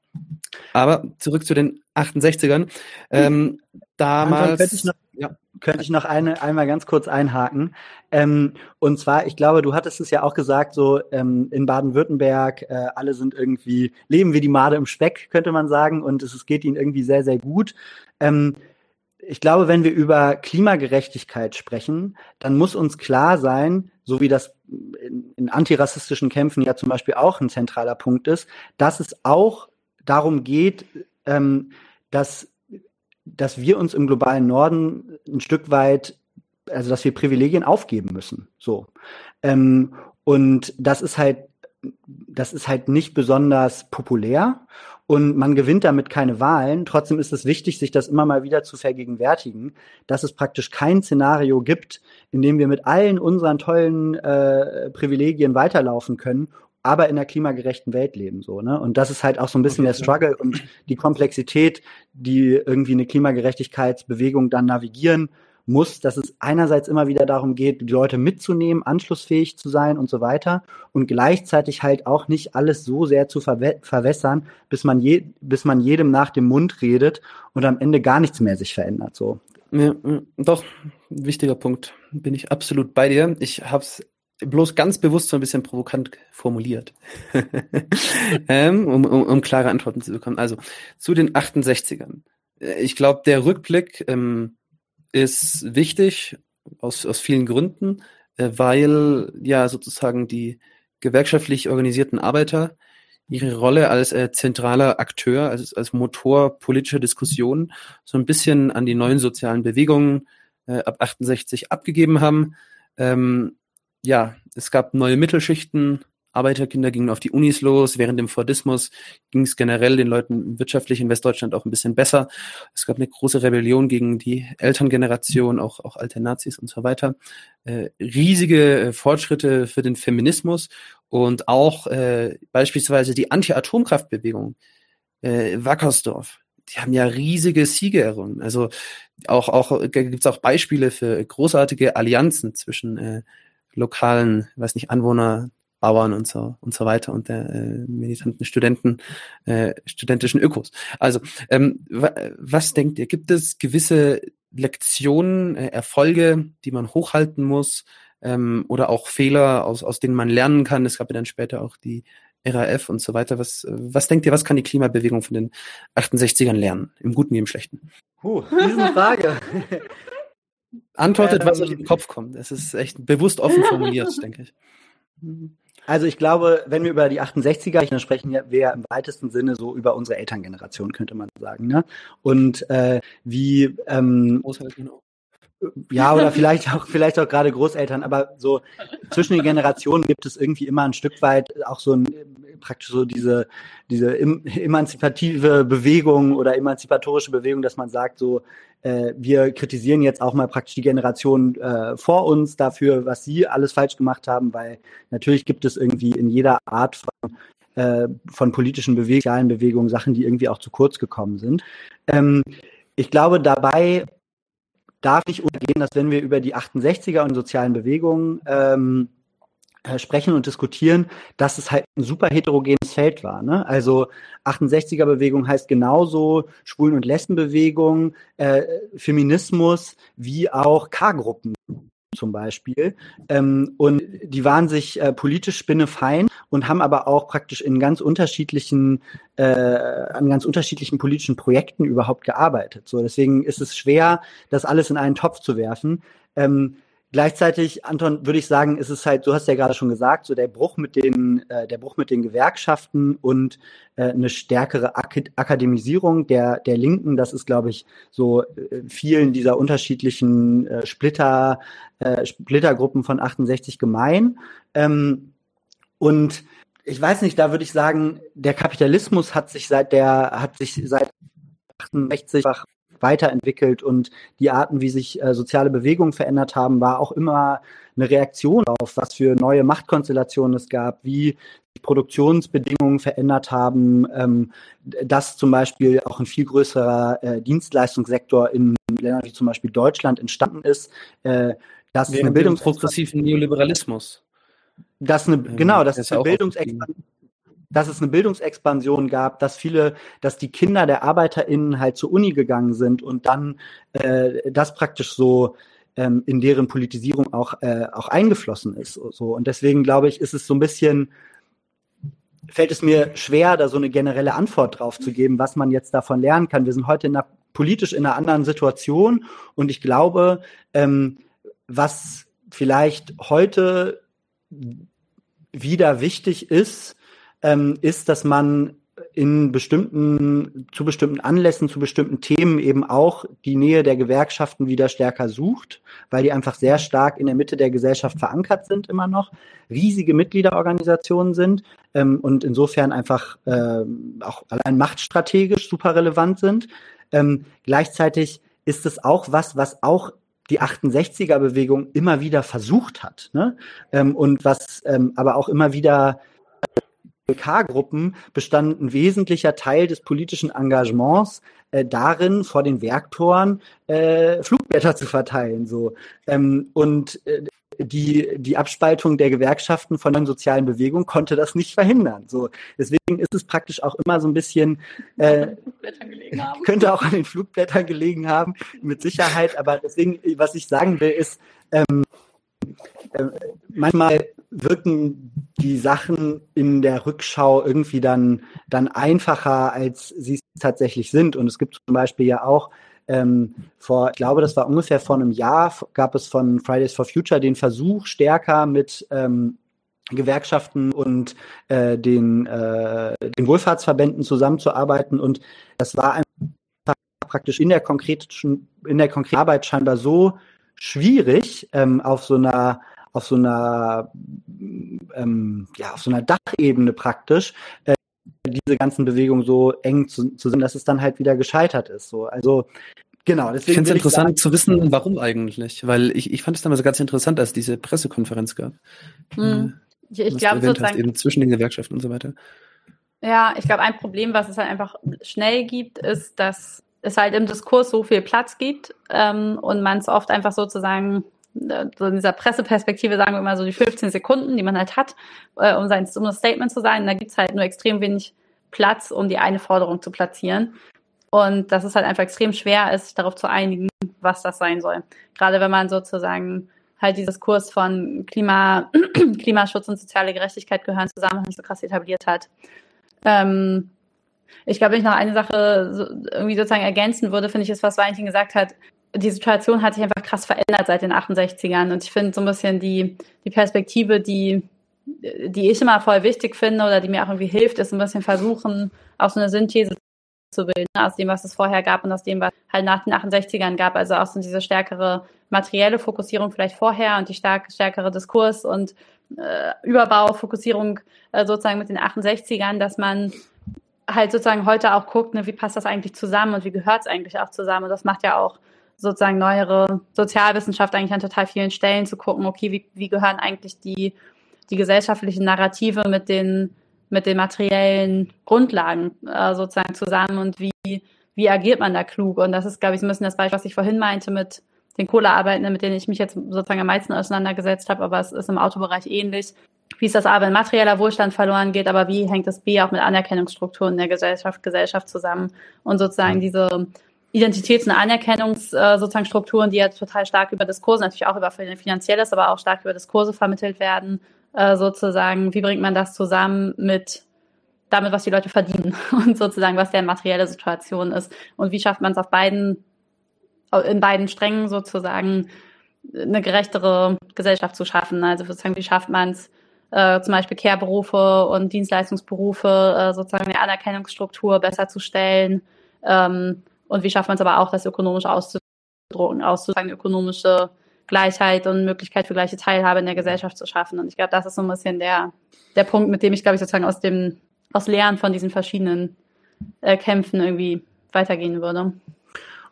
Aber zurück zu den 68ern. Ähm, damals. Noch, ja. könnte ich noch eine, einmal ganz kurz einhaken. Ähm, und zwar, ich glaube, du hattest es ja auch gesagt, so ähm, in Baden-Württemberg, äh, alle sind irgendwie, leben wie die Made im Speck, könnte man sagen, und es, es geht ihnen irgendwie sehr, sehr gut. Ähm, ich glaube, wenn wir über Klimagerechtigkeit sprechen, dann muss uns klar sein, so wie das in, in antirassistischen Kämpfen ja zum Beispiel auch ein zentraler Punkt ist, dass es auch darum geht, ähm, dass dass wir uns im globalen Norden ein Stück weit, also dass wir Privilegien aufgeben müssen. So. Ähm, und das ist halt, das ist halt nicht besonders populär und man gewinnt damit keine Wahlen. Trotzdem ist es wichtig, sich das immer mal wieder zu vergegenwärtigen, dass es praktisch kein Szenario gibt, in dem wir mit allen unseren tollen äh, Privilegien weiterlaufen können aber in einer klimagerechten Welt leben, so, ne? Und das ist halt auch so ein bisschen okay. der Struggle und die Komplexität, die irgendwie eine Klimagerechtigkeitsbewegung dann navigieren muss, dass es einerseits immer wieder darum geht, die Leute mitzunehmen, anschlussfähig zu sein und so weiter und gleichzeitig halt auch nicht alles so sehr zu verwä verwässern, bis man je, bis man jedem nach dem Mund redet und am Ende gar nichts mehr sich verändert, so. Ja, doch, wichtiger Punkt. Bin ich absolut bei dir. Ich habe es bloß ganz bewusst so ein bisschen provokant formuliert, ähm, um, um, um klare Antworten zu bekommen. Also zu den 68ern. Äh, ich glaube, der Rückblick ähm, ist wichtig aus, aus vielen Gründen, äh, weil ja sozusagen die gewerkschaftlich organisierten Arbeiter ihre Rolle als äh, zentraler Akteur, als, als Motor politischer Diskussionen so ein bisschen an die neuen sozialen Bewegungen äh, ab 68 abgegeben haben. Ähm, ja, es gab neue Mittelschichten, Arbeiterkinder gingen auf die Unis los. Während dem Fordismus ging es generell den Leuten wirtschaftlich in Westdeutschland auch ein bisschen besser. Es gab eine große Rebellion gegen die Elterngeneration, auch, auch alte Nazis und so weiter. Äh, riesige äh, Fortschritte für den Feminismus und auch äh, beispielsweise die Anti-Atomkraftbewegung, äh, Wackersdorf. Die haben ja riesige Siege errungen. Also auch, auch gibt es auch Beispiele für großartige Allianzen zwischen äh, lokalen, weiß nicht, Anwohner, Bauern und so und so weiter und der äh, militanten Studenten, äh, studentischen Ökos. Also, ähm, was denkt ihr? Gibt es gewisse Lektionen, äh, Erfolge, die man hochhalten muss ähm, oder auch Fehler, aus, aus denen man lernen kann? Es gab ja dann später auch die RAF und so weiter. Was, was denkt ihr, was kann die Klimabewegung von den 68ern lernen? Im Guten wie im Schlechten? Puh, diese Frage. Antwortet, ähm, was euch in den Kopf kommt. Es ist echt bewusst offen formuliert, denke ich. Also ich glaube, wenn wir über die 68er, dann sprechen wir im weitesten Sinne so über unsere Elterngeneration, könnte man sagen. Ne? Und äh, wie ähm, ja, oder vielleicht auch, vielleicht auch gerade Großeltern, aber so zwischen den Generationen gibt es irgendwie immer ein Stück weit auch so ein, praktisch so diese, diese emanzipative Bewegung oder emanzipatorische Bewegung, dass man sagt, so, äh, wir kritisieren jetzt auch mal praktisch die Generation äh, vor uns dafür, was sie alles falsch gemacht haben, weil natürlich gibt es irgendwie in jeder Art von äh, von politischen Bewegungen, Bewegungen Sachen, die irgendwie auch zu kurz gekommen sind. Ähm, ich glaube, dabei darf nicht untergehen, dass wenn wir über die 68er und sozialen Bewegungen ähm, äh, sprechen und diskutieren, dass es halt ein super heterogenes Feld war. Ne? Also 68er Bewegung heißt genauso Schwulen- und Lesbenbewegung, äh, Feminismus wie auch K-Gruppen zum Beispiel. Ähm, und die waren sich äh, politisch spinnefein und haben aber auch praktisch in ganz unterschiedlichen, äh, an ganz unterschiedlichen politischen Projekten überhaupt gearbeitet. So, deswegen ist es schwer, das alles in einen Topf zu werfen. Ähm, Gleichzeitig, Anton, würde ich sagen, ist es halt, du hast ja gerade schon gesagt, so der Bruch mit den, äh, der Bruch mit den Gewerkschaften und äh, eine stärkere Ak Akademisierung der, der Linken, das ist, glaube ich, so äh, vielen dieser unterschiedlichen äh, Splitter, äh, Splittergruppen von 68 gemein. Ähm, und ich weiß nicht, da würde ich sagen, der Kapitalismus hat sich seit der, hat sich seit 68 weiterentwickelt und die Arten, wie sich äh, soziale Bewegungen verändert haben, war auch immer eine Reaktion auf, was für neue Machtkonstellationen es gab, wie Produktionsbedingungen verändert haben, ähm, dass zum Beispiel auch ein viel größerer äh, Dienstleistungssektor in Ländern wie zum Beispiel Deutschland entstanden ist, äh, dass eine Bildungs progressiven Neoliberalismus. Dass eine, genau, dass eine Bildungsexpansion dass es eine Bildungsexpansion gab, dass viele, dass die Kinder der ArbeiterInnen halt zur Uni gegangen sind und dann äh, das praktisch so ähm, in deren Politisierung auch, äh, auch eingeflossen ist. So. Und deswegen glaube ich, ist es so ein bisschen, fällt es mir schwer, da so eine generelle Antwort drauf zu geben, was man jetzt davon lernen kann. Wir sind heute in einer, politisch in einer anderen Situation und ich glaube, ähm, was vielleicht heute wieder wichtig ist, ähm, ist, dass man in bestimmten, zu bestimmten Anlässen, zu bestimmten Themen eben auch die Nähe der Gewerkschaften wieder stärker sucht, weil die einfach sehr stark in der Mitte der Gesellschaft verankert sind immer noch, riesige Mitgliederorganisationen sind ähm, und insofern einfach äh, auch allein machtstrategisch super relevant sind. Ähm, gleichzeitig ist es auch was, was auch die 68er-Bewegung immer wieder versucht hat. Ne? Ähm, und was ähm, aber auch immer wieder K-Gruppen bestand ein wesentlicher Teil des politischen Engagements äh, darin, vor den Werktoren äh, Flugblätter zu verteilen. So. Ähm, und äh, die, die Abspaltung der Gewerkschaften von den sozialen Bewegungen konnte das nicht verhindern. So, deswegen ist es praktisch auch immer so ein bisschen, äh, könnte auch an den Flugblättern gelegen haben, mit Sicherheit. Aber deswegen, was ich sagen will, ist, ähm, äh, manchmal wirken die Sachen in der Rückschau irgendwie dann, dann einfacher, als sie es tatsächlich sind. Und es gibt zum Beispiel ja auch ähm, vor, ich glaube, das war ungefähr vor einem Jahr, gab es von Fridays for Future den Versuch, stärker mit ähm, Gewerkschaften und äh, den, äh, den Wohlfahrtsverbänden zusammenzuarbeiten. Und das war einfach praktisch in der konkreten, in der konkreten Arbeit scheinbar so schwierig, ähm, auf so einer auf so einer ähm, ja auf so einer Dachebene praktisch äh, diese ganzen Bewegungen so eng zu, zu sind, dass es dann halt wieder gescheitert ist. So, also Genau, deswegen. Ich finde es interessant sagen, zu wissen, warum eigentlich, weil ich, ich fand es damals ganz interessant, als es diese Pressekonferenz gab. Hm. Ich, ich glaube sozusagen eben zwischen den Gewerkschaften und so weiter. Ja, ich glaube, ein Problem, was es halt einfach schnell gibt, ist, dass es halt im Diskurs so viel Platz gibt ähm, und man es oft einfach sozusagen so in dieser Presseperspektive sagen wir immer so die 15 Sekunden, die man halt hat, äh, um sein um das Statement zu sein. da gibt's halt nur extrem wenig Platz, um die eine Forderung zu platzieren. Und dass es halt einfach extrem schwer ist, sich darauf zu einigen, was das sein soll. Gerade wenn man sozusagen halt dieses Kurs von Klima, Klimaschutz und soziale Gerechtigkeit gehören zusammen nicht so krass etabliert hat. Ähm, ich glaube, wenn ich noch eine Sache so, irgendwie sozusagen ergänzen würde, finde ich, ist, was Valentin gesagt hat, die Situation hat sich einfach krass verändert seit den 68ern. Und ich finde so ein bisschen die, die Perspektive, die, die ich immer voll wichtig finde oder die mir auch irgendwie hilft, ist ein bisschen versuchen, auch so eine Synthese zu bilden aus dem, was es vorher gab und aus dem, was halt nach den 68ern gab. Also auch so diese stärkere materielle Fokussierung vielleicht vorher und die stark, stärkere Diskurs und äh, Überbaufokussierung äh, sozusagen mit den 68ern, dass man halt sozusagen heute auch guckt, ne, wie passt das eigentlich zusammen und wie gehört es eigentlich auch zusammen. Und das macht ja auch sozusagen neuere Sozialwissenschaft eigentlich an total vielen Stellen zu gucken, okay, wie, wie gehören eigentlich die, die gesellschaftlichen Narrative mit den, mit den materiellen Grundlagen äh, sozusagen zusammen und wie, wie agiert man da klug? Und das ist, glaube ich, so ein bisschen das Beispiel, was ich vorhin meinte mit den Kohlearbeitenden, mit denen ich mich jetzt sozusagen am meisten auseinandergesetzt habe, aber es ist im Autobereich ähnlich. Wie ist das A, wenn materieller Wohlstand verloren geht, aber wie hängt das B auch mit Anerkennungsstrukturen der Gesellschaft, Gesellschaft zusammen? Und sozusagen diese Identitäts- und Anerkennungsstrukturen, äh, sozusagen Strukturen, die ja total stark über Diskurse, natürlich auch über finanzielles, aber auch stark über Diskurse vermittelt werden, äh, sozusagen, wie bringt man das zusammen mit damit, was die Leute verdienen und sozusagen, was deren materielle Situation ist und wie schafft man es auf beiden, in beiden Strängen sozusagen eine gerechtere Gesellschaft zu schaffen. Also sozusagen, wie schafft man es, äh, zum Beispiel Care-Berufe und Dienstleistungsberufe äh, sozusagen eine Anerkennungsstruktur besser zu stellen, ähm, und wie schafft man es aber auch, das ökonomisch auszudrucken, auszusagen, ökonomische Gleichheit und Möglichkeit für gleiche Teilhabe in der Gesellschaft zu schaffen. Und ich glaube, das ist so ein bisschen der, der Punkt, mit dem ich, glaube ich, sozusagen aus dem, aus Lernen von diesen verschiedenen äh, Kämpfen irgendwie weitergehen würde.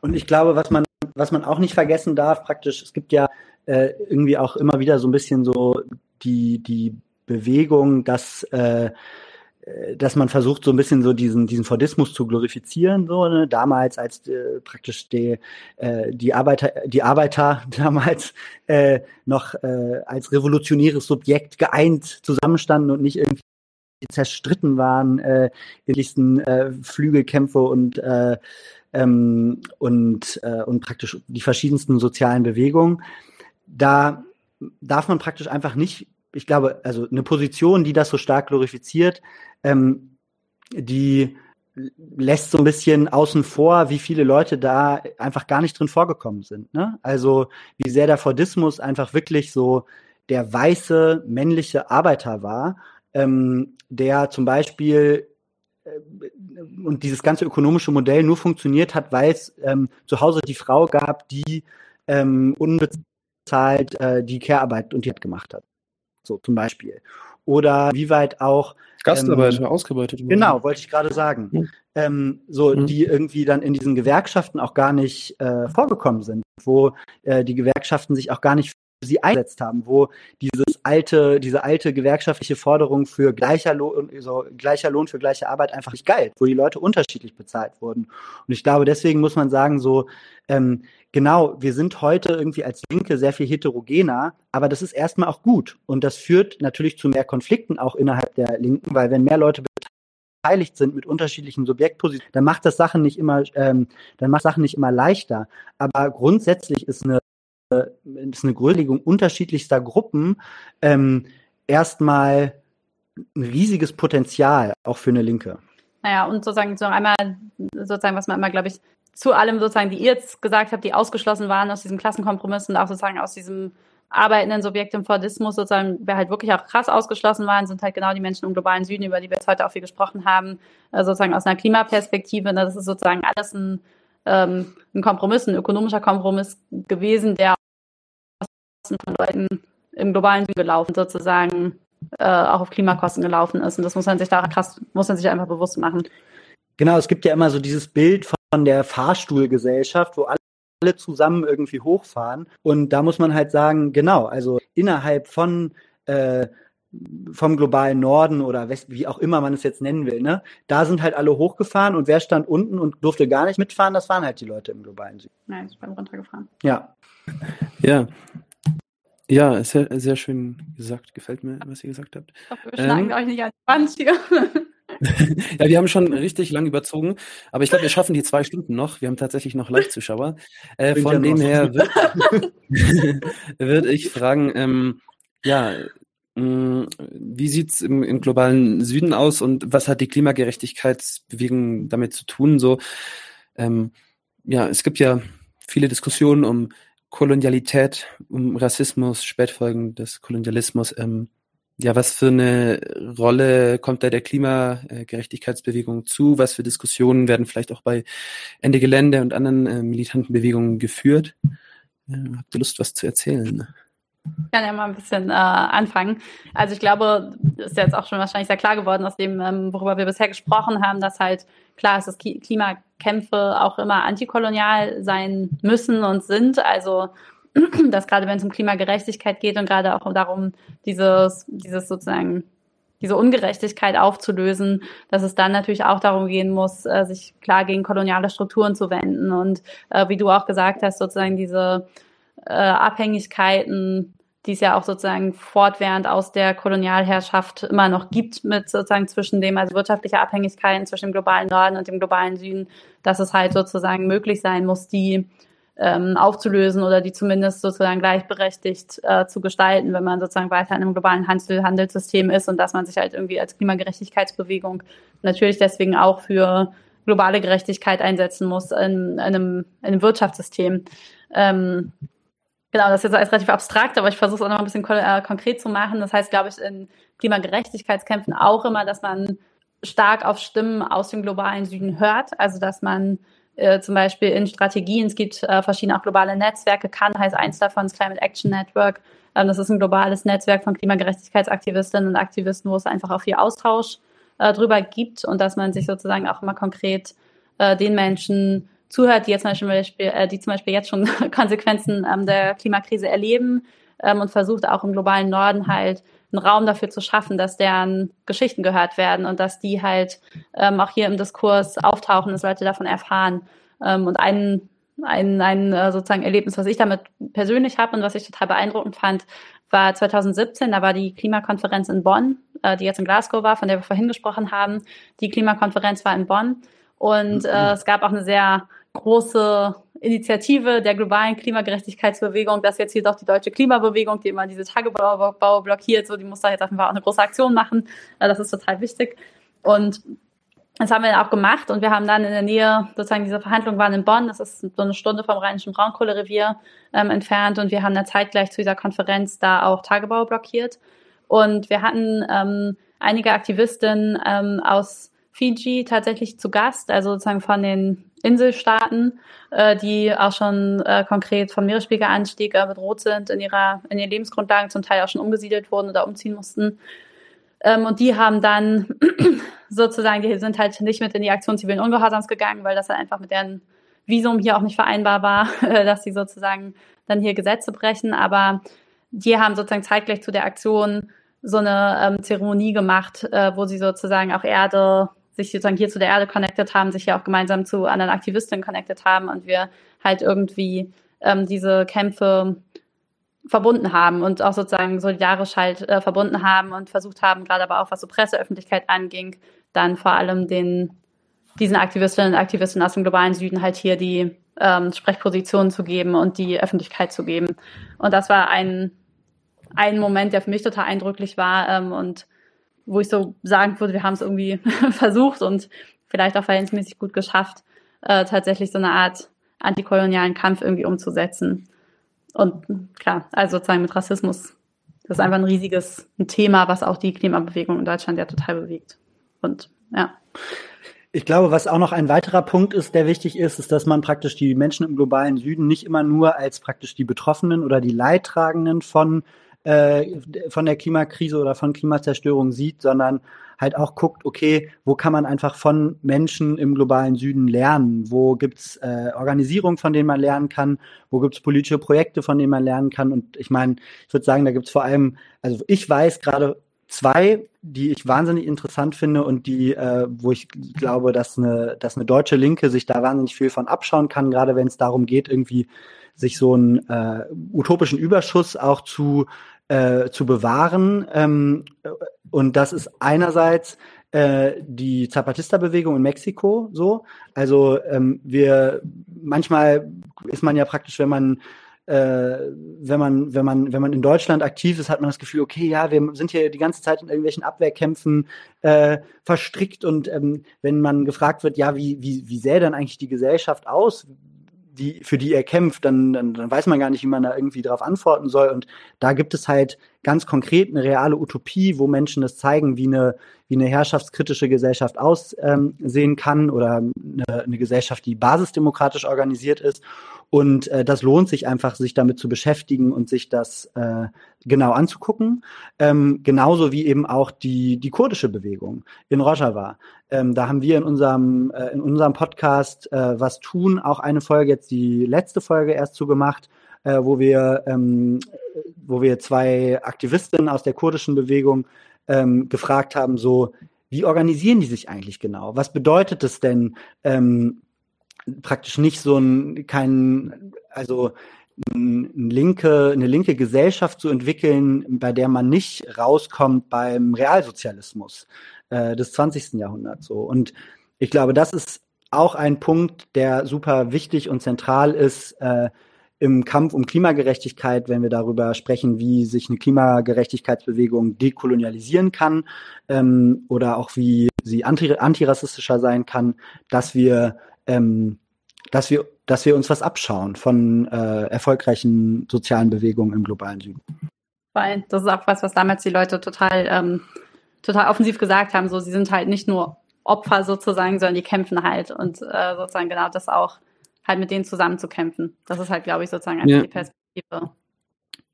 Und ich glaube, was man, was man auch nicht vergessen darf, praktisch, es gibt ja äh, irgendwie auch immer wieder so ein bisschen so die, die Bewegung, dass äh, dass man versucht, so ein bisschen so diesen, diesen Fordismus zu glorifizieren, so, ne? damals als äh, praktisch die, äh, die Arbeiter, die Arbeiter damals äh, noch äh, als revolutionäres Subjekt geeint zusammenstanden und nicht irgendwie zerstritten waren, äh, in äh, Flügelkämpfe und äh, ähm, und, äh, und praktisch die verschiedensten sozialen Bewegungen. Da darf man praktisch einfach nicht, ich glaube, also eine Position, die das so stark glorifiziert, ähm, die lässt so ein bisschen außen vor, wie viele Leute da einfach gar nicht drin vorgekommen sind. Ne? Also wie sehr der Fordismus einfach wirklich so der weiße männliche Arbeiter war, ähm, der zum Beispiel äh, und dieses ganze ökonomische Modell nur funktioniert hat, weil es ähm, zu Hause die Frau gab, die ähm, unbezahlt äh, die Care-Arbeit und die hat gemacht hat. So zum Beispiel. Oder wie weit auch Gastarbeiter ähm, ausgebeutet wurden. Genau, wollte ich gerade sagen. Hm. Ähm, so, hm. die irgendwie dann in diesen Gewerkschaften auch gar nicht äh, vorgekommen sind, wo äh, die Gewerkschaften sich auch gar nicht sie eingesetzt haben, wo dieses alte, diese alte gewerkschaftliche Forderung für gleicher Lohn, so gleicher Lohn für gleiche Arbeit einfach nicht galt, wo die Leute unterschiedlich bezahlt wurden. Und ich glaube, deswegen muss man sagen, so ähm, genau, wir sind heute irgendwie als Linke sehr viel heterogener, aber das ist erstmal auch gut. Und das führt natürlich zu mehr Konflikten auch innerhalb der Linken, weil wenn mehr Leute beteiligt sind mit unterschiedlichen Subjektpositionen, dann macht das Sachen nicht immer, ähm, dann macht Sachen nicht immer leichter. Aber grundsätzlich ist eine ist eine Größelegung unterschiedlichster Gruppen ähm, erstmal ein riesiges Potenzial auch für eine Linke. Naja, und sozusagen so einmal, sozusagen, was man immer, glaube ich, zu allem sozusagen, die ihr jetzt gesagt habt, die ausgeschlossen waren aus diesem Klassenkompromiss und auch sozusagen aus diesem arbeitenden Subjekt im Fordismus sozusagen, wer halt wirklich auch krass ausgeschlossen waren, sind halt genau die Menschen im globalen Süden, über die wir jetzt heute auch viel gesprochen haben, äh, sozusagen aus einer Klimaperspektive. Ne, das ist sozusagen alles ein, ähm, ein Kompromiss, ein ökonomischer Kompromiss gewesen, der von Leuten im globalen Süden gelaufen sozusagen äh, auch auf Klimakosten gelaufen ist. Und das muss man sich da krass, muss man sich einfach bewusst machen. Genau, es gibt ja immer so dieses Bild von der Fahrstuhlgesellschaft, wo alle zusammen irgendwie hochfahren. Und da muss man halt sagen, genau, also innerhalb von äh, vom globalen Norden oder West, wie auch immer man es jetzt nennen will, ne? Da sind halt alle hochgefahren und wer stand unten und durfte gar nicht mitfahren, das waren halt die Leute im globalen Süden. Nein, ich bin runtergefahren. Ja. Ja. Ja, sehr, sehr schön gesagt. Gefällt mir, was ihr gesagt habt. Ich hoffe, wir schlagen ähm, euch nicht an die Wand hier. ja, wir haben schon richtig lang überzogen, aber ich glaube, wir schaffen die zwei Stunden noch. Wir haben tatsächlich noch Live-Zuschauer. Äh, von dem her würde würd ich fragen, ähm, ja, mh, mm, wie sieht's im, im globalen Süden aus und was hat die Klimagerechtigkeitsbewegung damit zu tun? So, ähm, ja, es gibt ja viele Diskussionen um Kolonialität, Rassismus, Spätfolgen des Kolonialismus. Ähm, ja, was für eine Rolle kommt da der Klimagerechtigkeitsbewegung zu? Was für Diskussionen werden vielleicht auch bei Ende Gelände und anderen äh, militanten Bewegungen geführt? Äh, habt ihr Lust, was zu erzählen? Ich kann ja mal ein bisschen äh, anfangen. Also ich glaube, ist jetzt auch schon wahrscheinlich sehr klar geworden aus dem, ähm, worüber wir bisher gesprochen haben, dass halt klar ist, dass Klimakämpfe auch immer antikolonial sein müssen und sind. Also dass gerade wenn es um Klimagerechtigkeit geht und gerade auch darum, dieses, dieses sozusagen diese Ungerechtigkeit aufzulösen, dass es dann natürlich auch darum gehen muss, äh, sich klar gegen koloniale Strukturen zu wenden und äh, wie du auch gesagt hast, sozusagen diese äh, Abhängigkeiten, die es ja auch sozusagen fortwährend aus der Kolonialherrschaft immer noch gibt, mit sozusagen zwischen dem, also wirtschaftliche Abhängigkeiten zwischen dem globalen Norden und dem globalen Süden, dass es halt sozusagen möglich sein muss, die ähm, aufzulösen oder die zumindest sozusagen gleichberechtigt äh, zu gestalten, wenn man sozusagen weiter in einem globalen Handel Handelssystem ist und dass man sich halt irgendwie als Klimagerechtigkeitsbewegung natürlich deswegen auch für globale Gerechtigkeit einsetzen muss in, in, einem, in einem Wirtschaftssystem. Ähm, genau, das ist jetzt alles relativ abstrakt, aber ich versuche es auch noch ein bisschen äh, konkret zu machen. Das heißt, glaube ich, in Klimagerechtigkeitskämpfen auch immer, dass man stark auf Stimmen aus dem globalen Süden hört, also dass man äh, zum Beispiel in Strategien. Es gibt äh, verschiedene auch globale Netzwerke. Kann heißt eins davon das Climate Action Network. Ähm, das ist ein globales Netzwerk von Klimagerechtigkeitsaktivistinnen und Aktivisten, wo es einfach auch viel Austausch äh, drüber gibt und dass man sich sozusagen auch immer konkret äh, den Menschen zuhört, die jetzt zum Beispiel, äh, die zum Beispiel jetzt schon Konsequenzen ähm, der Klimakrise erleben ähm, und versucht auch im globalen Norden halt einen Raum dafür zu schaffen, dass deren Geschichten gehört werden und dass die halt ähm, auch hier im Diskurs auftauchen, dass Leute davon erfahren. Ähm, und ein, ein, ein äh, sozusagen Erlebnis, was ich damit persönlich habe und was ich total beeindruckend fand, war 2017, da war die Klimakonferenz in Bonn äh, die jetzt in Glasgow war, von der wir vorhin gesprochen haben. Die Klimakonferenz war in Bonn. Und äh, es gab auch eine sehr große Initiative der globalen Klimagerechtigkeitsbewegung, das ist jetzt hier doch die deutsche Klimabewegung, die immer diese Tagebau blockiert, so die muss da jetzt einfach auch eine große Aktion machen. Äh, das ist total wichtig. Und das haben wir dann auch gemacht und wir haben dann in der Nähe, sozusagen diese Verhandlungen waren in Bonn, das ist so eine Stunde vom Rheinischen Braunkohlerevier ähm, entfernt und wir haben dann zeitgleich zu dieser Konferenz da auch Tagebau blockiert. Und wir hatten ähm, einige Aktivistinnen ähm, aus Fiji tatsächlich zu Gast, also sozusagen von den Inselstaaten, äh, die auch schon äh, konkret vom Meeresspiegelanstieg äh, bedroht sind in ihrer in ihren Lebensgrundlagen, zum Teil auch schon umgesiedelt wurden oder umziehen mussten. Ähm, und die haben dann sozusagen, die sind halt nicht mit in die Aktion zivilen Ungehorsams gegangen, weil das dann einfach mit deren Visum hier auch nicht vereinbar war, dass sie sozusagen dann hier Gesetze brechen. Aber die haben sozusagen zeitgleich zu der Aktion so eine ähm, Zeremonie gemacht, äh, wo sie sozusagen auch Erde, sich sozusagen hier zu der Erde connected haben, sich ja auch gemeinsam zu anderen Aktivistinnen connected haben und wir halt irgendwie ähm, diese Kämpfe verbunden haben und auch sozusagen solidarisch halt äh, verbunden haben und versucht haben, gerade aber auch was so Presseöffentlichkeit anging, dann vor allem den diesen Aktivistinnen und Aktivisten aus dem globalen Süden halt hier die ähm, Sprechpositionen zu geben und die Öffentlichkeit zu geben. Und das war ein, ein Moment, der für mich total eindrücklich war ähm, und wo ich so sagen würde, wir haben es irgendwie versucht und vielleicht auch verhältnismäßig gut geschafft, äh, tatsächlich so eine Art antikolonialen Kampf irgendwie umzusetzen. Und klar, also sozusagen mit Rassismus, das ist einfach ein riesiges Thema, was auch die Klimabewegung in Deutschland ja total bewegt. Und ja. Ich glaube, was auch noch ein weiterer Punkt ist, der wichtig ist, ist, dass man praktisch die Menschen im globalen Süden nicht immer nur als praktisch die Betroffenen oder die Leidtragenden von äh, von der Klimakrise oder von Klimazerstörung sieht, sondern halt auch guckt, okay, wo kann man einfach von Menschen im globalen Süden lernen? Wo gibt's äh, Organisierung, von denen man lernen kann? Wo gibt's politische Projekte, von denen man lernen kann? Und ich meine, ich würde sagen, da gibt's vor allem, also ich weiß gerade zwei, die ich wahnsinnig interessant finde und die, äh, wo ich glaube, dass eine, dass eine deutsche Linke sich da wahnsinnig viel von abschauen kann, gerade wenn es darum geht, irgendwie sich so einen äh, utopischen Überschuss auch zu äh, zu bewahren. Ähm, und das ist einerseits äh, die Zapatista-Bewegung in Mexiko so. Also ähm, wir manchmal ist man ja praktisch, wenn man äh, wenn man, wenn man, wenn man in Deutschland aktiv ist, hat man das Gefühl, okay, ja, wir sind hier die ganze Zeit in irgendwelchen Abwehrkämpfen äh, verstrickt und ähm, wenn man gefragt wird, ja, wie, wie, wie sähe dann eigentlich die Gesellschaft aus? Die, für die er kämpft, dann, dann, dann weiß man gar nicht, wie man da irgendwie darauf antworten soll. Und da gibt es halt ganz konkret eine reale Utopie, wo Menschen das zeigen, wie eine, wie eine herrschaftskritische Gesellschaft aussehen ähm, kann oder eine, eine Gesellschaft, die basisdemokratisch organisiert ist. Und äh, das lohnt sich einfach, sich damit zu beschäftigen und sich das äh, genau anzugucken. Ähm, genauso wie eben auch die, die kurdische Bewegung in Rojava. Ähm, da haben wir in unserem, äh, in unserem Podcast äh, Was tun auch eine Folge, jetzt die letzte Folge erst zugemacht, äh, wo wir, ähm, wo wir zwei Aktivistinnen aus der kurdischen Bewegung ähm, gefragt haben, so, wie organisieren die sich eigentlich genau? Was bedeutet es denn, ähm, praktisch nicht so ein, kein, also ein linke, eine linke Gesellschaft zu entwickeln, bei der man nicht rauskommt beim Realsozialismus äh, des 20. Jahrhunderts. So. Und ich glaube, das ist auch ein Punkt, der super wichtig und zentral ist äh, im Kampf um Klimagerechtigkeit, wenn wir darüber sprechen, wie sich eine Klimagerechtigkeitsbewegung dekolonialisieren kann ähm, oder auch wie sie anti antirassistischer sein kann, dass wir ähm, dass wir, dass wir uns was abschauen von äh, erfolgreichen sozialen Bewegungen im globalen Süden. Weil das ist auch was, was damals die Leute total, ähm, total offensiv gesagt haben. So, sie sind halt nicht nur Opfer sozusagen, sondern die kämpfen halt und äh, sozusagen genau das auch halt mit denen zusammen zu kämpfen. Das ist halt, glaube ich, sozusagen einfach ja. die Perspektive.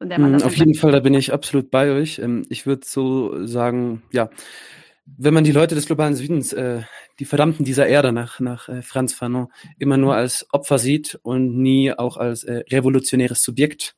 In der man mm, das Auf jeden Fall, da bin ich absolut bei euch. Ähm, ich würde so sagen, ja, wenn man die Leute des globalen Südens, äh, die Verdammten dieser Erde nach, nach äh, Franz Fanon, immer nur als Opfer sieht und nie auch als äh, revolutionäres Subjekt,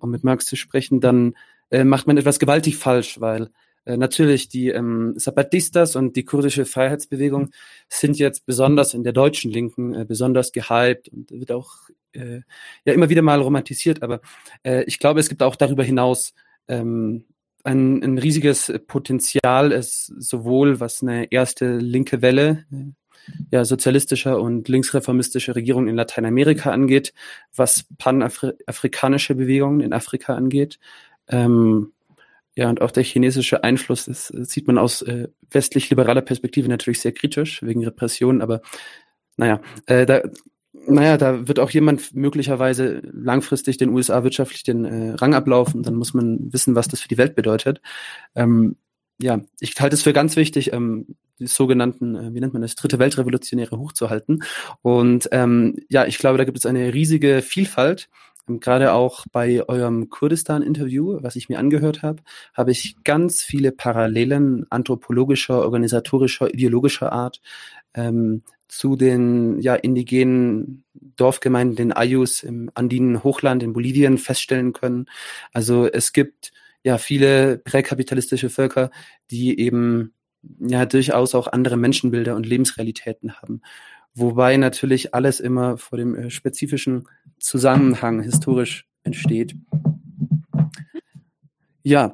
um mit Marx zu sprechen, dann macht man etwas gewaltig falsch, weil äh, natürlich die ähm, Zapatistas und die kurdische Freiheitsbewegung sind jetzt besonders in der deutschen Linken äh, besonders gehypt und wird auch äh, ja immer wieder mal romantisiert, aber äh, ich glaube, es gibt auch darüber hinaus ähm, ein, ein riesiges Potenzial ist, sowohl was eine erste linke Welle ja, sozialistischer und linksreformistischer Regierungen in Lateinamerika angeht, was panafrikanische Bewegungen in Afrika angeht. Ähm, ja, und auch der chinesische Einfluss, das sieht man aus äh, westlich-liberaler Perspektive natürlich sehr kritisch, wegen Repressionen, aber naja, äh, da, naja, da wird auch jemand möglicherweise langfristig den USA wirtschaftlich den äh, Rang ablaufen. Dann muss man wissen, was das für die Welt bedeutet. Ähm, ja, ich halte es für ganz wichtig, ähm, die sogenannten, äh, wie nennt man das, dritte Weltrevolutionäre hochzuhalten. Und ähm, ja, ich glaube, da gibt es eine riesige Vielfalt. Gerade auch bei eurem Kurdistan-Interview, was ich mir angehört habe, habe ich ganz viele Parallelen anthropologischer, organisatorischer, ideologischer Art ähm, zu den ja, indigenen Dorfgemeinden, den Ayus im andinen Hochland in Bolivien feststellen können. Also es gibt ja viele präkapitalistische Völker, die eben ja durchaus auch andere Menschenbilder und Lebensrealitäten haben. Wobei natürlich alles immer vor dem äh, spezifischen Zusammenhang historisch entsteht. Ja,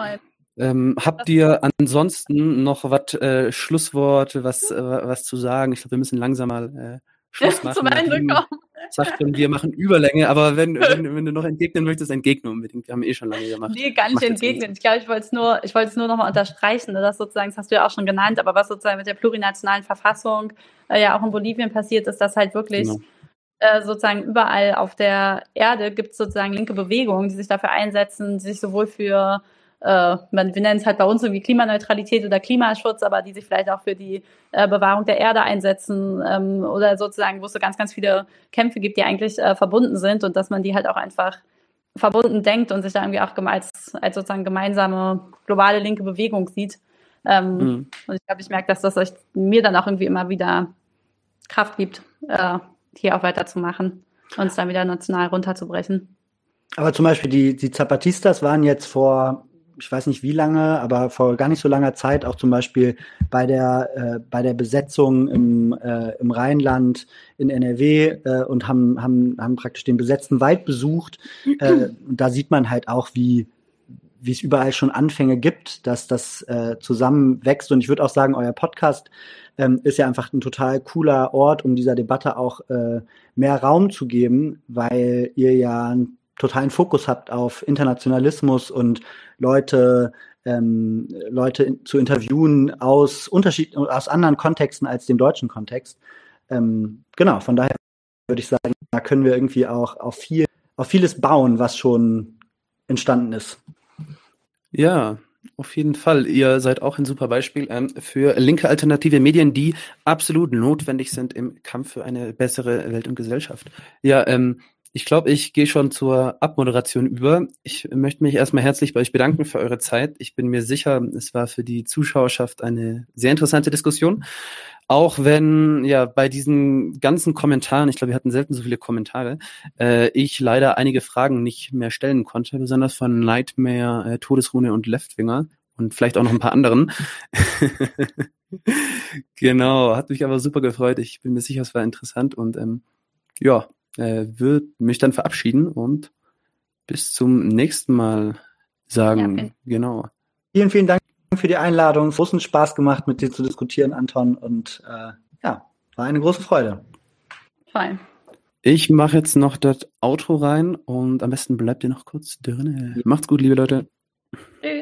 ähm, habt ihr ansonsten noch was äh, Schlusswort, was, äh, was zu sagen? Ich glaube, wir müssen langsam mal äh, Schluss machen. Zum Ende kommen. Sagt schon, wir machen Überlänge, aber wenn, wenn, wenn du noch entgegnen möchtest, entgegne unbedingt. Wir haben eh schon lange gemacht. Nee, gar nicht entgegnen. Ich glaube, ich wollte es nur, ich wollte es nur nochmal unterstreichen, dass sozusagen, das hast du ja auch schon genannt, aber was sozusagen mit der plurinationalen Verfassung äh, ja auch in Bolivien passiert ist, dass halt wirklich genau. äh, sozusagen überall auf der Erde gibt es sozusagen linke Bewegungen, die sich dafür einsetzen, die sich sowohl für äh, man, wir nennen es halt bei uns irgendwie Klimaneutralität oder Klimaschutz, aber die sich vielleicht auch für die äh, Bewahrung der Erde einsetzen ähm, oder sozusagen, wo es so ganz, ganz viele Kämpfe gibt, die eigentlich äh, verbunden sind und dass man die halt auch einfach verbunden denkt und sich da irgendwie auch als, als sozusagen gemeinsame globale linke Bewegung sieht. Ähm, mhm. Und ich glaube, ich merke, dass das euch, mir dann auch irgendwie immer wieder Kraft gibt, äh, hier auch weiterzumachen und es dann wieder national runterzubrechen. Aber zum Beispiel die, die Zapatistas waren jetzt vor ich weiß nicht wie lange, aber vor gar nicht so langer Zeit auch zum Beispiel bei der, äh, bei der Besetzung im, äh, im Rheinland in NRW äh, und haben, haben, haben praktisch den besetzten Wald besucht. Äh, da sieht man halt auch, wie, wie es überall schon Anfänge gibt, dass das äh, zusammenwächst. Und ich würde auch sagen, euer Podcast ähm, ist ja einfach ein total cooler Ort, um dieser Debatte auch äh, mehr Raum zu geben, weil ihr ja totalen Fokus habt auf Internationalismus und Leute ähm, Leute zu interviewen aus Unterschied aus anderen Kontexten als dem deutschen Kontext. Ähm, genau, von daher würde ich sagen, da können wir irgendwie auch auf viel auf vieles bauen, was schon entstanden ist. Ja, auf jeden Fall. Ihr seid auch ein super Beispiel ähm, für linke alternative Medien, die absolut notwendig sind im Kampf für eine bessere Welt und Gesellschaft. Ja, ähm, ich glaube, ich gehe schon zur Abmoderation über. Ich möchte mich erstmal herzlich bei euch bedanken für eure Zeit. Ich bin mir sicher, es war für die Zuschauerschaft eine sehr interessante Diskussion. Auch wenn ja bei diesen ganzen Kommentaren, ich glaube, wir hatten selten so viele Kommentare, äh, ich leider einige Fragen nicht mehr stellen konnte, besonders von Nightmare, äh, Todesrune und Leftwinger und vielleicht auch noch ein paar anderen. genau, hat mich aber super gefreut. Ich bin mir sicher, es war interessant und ähm, ja, äh, würde mich dann verabschieden und bis zum nächsten Mal sagen. Ja, genau. Vielen, vielen Dank für die Einladung. Großen Spaß gemacht, mit dir zu diskutieren, Anton. Und äh, ja, war eine große Freude. Fein. Ich mache jetzt noch das Outro rein und am besten bleibt ihr noch kurz drin. Macht's gut, liebe Leute. Tschüss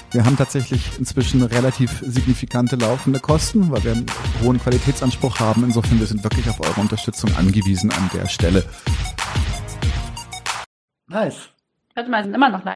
Wir haben tatsächlich inzwischen relativ signifikante laufende Kosten, weil wir einen hohen Qualitätsanspruch haben. Insofern, wir sind wirklich auf eure Unterstützung angewiesen an der Stelle. Nice. Warte mal, sind immer noch live.